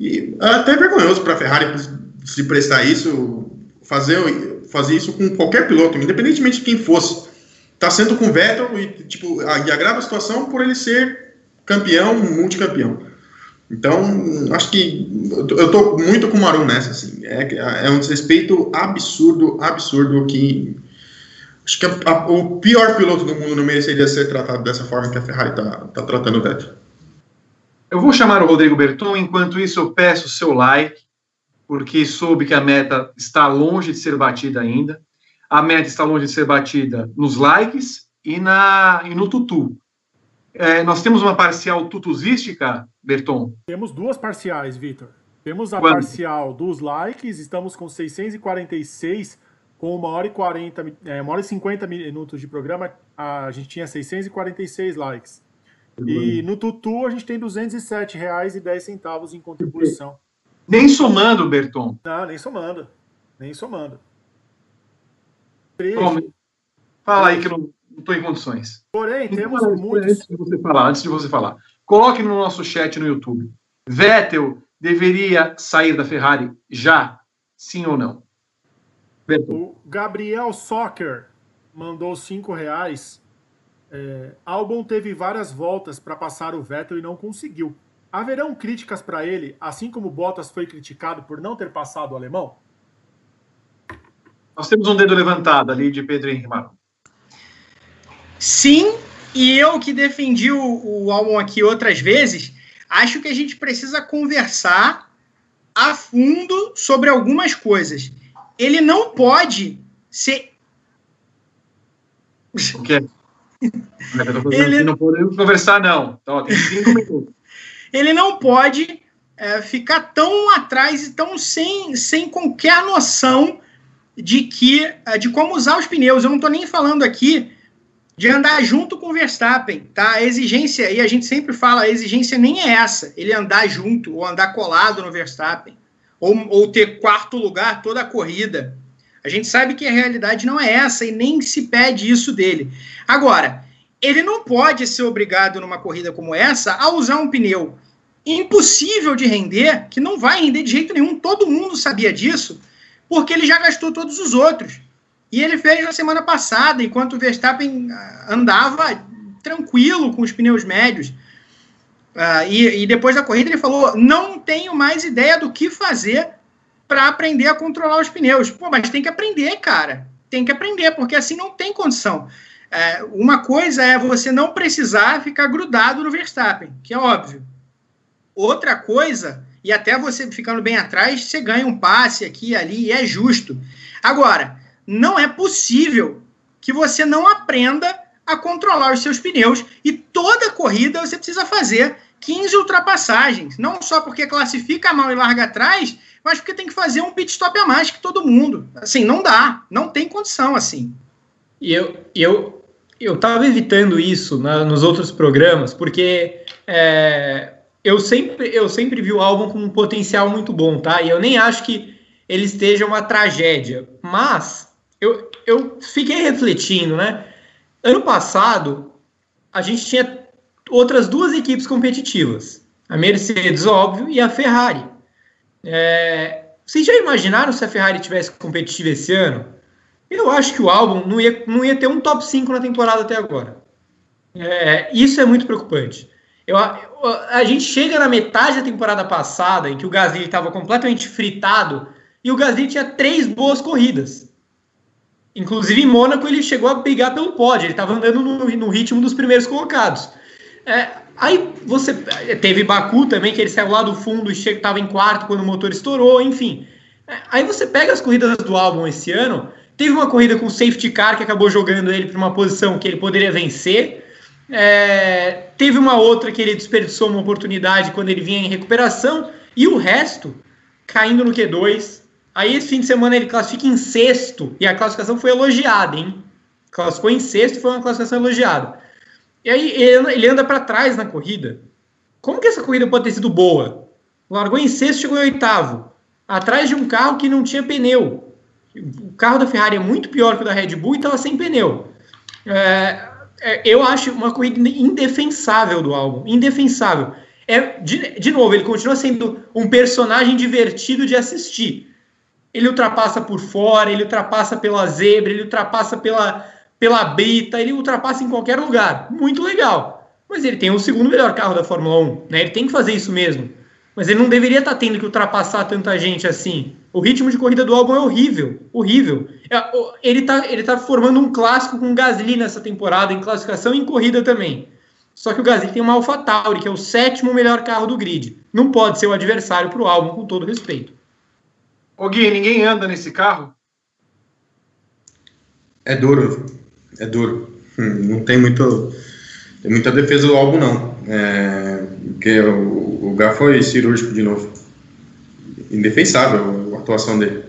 e é até vergonhoso para a Ferrari se prestar isso, fazer, fazer isso com qualquer piloto, independentemente de quem fosse. Está sendo com o Vettel e, tipo, e agrava a situação por ele ser campeão, multicampeão. Então, acho que eu estou muito com o Maru nessa, assim. É, é, um desrespeito absurdo, absurdo que acho que a, a, o pior piloto do mundo não mereceria ser tratado dessa forma que a Ferrari está tá tratando o Vettel. Eu vou chamar o Rodrigo Berton, enquanto isso eu peço o seu like, porque soube que a meta está longe de ser batida ainda. A meta está longe de ser batida nos likes e, na, e no tutu. É, nós temos uma parcial tutuzística, Berton? Temos duas parciais, Vitor. Temos a parcial dos likes, estamos com 646, com uma hora e 40, é, uma hora e 50 minutos de programa, a gente tinha 646 likes. E no Tutu a gente tem R$ 207,10 em contribuição. Nem somando, Berton. Não, nem somando. Nem somando. Fala aí que eu não estou em condições. Porém, então, temos então, muitos. Antes de você falar, antes de você falar, coloque no nosso chat no YouTube. Vettel deveria sair da Ferrari já? Sim ou não? Berton. O Gabriel Soccer mandou cinco reais é, Albon teve várias voltas para passar o Vettel e não conseguiu. Haverão críticas para ele, assim como Bottas foi criticado por não ter passado o alemão? Nós temos um dedo levantado ali de Pedro Henrique Marão. Sim, e eu que defendi o, o Albon aqui outras vezes, acho que a gente precisa conversar a fundo sobre algumas coisas. Ele não pode ser. O quê? Ele não podemos conversar, não. Então, tem cinco *laughs* minutos. Ele não pode é, ficar tão atrás e tão sem, sem qualquer noção de que eh, de como usar os pneus. Eu não estou nem falando aqui de andar junto com o Verstappen, tá? A exigência, e a gente sempre fala, a exigência nem é essa, ele andar junto ou andar colado no Verstappen, ou, ou ter quarto lugar toda a corrida. A gente sabe que a realidade não é essa e nem se pede isso dele. Agora, ele não pode ser obrigado numa corrida como essa a usar um pneu impossível de render, que não vai render de jeito nenhum. Todo mundo sabia disso, porque ele já gastou todos os outros. E ele fez na semana passada, enquanto o Verstappen ah, andava tranquilo com os pneus médios. Uh, e, e, depois da corrida ele falou: não tenho mais ideia do que fazer para aprender a controlar os pneus. Pô, mas tem que aprender, cara. Tem que aprender, porque assim não tem condição. É, uma coisa é você não precisar ficar grudado no Verstappen, que é óbvio. Outra coisa, e até você ficando bem atrás, você ganha um passe aqui e ali, e é justo. Agora, não é possível que você não aprenda a controlar os seus pneus e toda corrida você precisa fazer 15 ultrapassagens, não só porque classifica mal e larga atrás, mas porque tem que fazer um pit stop a mais que todo mundo. Assim, não dá, não tem condição assim. E eu, eu eu estava evitando isso na, nos outros programas, porque é, eu, sempre, eu sempre vi o álbum com um potencial muito bom, tá? E eu nem acho que ele esteja uma tragédia. Mas eu, eu fiquei refletindo, né? Ano passado, a gente tinha outras duas equipes competitivas. A Mercedes, óbvio, e a Ferrari. É, vocês já imaginaram se a Ferrari tivesse competitiva esse ano? Eu acho que o álbum não ia, não ia ter um top 5 na temporada até agora. É, isso é muito preocupante. Eu, a gente chega na metade da temporada passada, em que o Gasly estava completamente fritado, e o Gasly tinha três boas corridas. Inclusive em Mônaco ele chegou a brigar pelo pódio, ele estava andando no, no, ritmo dos primeiros colocados. É, aí você teve Baku também, que ele saiu lá do fundo e estava em quarto quando o motor estourou, enfim. É, aí você pega as corridas do álbum esse ano, Teve uma corrida com safety car que acabou jogando ele para uma posição que ele poderia vencer. É, teve uma outra que ele desperdiçou uma oportunidade quando ele vinha em recuperação. E o resto caindo no Q2. Aí esse fim de semana ele classifica em sexto. E a classificação foi elogiada, hein? Classificou em sexto foi uma classificação elogiada. E aí ele anda para trás na corrida. Como que essa corrida pode ter sido boa? Largou em sexto, chegou em oitavo. Atrás de um carro que não tinha pneu. O carro da Ferrari é muito pior que o da Red Bull e estava sem pneu. É, é, eu acho uma corrida indefensável do álbum, indefensável. É, de, de novo, ele continua sendo um personagem divertido de assistir. Ele ultrapassa por fora, ele ultrapassa pela zebra, ele ultrapassa pela, pela brita, ele ultrapassa em qualquer lugar. Muito legal. Mas ele tem o segundo melhor carro da Fórmula 1, né? Ele tem que fazer isso mesmo. Mas ele não deveria estar tá tendo que ultrapassar tanta gente assim. O ritmo de corrida do álbum é horrível, horrível. É, ele está ele tá formando um clássico com o Gasly nessa temporada, em classificação e em corrida também. Só que o Gasly tem uma AlphaTauri, que é o sétimo melhor carro do grid. Não pode ser o adversário para o álbum, com todo respeito. Ô Gui, ninguém anda nesse carro? É duro, é duro. Hum, não tem muito, tem muita defesa do álbum, não. É, porque o, o Gá foi cirúrgico de novo indefensável a atuação dele.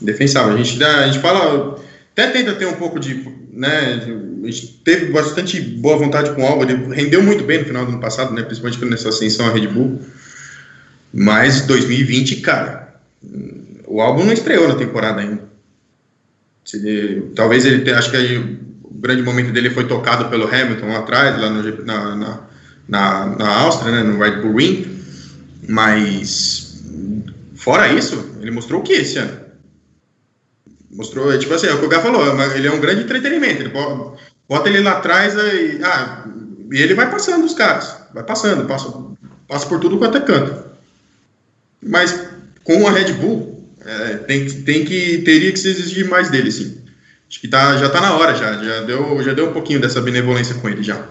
Indefensável. A gente, dá, a gente fala, até tenta ter um pouco de, né, a gente teve bastante boa vontade com o Alba, ele rendeu muito bem no final do ano passado, né, principalmente nessa ascensão à Red Bull, mas 2020, cara, o álbum não estreou na temporada ainda. Talvez ele tenha, acho que aí, o grande momento dele foi tocado pelo Hamilton lá atrás, lá no, na, na, na, na Áustria, né, no Red Bull Ring, mas Fora isso, ele mostrou o que esse ano? Mostrou, é tipo assim, é o que o Gá falou, ele é um grande entretenimento. Ele bota ele lá atrás e, ah, e ele vai passando os caras. Vai passando, passa, passa por tudo quanto é canto. Mas com a Red Bull, é, tem, tem que, teria que se exigir mais dele, sim. Acho que tá, já tá na hora, já, já, deu, já deu um pouquinho dessa benevolência com ele já.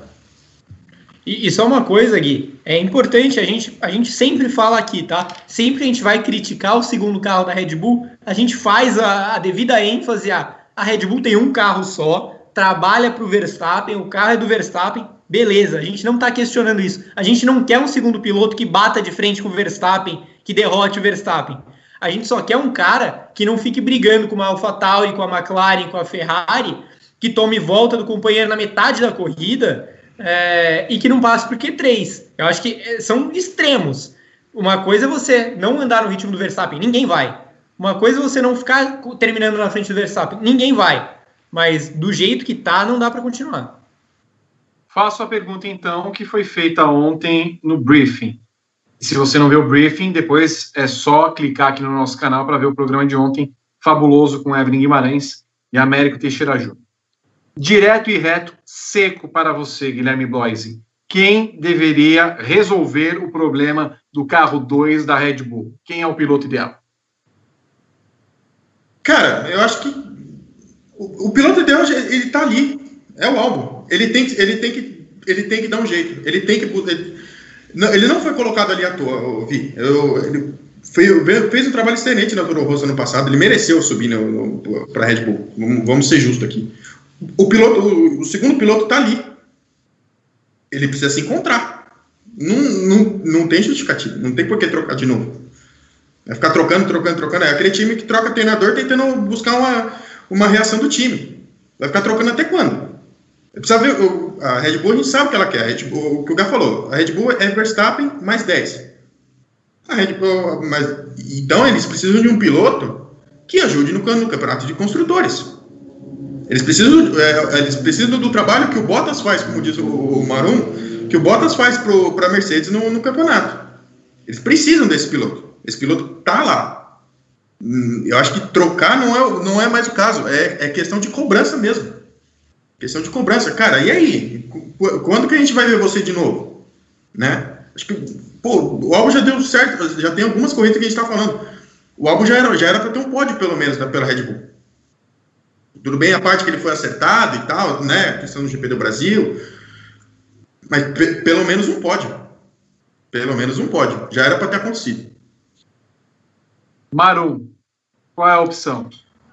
E, e, só uma coisa, Gui, é importante, a gente, a gente sempre fala aqui, tá? Sempre a gente vai criticar o segundo carro da Red Bull, a gente faz a, a devida ênfase a a Red Bull tem um carro só, trabalha para o Verstappen, o carro é do Verstappen, beleza, a gente não está questionando isso. A gente não quer um segundo piloto que bata de frente com o Verstappen, que derrote o Verstappen. A gente só quer um cara que não fique brigando com a AlphaTauri, com a McLaren, com a Ferrari, que tome volta do companheiro na metade da corrida é, e que não passe por Q3. Eu acho que é, são extremos. Uma coisa é você não andar no ritmo do Verstappen, ninguém vai. Uma coisa é você não ficar terminando na frente do Verstappen, ninguém vai. Mas do jeito que tá, não dá para continuar. Faço a pergunta então que foi feita ontem no briefing. Se você não viu o briefing, depois é só clicar aqui no nosso canal para ver o programa de ontem, fabuloso com Evelyn Guimarães e Américo Teixeira Júnior. Direto e reto, seco para você, Guilherme Bloise. Quem deveria resolver o problema do carro 2 da Red Bull? Quem é o piloto ideal? Cara, eu acho que o, o piloto ideal ele está ali, é o álbum. Ele tem, ele tem que ele tem que dar um jeito. Ele tem que ele, não, ele não foi colocado ali à toa, Vi. Eu, ele fez, fez um trabalho excelente na Toro Rosso ano passado. Ele mereceu subir para a Red Bull. Vamos, vamos ser justos aqui. O piloto, o, o segundo piloto está ali. Ele precisa se encontrar. Não, não, não tem justificativo. Não tem por que trocar de novo. Vai ficar trocando, trocando, trocando. É aquele time que troca treinador tentando buscar uma, uma reação do time. Vai ficar trocando até quando? Precisa ver, a Red Bull a gente sabe o que ela quer. Bull, o que o Gá falou, a Red Bull é Verstappen mais 10. A Red Bull, mas, então eles precisam de um piloto que ajude no, no campeonato de construtores. Eles precisam, é, eles precisam do trabalho que o Bottas faz, como diz o, o Marum, que o Bottas faz para a Mercedes no, no campeonato. Eles precisam desse piloto. Esse piloto tá lá. Hum, eu acho que trocar não é, não é mais o caso. É, é questão de cobrança mesmo. Questão de cobrança. Cara, e aí? Quando que a gente vai ver você de novo? Né? Acho que, pô, o álbum já deu certo. Já tem algumas corridas que a gente tá falando. O álbum já era, já era para ter um pódio, pelo menos, né, pela Red Bull. Tudo bem a parte que ele foi acertado e tal, né? Questão do GP do Brasil. Mas pelo menos um pódio. Pelo menos um pódio. Já era para ter acontecido. Maru, qual é a opção?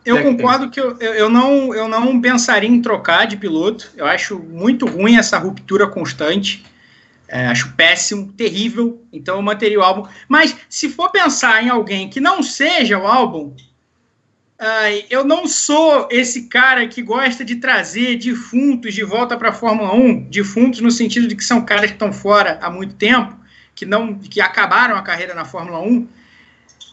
Eu concordo que, eu, eu, não, eu não pensaria em trocar de piloto. Eu acho muito ruim essa ruptura constante. É, acho péssimo, terrível. Então eu manteria o álbum. Mas se for pensar em alguém que não seja o álbum, uh, eu não sou esse cara que gosta de trazer defuntos de volta para a Fórmula 1. Defuntos no sentido de que são caras que estão fora há muito tempo, que não que acabaram a carreira na Fórmula 1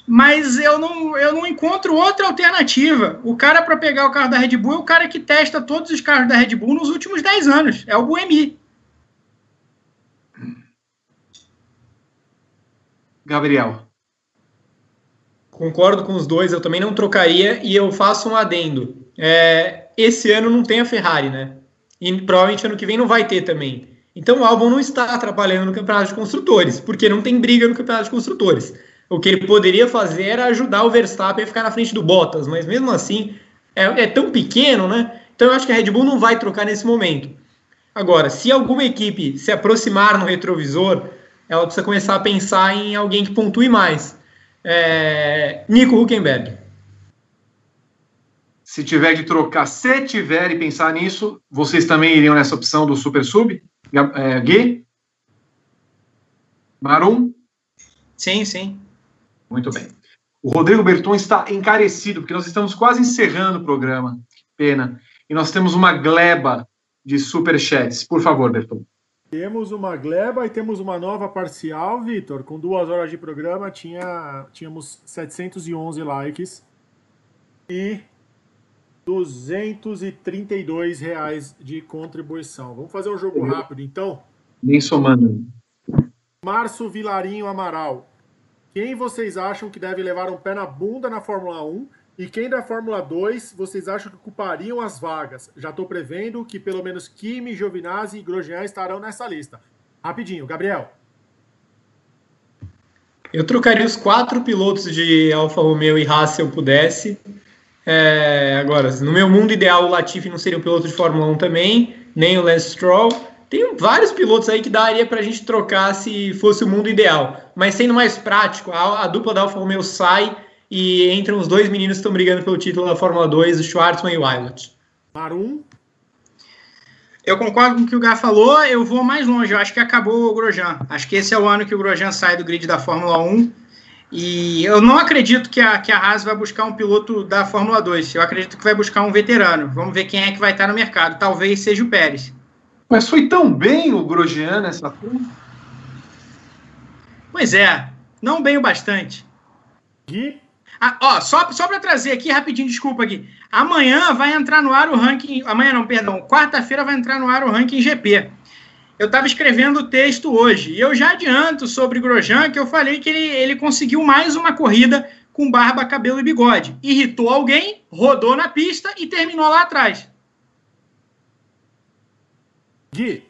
mas eu não, eu não encontro outra alternativa. O cara para pegar o carro da Red Bull é o cara que testa todos os carros da Red Bull nos últimos 10 anos. É o Buemi. Gabriel. Concordo com os dois, eu também não trocaria e eu faço um adendo. É, esse ano não tem a Ferrari, né? E provavelmente ano que vem não vai ter também. Então o álbum não está atrapalhando no campeonato de construtores, porque não tem briga no campeonato de construtores o que ele poderia fazer era ajudar o Verstappen a ficar na frente do Bottas, mas mesmo assim é, é, tão pequeno, né? Então eu acho que a Red Bull não vai trocar nesse momento. Agora, se alguma equipe se aproximar no retrovisor, ela precisa começar a pensar em alguém que pontue mais. É... Nico Huckenberg. Se tiver de trocar, se tiver e pensar nisso, vocês também iriam nessa opção do Super Sub? É, Gui? Marum? Sim, sim. Muito bem. O Rodrigo Berton está encarecido, porque nós estamos quase encerrando o programa. Pena. E nós temos uma gleba de superchats. Por favor, Berton. Temos uma gleba e temos uma nova parcial, Vitor. Com duas horas de programa, tinha, tínhamos 711 likes e 232 reais de contribuição. Vamos fazer um jogo rápido, então? Nem somando. Márcio Vilarinho Amaral. Quem vocês acham que deve levar um pé na bunda na Fórmula 1 e quem da Fórmula 2 vocês acham que ocupariam as vagas? Já estou prevendo que pelo menos Kimi, Giovinazzi e Grosjean estarão nessa lista. Rapidinho, Gabriel. Eu trocaria os quatro pilotos de Alfa Romeo e Haas se eu pudesse. É, agora, no meu mundo ideal, o Latifi não seria um piloto de Fórmula 1 também, nem o Lance Stroll. Tem vários pilotos aí que daria para a gente trocar se fosse o mundo ideal. Mas sendo mais prático, a, a dupla da Alfa Romeo sai e entram os dois meninos que estão brigando pelo título da Fórmula 2, o Schwartzman e o Wilot. Marum? Eu concordo com o que o Gá falou, eu vou mais longe. Eu acho que acabou o Grosjean. Acho que esse é o ano que o Grosjean sai do grid da Fórmula 1 E eu não acredito que a, que a Haas vai buscar um piloto da Fórmula 2. Eu acredito que vai buscar um veterano. Vamos ver quem é que vai estar no mercado. Talvez seja o Pérez. Mas foi tão bem o Grosjean nessa turma? Pois é, não bem o bastante. Gui? Ah, ó, só, só para trazer aqui rapidinho, desculpa aqui. Amanhã vai entrar no ar o ranking. Amanhã não, perdão. Quarta-feira vai entrar no ar o ranking GP. Eu estava escrevendo o texto hoje e eu já adianto sobre Grosjean que eu falei que ele, ele conseguiu mais uma corrida com barba, cabelo e bigode. Irritou alguém, rodou na pista e terminou lá atrás. Gui?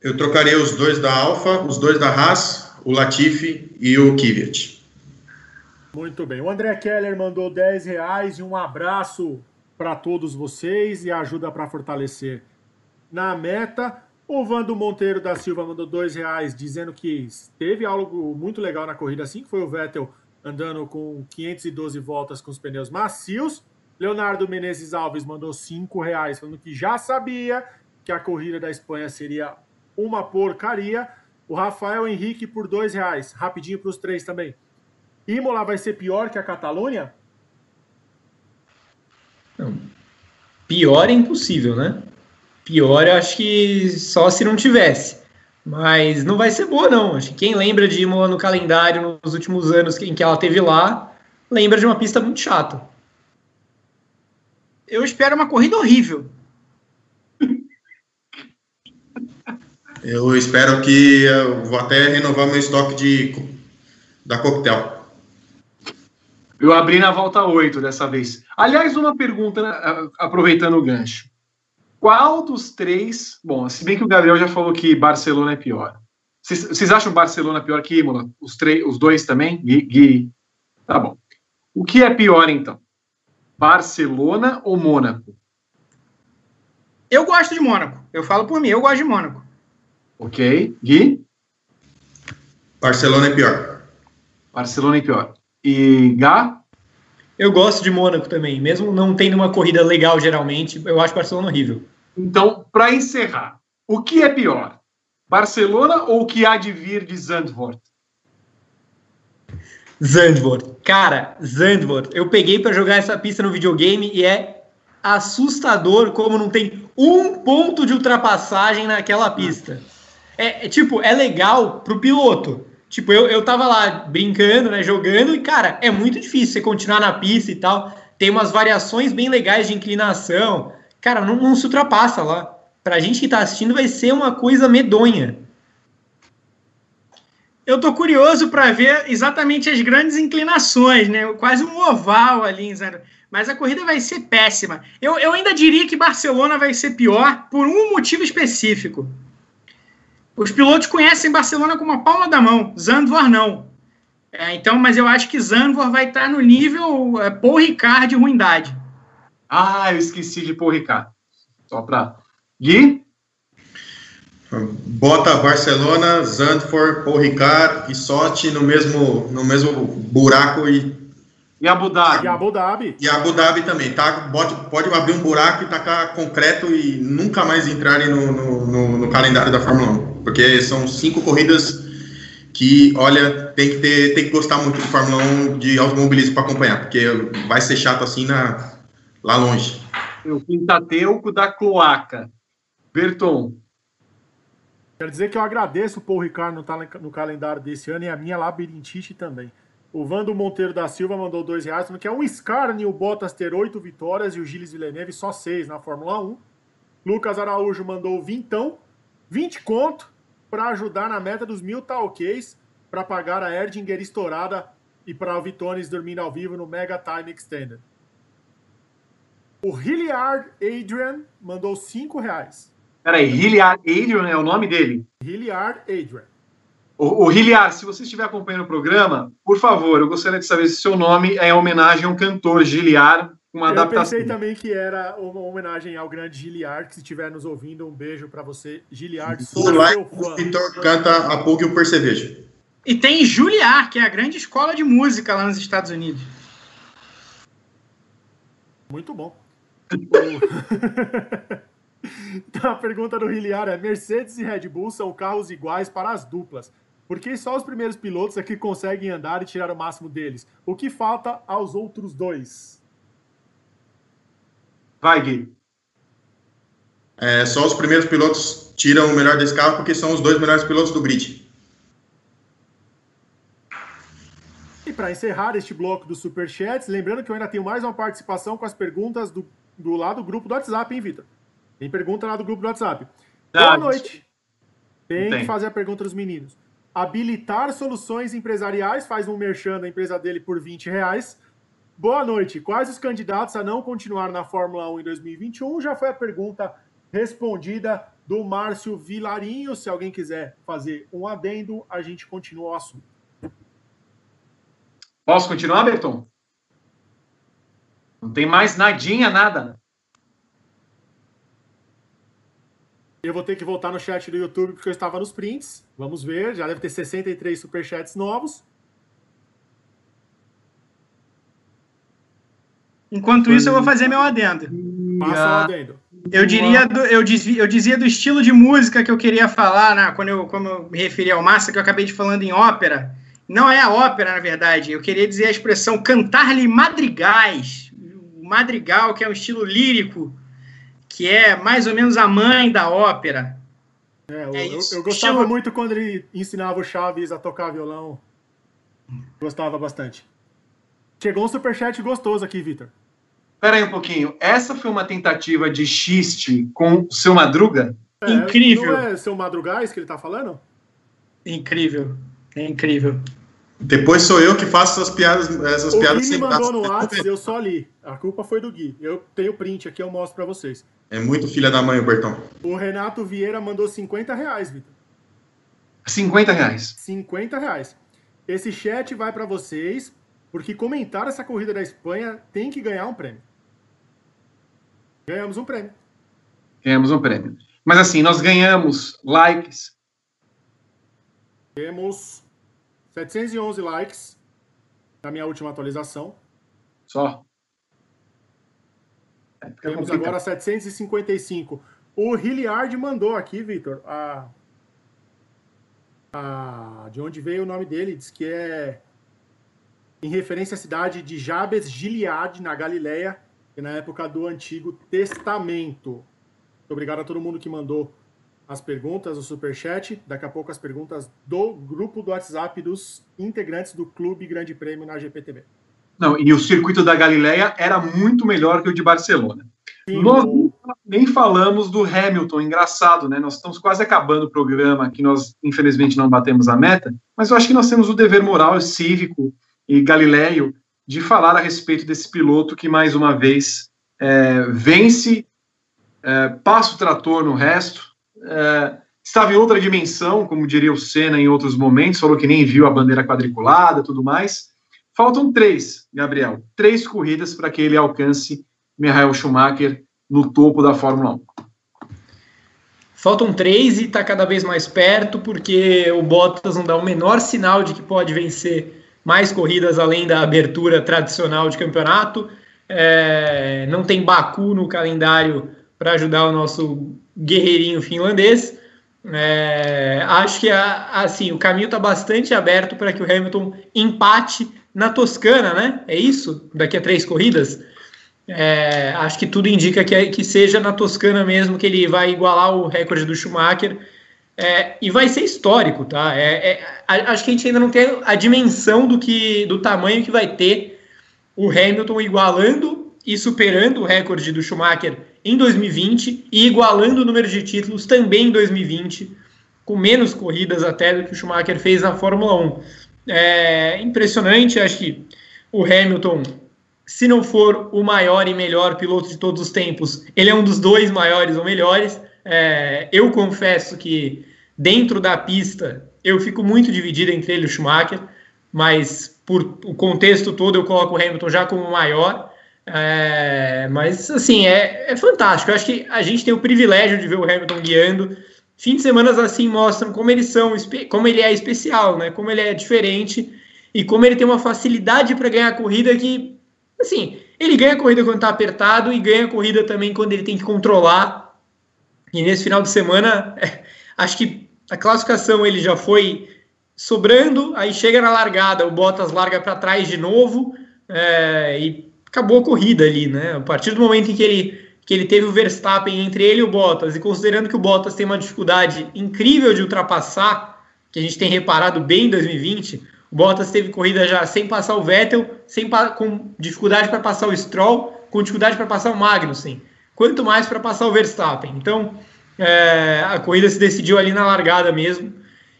Eu trocaria os dois da Alfa, os dois da Haas, o Latifi e o Kvyat. Muito bem. O André Keller mandou 10 reais e um abraço para todos vocês e ajuda para fortalecer na meta. O Vando Monteiro da Silva mandou dois reais dizendo que teve algo muito legal na corrida assim, que foi o Vettel andando com 512 voltas com os pneus macios. Leonardo Menezes Alves mandou cinco reais falando que já sabia que a corrida da Espanha seria uma porcaria. O Rafael Henrique por dois reais, rapidinho para os três também. Imola vai ser pior que a Catalunha? Não. Pior é impossível, né? Pior eu acho que só se não tivesse. Mas não vai ser boa, não. Acho que quem lembra de Imola no calendário nos últimos anos em que ela teve lá, lembra de uma pista muito chata. Eu espero uma corrida horrível. Eu espero que eu vou até renovar meu estoque de da coquetel. Eu abri na volta 8 dessa vez. Aliás, uma pergunta, né, aproveitando o gancho. Qual dos três. Bom, se bem que o Gabriel já falou que Barcelona é pior. Vocês, acham Barcelona pior que Imola? Os, três, os dois também? Gui, Gui? Tá bom. O que é pior, então? Barcelona ou Mônaco? Eu gosto de Mônaco. Eu falo por mim, eu gosto de Mônaco. Ok. Gui? Barcelona é pior. Barcelona é pior. E Gá? Eu gosto de Mônaco também, mesmo não tendo uma corrida legal geralmente, eu acho Barcelona horrível. Então, para encerrar, o que é pior? Barcelona ou o que há de vir de Zandvoort? Zandvoort. Cara, Zandvoort. Eu peguei para jogar essa pista no videogame e é assustador como não tem um ponto de ultrapassagem naquela pista. É, é tipo, é legal pro piloto, Tipo, eu, eu tava lá brincando, né, jogando, e, cara, é muito difícil você continuar na pista e tal. Tem umas variações bem legais de inclinação. Cara, não, não se ultrapassa lá. Pra gente que tá assistindo, vai ser uma coisa medonha. Eu tô curioso para ver exatamente as grandes inclinações, né? Quase um oval ali, zero. Mas a corrida vai ser péssima. Eu, eu ainda diria que Barcelona vai ser pior por um motivo específico. Os pilotos conhecem Barcelona como a palma da mão, Zandvoort não. É, então, mas eu acho que Zandvoort vai estar no nível é, Paul Ricard de ruindade. Ah, eu esqueci de Paul Ricard. Só para. Gui? Bota Barcelona, Zandvoort, Paul Ricard e Sochi no mesmo, no mesmo buraco e. E Abu Dhabi. E Abu Dhabi. E Abu Dhabi também, tá? Pode, pode abrir um buraco e tacar concreto e nunca mais entrarem no, no, no, no calendário da Fórmula 1 porque são cinco corridas que, olha, tem que ter, tem que gostar muito de Fórmula 1 de automobilismo para acompanhar, porque vai ser chato assim na, lá longe. O Pentateuco da Cloaca. Berton. Quero dizer que eu agradeço o Paul Ricardo no, tá no calendário desse ano e a minha labirintite também. O Vando Monteiro da Silva mandou dois reais, que é um escárnio o Bottas ter oito vitórias e o Gilles Villeneuve só seis na Fórmula 1. Lucas Araújo mandou vintão, 20 conto para ajudar na meta dos mil talquês para pagar a Erdinger estourada e para o Vitones dormindo ao vivo no Mega Time Extended. O Hilliard Adrian mandou 5 reais. Peraí, Hilliard Adrian é o nome dele? Hilliard Adrian. O, o Hilliard, se você estiver acompanhando o programa, por favor, eu gostaria de saber se seu nome é homenagem a um cantor, Giliard, uma eu pensei também que era uma homenagem ao grande Giliard, que se estiver nos ouvindo, um beijo para você, Giliard. Sou Por lá, seu fã. o Vitor canta a Pug e o Percevejo. E tem Juilliard, que é a grande escola de música lá nos Estados Unidos. Muito bom. então *laughs* a pergunta do Hilliard é: Mercedes e Red Bull são carros iguais para as duplas. Porque só os primeiros pilotos é que conseguem andar e tirar o máximo deles. O que falta aos outros dois? Vai, Gui. É, só os primeiros pilotos tiram o melhor desse carro porque são os dois melhores pilotos do grid. E para encerrar este bloco dos superchats, lembrando que eu ainda tenho mais uma participação com as perguntas do, do lado do grupo do WhatsApp, hein, Vitor? Tem pergunta lá do grupo do WhatsApp. Ah, Boa noite. Tem, Tem. que fazer a pergunta dos meninos. Habilitar soluções empresariais, faz um merchan da empresa dele por 20 reais. Boa noite. Quais os candidatos a não continuar na Fórmula 1 em 2021? Já foi a pergunta respondida do Márcio Vilarinho. Se alguém quiser fazer um adendo, a gente continua o assunto. Posso continuar, Berton? Não tem mais nadinha, nada. Eu vou ter que voltar no chat do YouTube porque eu estava nos prints. Vamos ver, já deve ter 63 superchats novos. Enquanto isso, eu vou fazer meu adendo. Passa o adendo. Eu diria do, eu, dizia, eu dizia do estilo de música que eu queria falar, né, quando eu, como eu me referi ao Massa, que eu acabei de falando em ópera. Não é a ópera, na verdade. Eu queria dizer a expressão cantar-lhe madrigais. O madrigal, que é um estilo lírico, que é mais ou menos a mãe da ópera. É, eu, É eu- eu gostava Estilo- muito quando ele ensinava o Chaves a tocar violão. Gostava bastante. Chegou um superchat gostoso aqui, Vitor. Pera aí um pouquinho. Essa foi uma tentativa de xiste com o seu Madruga? É, Incrível. Não é seu Madrugais que ele tá falando? Incrível. É incrível. Depois sou eu que faço essas piadas, essas o piadas Gui mandou no WhatsApp, eu só li. A culpa foi do Gui. Eu tenho print aqui, eu mostro pra vocês. É muito filha da mãe, o Bertão. O Renato Vieira mandou 50 reais, Vitor. 50 reais. 50 reais. Esse chat vai pra vocês, porque comentar essa corrida da Espanha tem que ganhar um prêmio. Ganhamos um prêmio. Ganhamos um prêmio. Mas assim, nós ganhamos likes. Temos 711 likes na minha última atualização. Só. É, Temos complicado. agora 755. O Hilliard mandou aqui, Vitor, a, a- de onde veio o nome dele, diz que é em referência à cidade de Jabes Gilead, na Galileia, na época do Antigo Testamento. Muito obrigado a todo mundo que mandou as perguntas, o superchat. Daqui a pouco as perguntas do grupo do WhatsApp dos integrantes do Clube Grande Prêmio na GPTV. Não, e o circuito da Galileia era muito melhor que o de Barcelona. Sim, Nós o- nem falamos do Hamilton, engraçado, né? Nós estamos quase acabando o programa, que nós, infelizmente, não batemos a meta, mas eu acho que nós temos o dever moral, cívico e galileio de falar a respeito desse piloto que, mais uma vez, é, vence, é, passa o trator no resto, é, estava em outra dimensão, como diria o Senna em outros momentos, falou que nem viu a bandeira quadriculada tudo mais. Faltam três, Gabriel, três corridas para que ele alcance Michael Schumacher no topo da Fórmula 1. Faltam três e está cada vez mais perto, porque o Bottas não dá o menor sinal de que pode vencer mais corridas além da abertura tradicional de campeonato. É, não tem Baku no calendário para ajudar o nosso guerreirinho finlandês. É, acho que a- assim o caminho está bastante aberto para que o Hamilton empate na Toscana, né? É isso? Daqui a três corridas. É, acho que tudo indica que, é- que seja na Toscana mesmo que ele vai igualar o recorde do Schumacher. É, e vai ser histórico, tá? É, é, acho que a gente ainda não tem a dimensão do que do tamanho que vai ter o Hamilton igualando e superando o recorde do Schumacher em 2020 e igualando o número de títulos também em 2020, com menos corridas até do que o Schumacher fez na Fórmula 1. É impressionante, acho que o Hamilton, se não for o maior e melhor piloto de todos os tempos, ele é um dos dois maiores ou melhores. É, eu confesso que dentro da pista eu fico muito dividido entre ele e o Schumacher, mas por o contexto todo eu coloco o Hamilton já como maior. É, mas assim, é, é fantástico. Eu acho que a gente tem o privilégio de ver o Hamilton guiando. Fim de semana assim mostram como eles são, como ele é especial, né? Como ele é diferente e como ele tem uma facilidade para ganhar a corrida que, assim, ele ganha a corrida quando está apertado e ganha a corrida também quando ele tem que controlar. E nesse final de semana, *laughs* acho que a classificação ele já foi sobrando, aí chega na largada, o Bottas larga para trás de novo é, e acabou a corrida ali, né? A partir do momento em que ele, que ele teve o Verstappen entre ele e o Bottas, e considerando que o Bottas tem uma dificuldade incrível de ultrapassar, que a gente tem reparado bem em 2020, o Bottas teve corrida já sem passar o Vettel, sem com dificuldade para passar o Stroll, com dificuldade para passar o Magnussen, quanto mais para passar o Verstappen. Então, é, a corrida se decidiu ali na largada mesmo.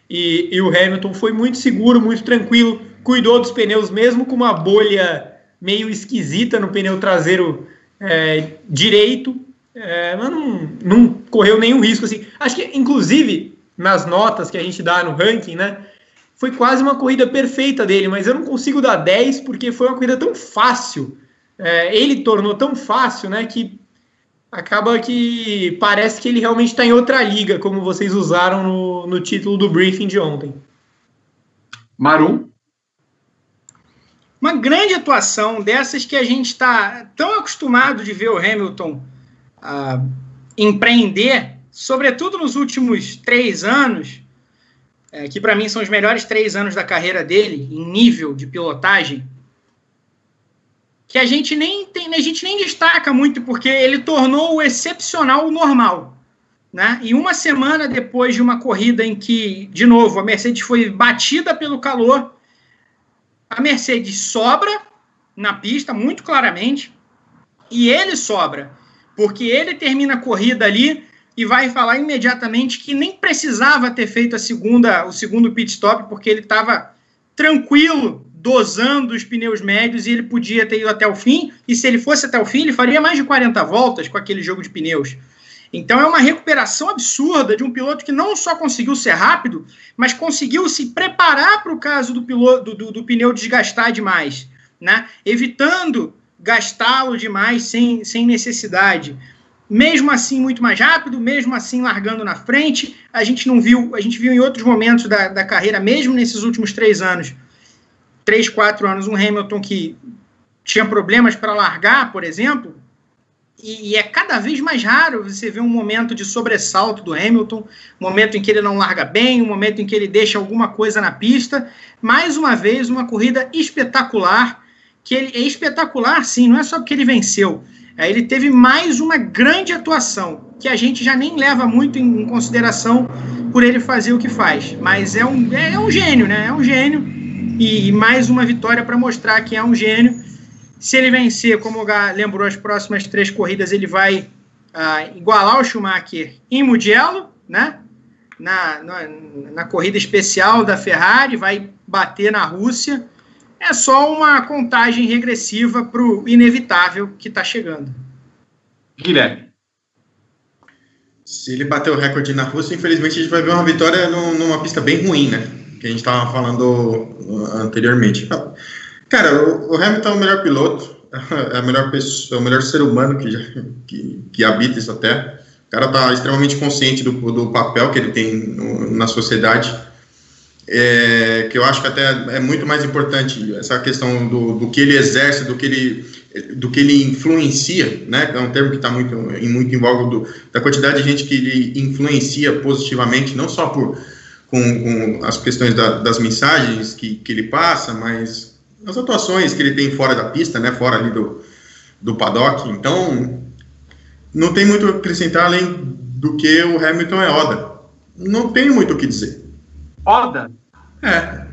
E, e, o Hamilton foi muito seguro, muito tranquilo, cuidou dos pneus, mesmo com uma bolha meio esquisita no pneu traseiro é, direito, é, mas não, não correu nenhum risco. Assim. Acho que, inclusive, nas notas que a gente dá no ranking, né? Foi quase uma corrida perfeita dele, mas eu não consigo dar 10 porque foi uma corrida tão fácil. É, ele tornou tão fácil, né? Que acaba que parece que ele realmente está em outra liga, como vocês usaram no, no título do briefing de ontem. Marum? Uma grande atuação dessas que a gente está tão acostumado de ver o Hamilton uh, empreender, sobretudo nos últimos três anos, é, que para mim são os melhores três anos da carreira dele, em nível de pilotagem que a gente nem tem, a gente nem destaca muito porque ele tornou o excepcional o normal, né? E uma semana depois de uma corrida em que, de novo, a Mercedes foi batida pelo calor, a Mercedes sobra na pista muito claramente e ele sobra porque ele termina a corrida ali e vai falar imediatamente que nem precisava ter feito a segunda, o segundo pit stop porque ele estava tranquilo dosando os pneus médios e ele podia ter ido até o fim. E se ele fosse até o fim, ele faria mais de 40 voltas com aquele jogo de pneus. Então é uma recuperação absurda de um piloto que não só conseguiu ser rápido, mas conseguiu se preparar para o caso do, piloto, do, do, pneu desgastar demais, né? evitando gastá-lo demais sem, sem necessidade. Mesmo assim, muito mais rápido, mesmo assim largando na frente. A gente não viu, a gente viu em outros momentos da, da carreira, mesmo nesses últimos três anos, três, quatro anos, um Hamilton que tinha problemas para largar, por exemplo, e, é cada vez mais raro você ver um momento de sobressalto do Hamilton, um momento em que ele não larga bem, um momento em que ele deixa alguma coisa na pista. Mais uma vez, uma corrida espetacular, que ele é espetacular, sim, não é só porque ele venceu. É, ele teve mais uma grande atuação, que a gente já nem leva muito em, em consideração por ele fazer o que faz. Mas é um, é, é um gênio, né? É um gênio e, mais uma vitória para mostrar que é um gênio. Se ele vencer, como o Gá lembrou, as próximas três corridas, ele vai uh, igualar o Schumacher em Mugello, né? Na, na, na, corrida especial da Ferrari, vai bater na Rússia. É só uma contagem regressiva para o inevitável que está chegando. Guilherme. Se ele bater o recorde na Rússia, infelizmente a gente vai ver uma vitória numa pista bem ruim, né? Que a gente estava falando anteriormente. Cara, o, Hamilton é o melhor piloto, *laughs* é a melhor pessoa, é o melhor ser humano que, já, que, que habita essa terra. O cara está extremamente consciente do, do papel que ele tem no, na sociedade, é, que eu acho que até é muito mais importante essa questão do, do que ele exerce, do que ele do que ele influencia, né? É um termo que está muito, muito em voga da quantidade de gente que ele influencia positivamente, não só por com, com as questões da, das mensagens que, que ele passa, mas as atuações que ele tem fora da pista, né, fora ali do, do paddock. Então, não tem muito a acrescentar além do que o Hamilton é Oda. Não tem muito o que dizer. Oda? É.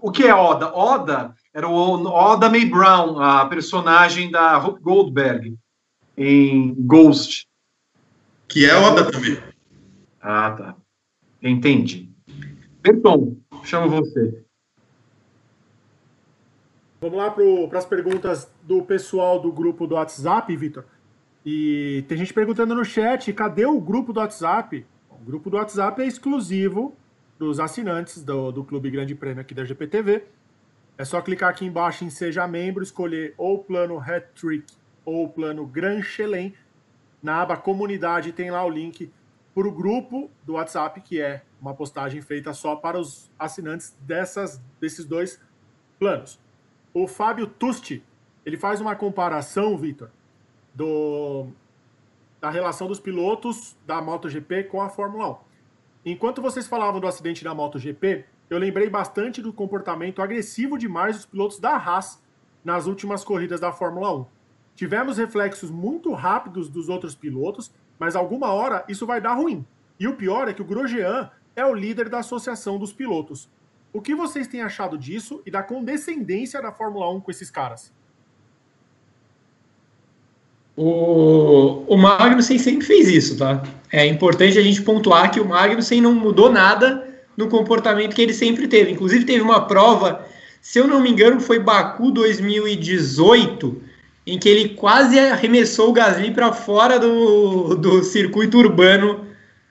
O que é Oda? Oda era o Oda May Brown, a personagem da Hope Goldberg em Ghost. Que é Oda também. Ah, tá. Entendi. Berton, chamo você. Vamos lá para as perguntas do pessoal do grupo do WhatsApp, Vitor. E tem gente perguntando no chat, cadê o grupo do WhatsApp? O grupo do WhatsApp é exclusivo dos assinantes do, do Clube Grande Prêmio aqui da GPTV. É só clicar aqui embaixo em Seja Membro, escolher ou o plano Hat Trick ou o plano Grand Chelem. Na aba Comunidade tem lá o link para o grupo do WhatsApp, que é uma postagem feita só para os assinantes dessas, desses dois planos. O Fábio Tusti, ele faz uma comparação, Vitor, da relação dos pilotos da MotoGP com a Fórmula 1. enquanto vocês falavam do acidente da MotoGP, eu lembrei bastante do comportamento agressivo demais dos pilotos da Haas nas últimas corridas da Fórmula 1. Tivemos reflexos muito rápidos dos outros pilotos, mas alguma hora isso vai dar ruim. E o pior é que o Grosjean é o líder da associação dos pilotos. O que vocês têm achado disso e da condescendência da Fórmula 1 com esses caras? O, o Magnussen sempre fez isso, tá? É importante a gente pontuar que o Magnussen não mudou nada no comportamento que ele sempre teve. Inclusive, teve uma prova, se eu não me engano, foi Baku 2018, em que ele quase arremessou o Gasly para fora do, do circuito urbano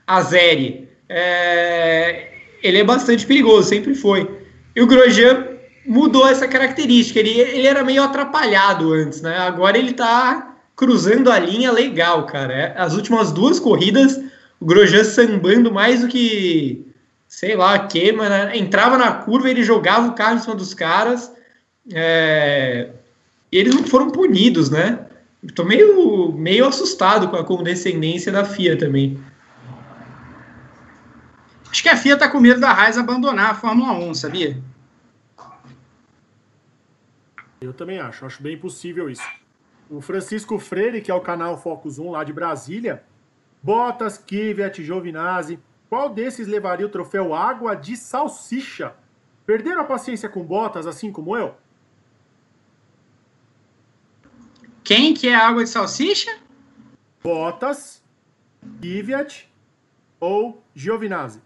Azeri. É, ele é bastante perigoso, sempre foi. E o Grosjean mudou essa característica. Ele, ele era meio atrapalhado antes, né? Agora ele tá cruzando a linha legal, cara. É, as últimas duas corridas, o Grosjean sambando mais do que, sei lá, que, mas entrava na curva, ele jogava o carro em cima dos caras. É, e eles não foram punidos, né? Estou meio, meio assustado com a condescendência da FIA também. Acho que a FIA está com medo da Raiz abandonar a Fórmula 1, sabia? Eu também acho, acho bem possível isso o Francisco Freire, que é o canal Focus 1 lá de Brasília. Bottas, Kvyat, Giovinazzi. Qual desses levaria o troféu Água de Salsicha? Perderam a paciência com Bottas, assim como eu? Quem que é Água de Salsicha? Bottas, Kvyat ou Giovinazzi?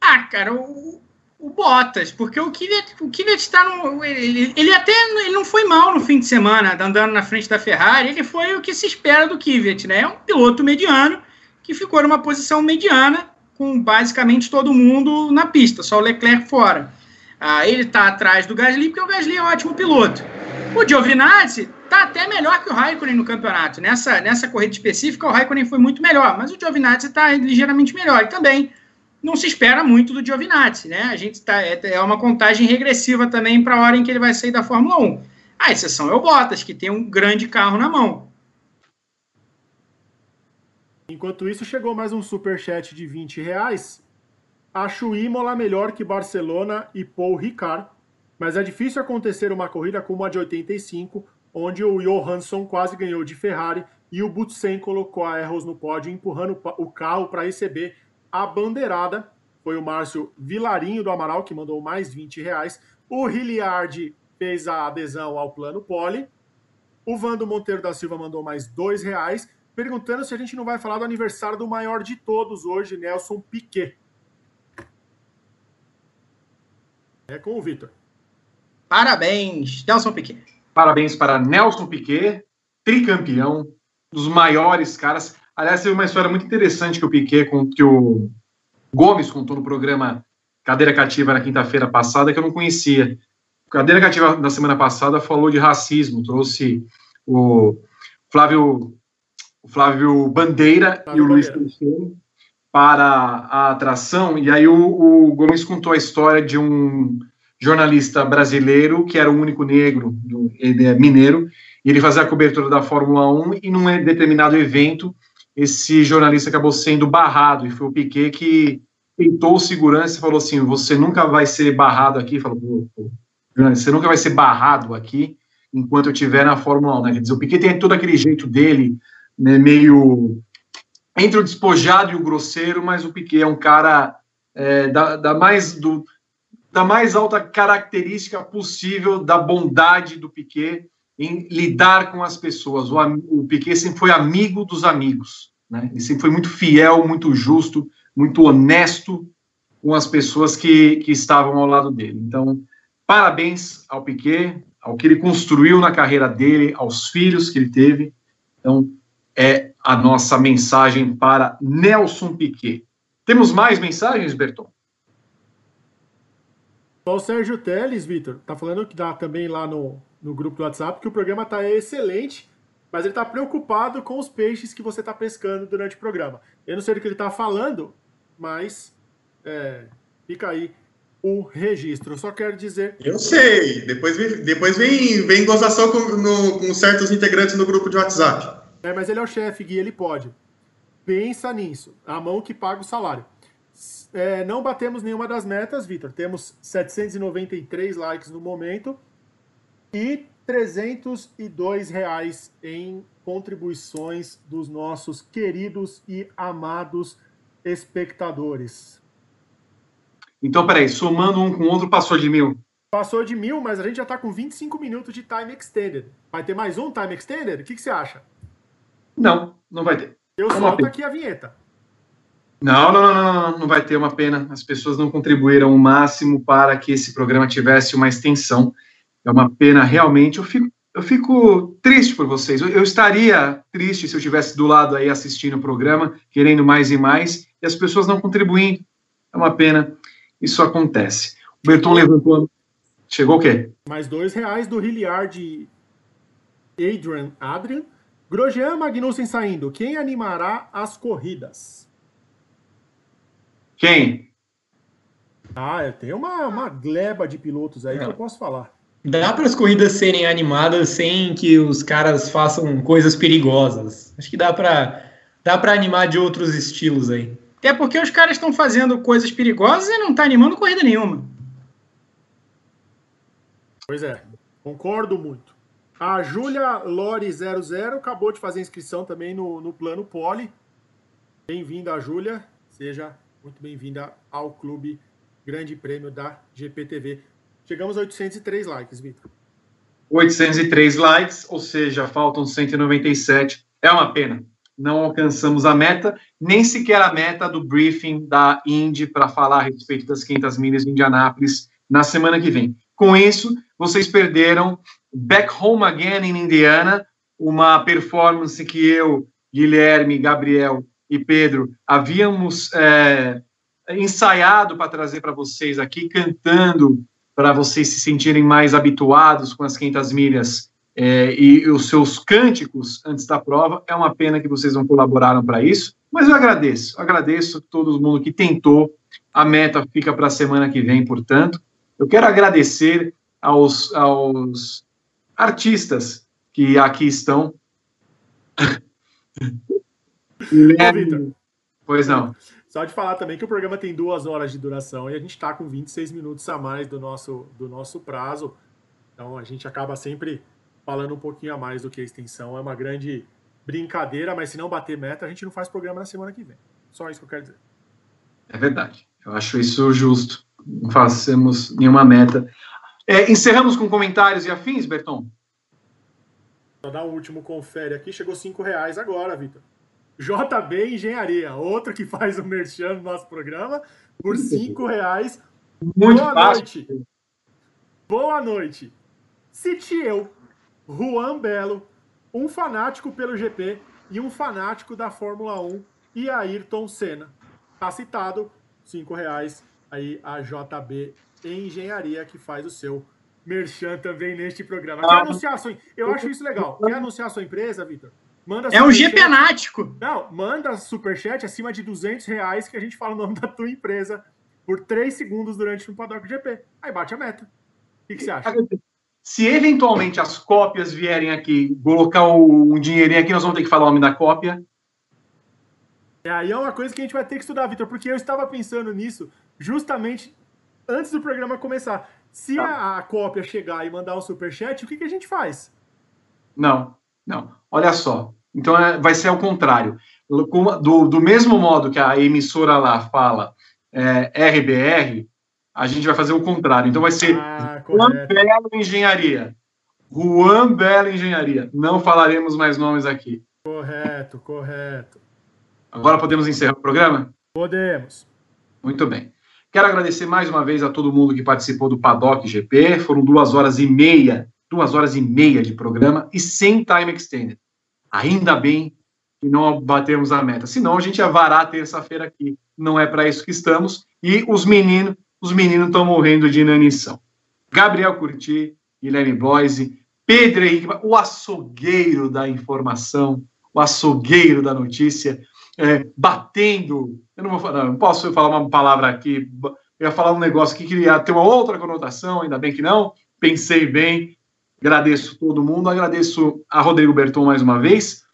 Ah, cara, o, o Bottas, porque o Kvyat, o Kvyat está no. Ele, ele até ele não foi mal no fim de semana, andando na frente da Ferrari, ele foi o que se espera do Kvyat, né? É um piloto mediano que ficou numa posição mediana, com basicamente todo mundo na pista, só o Leclerc fora. Ah, ele está atrás do Gasly, porque o Gasly é um ótimo piloto. O Giovinazzi está até melhor que o Raikkonen no campeonato. Nessa, nessa corrida específica, o Raikkonen foi muito melhor, mas o Giovinazzi está ligeiramente melhor. E também não se espera muito do Giovinazzi, né? A gente tá, é, é uma contagem regressiva também para a hora em que ele vai sair da Fórmula 1. A exceção é o Bottas, que tem um grande carro na mão. Enquanto isso, chegou mais um super chat de 20 reais. Acho Imola melhor que Barcelona e Paul Ricard, mas é difícil acontecer uma corrida como a de 85, onde o Johansson quase ganhou de Ferrari e o Butsen colocou a Erros no pódio, empurrando o carro para receber a bandeirada foi o Márcio Vilarinho do Amaral, que mandou mais 20 reais. O Hilliard fez a adesão ao plano Poli. O Vando Monteiro da Silva mandou mais dois reais, perguntando se a gente não vai falar do aniversário do maior de todos hoje, Nelson Piquet. É com o Vitor. Parabéns, Nelson Piquet. Parabéns para Nelson Piquet, tricampeão, dos maiores caras. Aliás, teve uma história muito interessante que o Piquet, que o Gomes contou no programa Cadeira Cativa na quinta-feira passada, que eu não conhecia. Cadeira Cativa na semana passada falou de racismo, trouxe o Flávio, o Flávio Bandeira Flávio e o Luiz Cristiano para a atração, e aí o, o, Gomes contou a história de um jornalista brasileiro que era o único negro, ele é mineiro, e ele fazia a cobertura da Fórmula 1 e num determinado evento esse jornalista acabou sendo barrado, e foi o Piquet que peitou o segurança e falou assim, você nunca vai ser barrado aqui, falou, você nunca vai ser barrado aqui enquanto eu estiver na Fórmula 1, né? Quer dizer, o Piquet tem todo aquele jeito dele, né, meio entre o despojado e o grosseiro, mas o Piquet é um cara é, da, da, mais do, da mais alta característica possível da bondade do Piquet em lidar com as pessoas. O, o Piquet sempre foi amigo dos amigos, né? Ele sempre foi muito fiel, muito justo, muito honesto com as pessoas que, que estavam ao lado dele. Então, parabéns ao Piquet, ao que ele construiu na carreira dele, aos filhos que ele teve. Então, é a nossa mensagem para Nelson Piquet. Temos mais mensagens, Berton? Só o Sérgio Teles, Vitor, tá falando que dá também lá no, no grupo do WhatsApp que o programa está excelente, mas ele está preocupado com os peixes que você está pescando durante o programa. Eu não sei do que ele está falando, mas é, fica aí o registro. Eu só quero dizer. Eu sei. Depois vem, depois vem, vem gozação com, no, com certos integrantes no grupo de WhatsApp. É, mas ele é o chefe, Gui, ele pode. pensa nisso. A mão que paga o salário. É, não batemos nenhuma das metas, Vitor. Temos 793 likes no momento e 302 reais em contribuições dos nossos queridos e amados espectadores. Então, peraí, somando um com o outro, passou de mil. Passou de mil, mas a gente já está com 25 minutos de time extended. Vai ter mais um time extended? O que, que você acha? Não, não vai ter. Eu é solto aqui a vinheta. Não, não, não, não, não, vai ter uma pena. As pessoas não contribuíram o máximo para que esse programa tivesse uma extensão. É uma pena realmente. Eu fico, eu fico triste por vocês. Eu, eu estaria triste se eu estivesse do lado aí assistindo o programa, querendo mais e mais, e as pessoas não contribuindo. É uma pena. Isso acontece. O Berton levantou. Chegou o quê? Mais dois reais do Hilliard Adrian Adrian. Grosjean Magnussen saindo. Quem animará as corridas? Quem? Ah, tem uma, uma gleba de pilotos aí que eu posso falar. Dá para as corridas serem animadas sem que os caras façam coisas perigosas. Acho que dá para dá para animar de outros estilos aí. Até porque os caras estão fazendo coisas perigosas e não tá animando corrida nenhuma. Pois é, concordo muito. A Júlia Lore00 acabou de fazer inscrição também no, no plano Poli. Bem-vinda, Júlia. Seja muito bem-vinda ao Clube Grande Prêmio da GPTV. Chegamos a 803 likes, Vitor. 803 likes, ou seja, faltam 197. É uma pena. Não alcançamos a meta, nem sequer a meta do briefing da Indy para falar a respeito das 500 milhas de Indianápolis na semana que vem. Com isso, vocês perderam Back Home Again in Indiana, uma performance que eu, Guilherme, Gabriel e Pedro havíamos é, ensaiado para trazer para vocês aqui, cantando para vocês se sentirem mais habituados com as 500 milhas é, e os seus cânticos antes da prova. É uma pena que vocês não colaboraram para isso, mas eu agradeço, agradeço todo mundo que tentou. A meta fica para a semana que vem, portanto. Eu quero agradecer aos, aos artistas que aqui estão. Ô, Pois não. Só de falar também que o programa tem duas horas de duração e a gente está com 26 minutos a mais do nosso, do nosso prazo. Então a gente acaba sempre falando um pouquinho a mais do que a extensão. É uma grande brincadeira, mas se não bater meta, a gente não faz programa na semana que vem. Só isso que eu quero dizer. É verdade. Eu acho isso justo. Não fazemos nenhuma meta. É, encerramos com comentários e afins, Berton? Só dar um último confere aqui. Chegou cinco reais agora, Vitor. JB Engenharia, outro que faz o merchan no nosso programa, por cinco reais. Muito Boa fácil. noite. Boa noite. Cite eu, Juan Belo, um fanático pelo GP e um fanático da Fórmula 1 e Ayrton Senna. Tá citado, cinco reais aí a JB Engenharia que faz o seu merchan também neste programa. Quer anunciar a sua... Eu acho isso legal. Quer anunciar a sua empresa, Vitor? Manda É um. GPnático. Não, manda superchat acima de 200 reais que a gente fala o nome da tua empresa por 3 segundos durante um Paddock GP. Aí bate a meta. O que, que você acha? Se eventualmente as cópias vierem aqui, colocar o- um dinheirinho aqui, nós vamos ter que falar o nome da cópia. É, aí é uma coisa que a gente vai ter que estudar, Vitor, porque eu estava pensando nisso justamente antes do programa começar. Se Tá. a, a cópia chegar e mandar um superchat, o que, que a gente faz? Não, não. Olha só. Então é- vai ser ao contrário. Do, do mesmo modo que a emissora lá fala é, RBR, a gente vai fazer o contrário. Então vai ser Ah, Juan. Belo Engenharia. Juan Belo Engenharia. Não falaremos mais nomes aqui. Correto, correto. Agora podemos encerrar o programa? Podemos. Muito bem. Quero agradecer mais uma vez a todo mundo que participou do Paddock GP. Foram duas horas e meia, duas horas e meia de programa e sem time extended. Ainda bem que não batemos a meta. Senão a gente ia varar terça-feira aqui. Não é para isso que estamos. E os meninos, os meninos estão morrendo de inanição. Gabriel Curti, Guilherme Bloise, Pedro Henrique, o açougueiro da informação, o açougueiro da notícia, é, batendo. Eu não vou falar, não posso falar uma palavra aqui. Eu ia falar um negócio aqui que ia ter uma outra conotação, ainda bem que não. Pensei bem. Agradeço todo mundo, agradeço a Rodrigo Berton mais uma vez.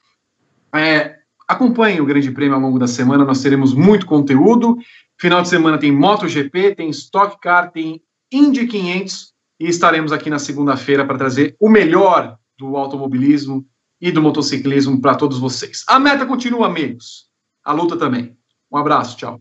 É, Acompanhe o Grande Prêmio ao longo da semana, nós teremos muito conteúdo. Final de semana tem MotoGP, tem Stock Car, tem Indy 500 e estaremos aqui na segunda-feira para trazer o melhor do automobilismo e do motociclismo para todos vocês. A meta continua, amigos. A luta também. Um abraço, tchau.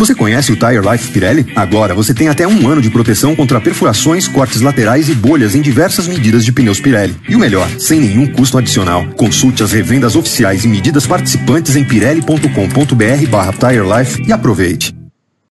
Você conhece o Tire Life Pirelli? Agora você tem até um ano de proteção contra perfurações, cortes laterais e bolhas em diversas medidas de pneus Pirelli. E o melhor, sem nenhum custo adicional. Consulte as revendas oficiais e medidas participantes em pirelli.com.br barra Tire Life e aproveite.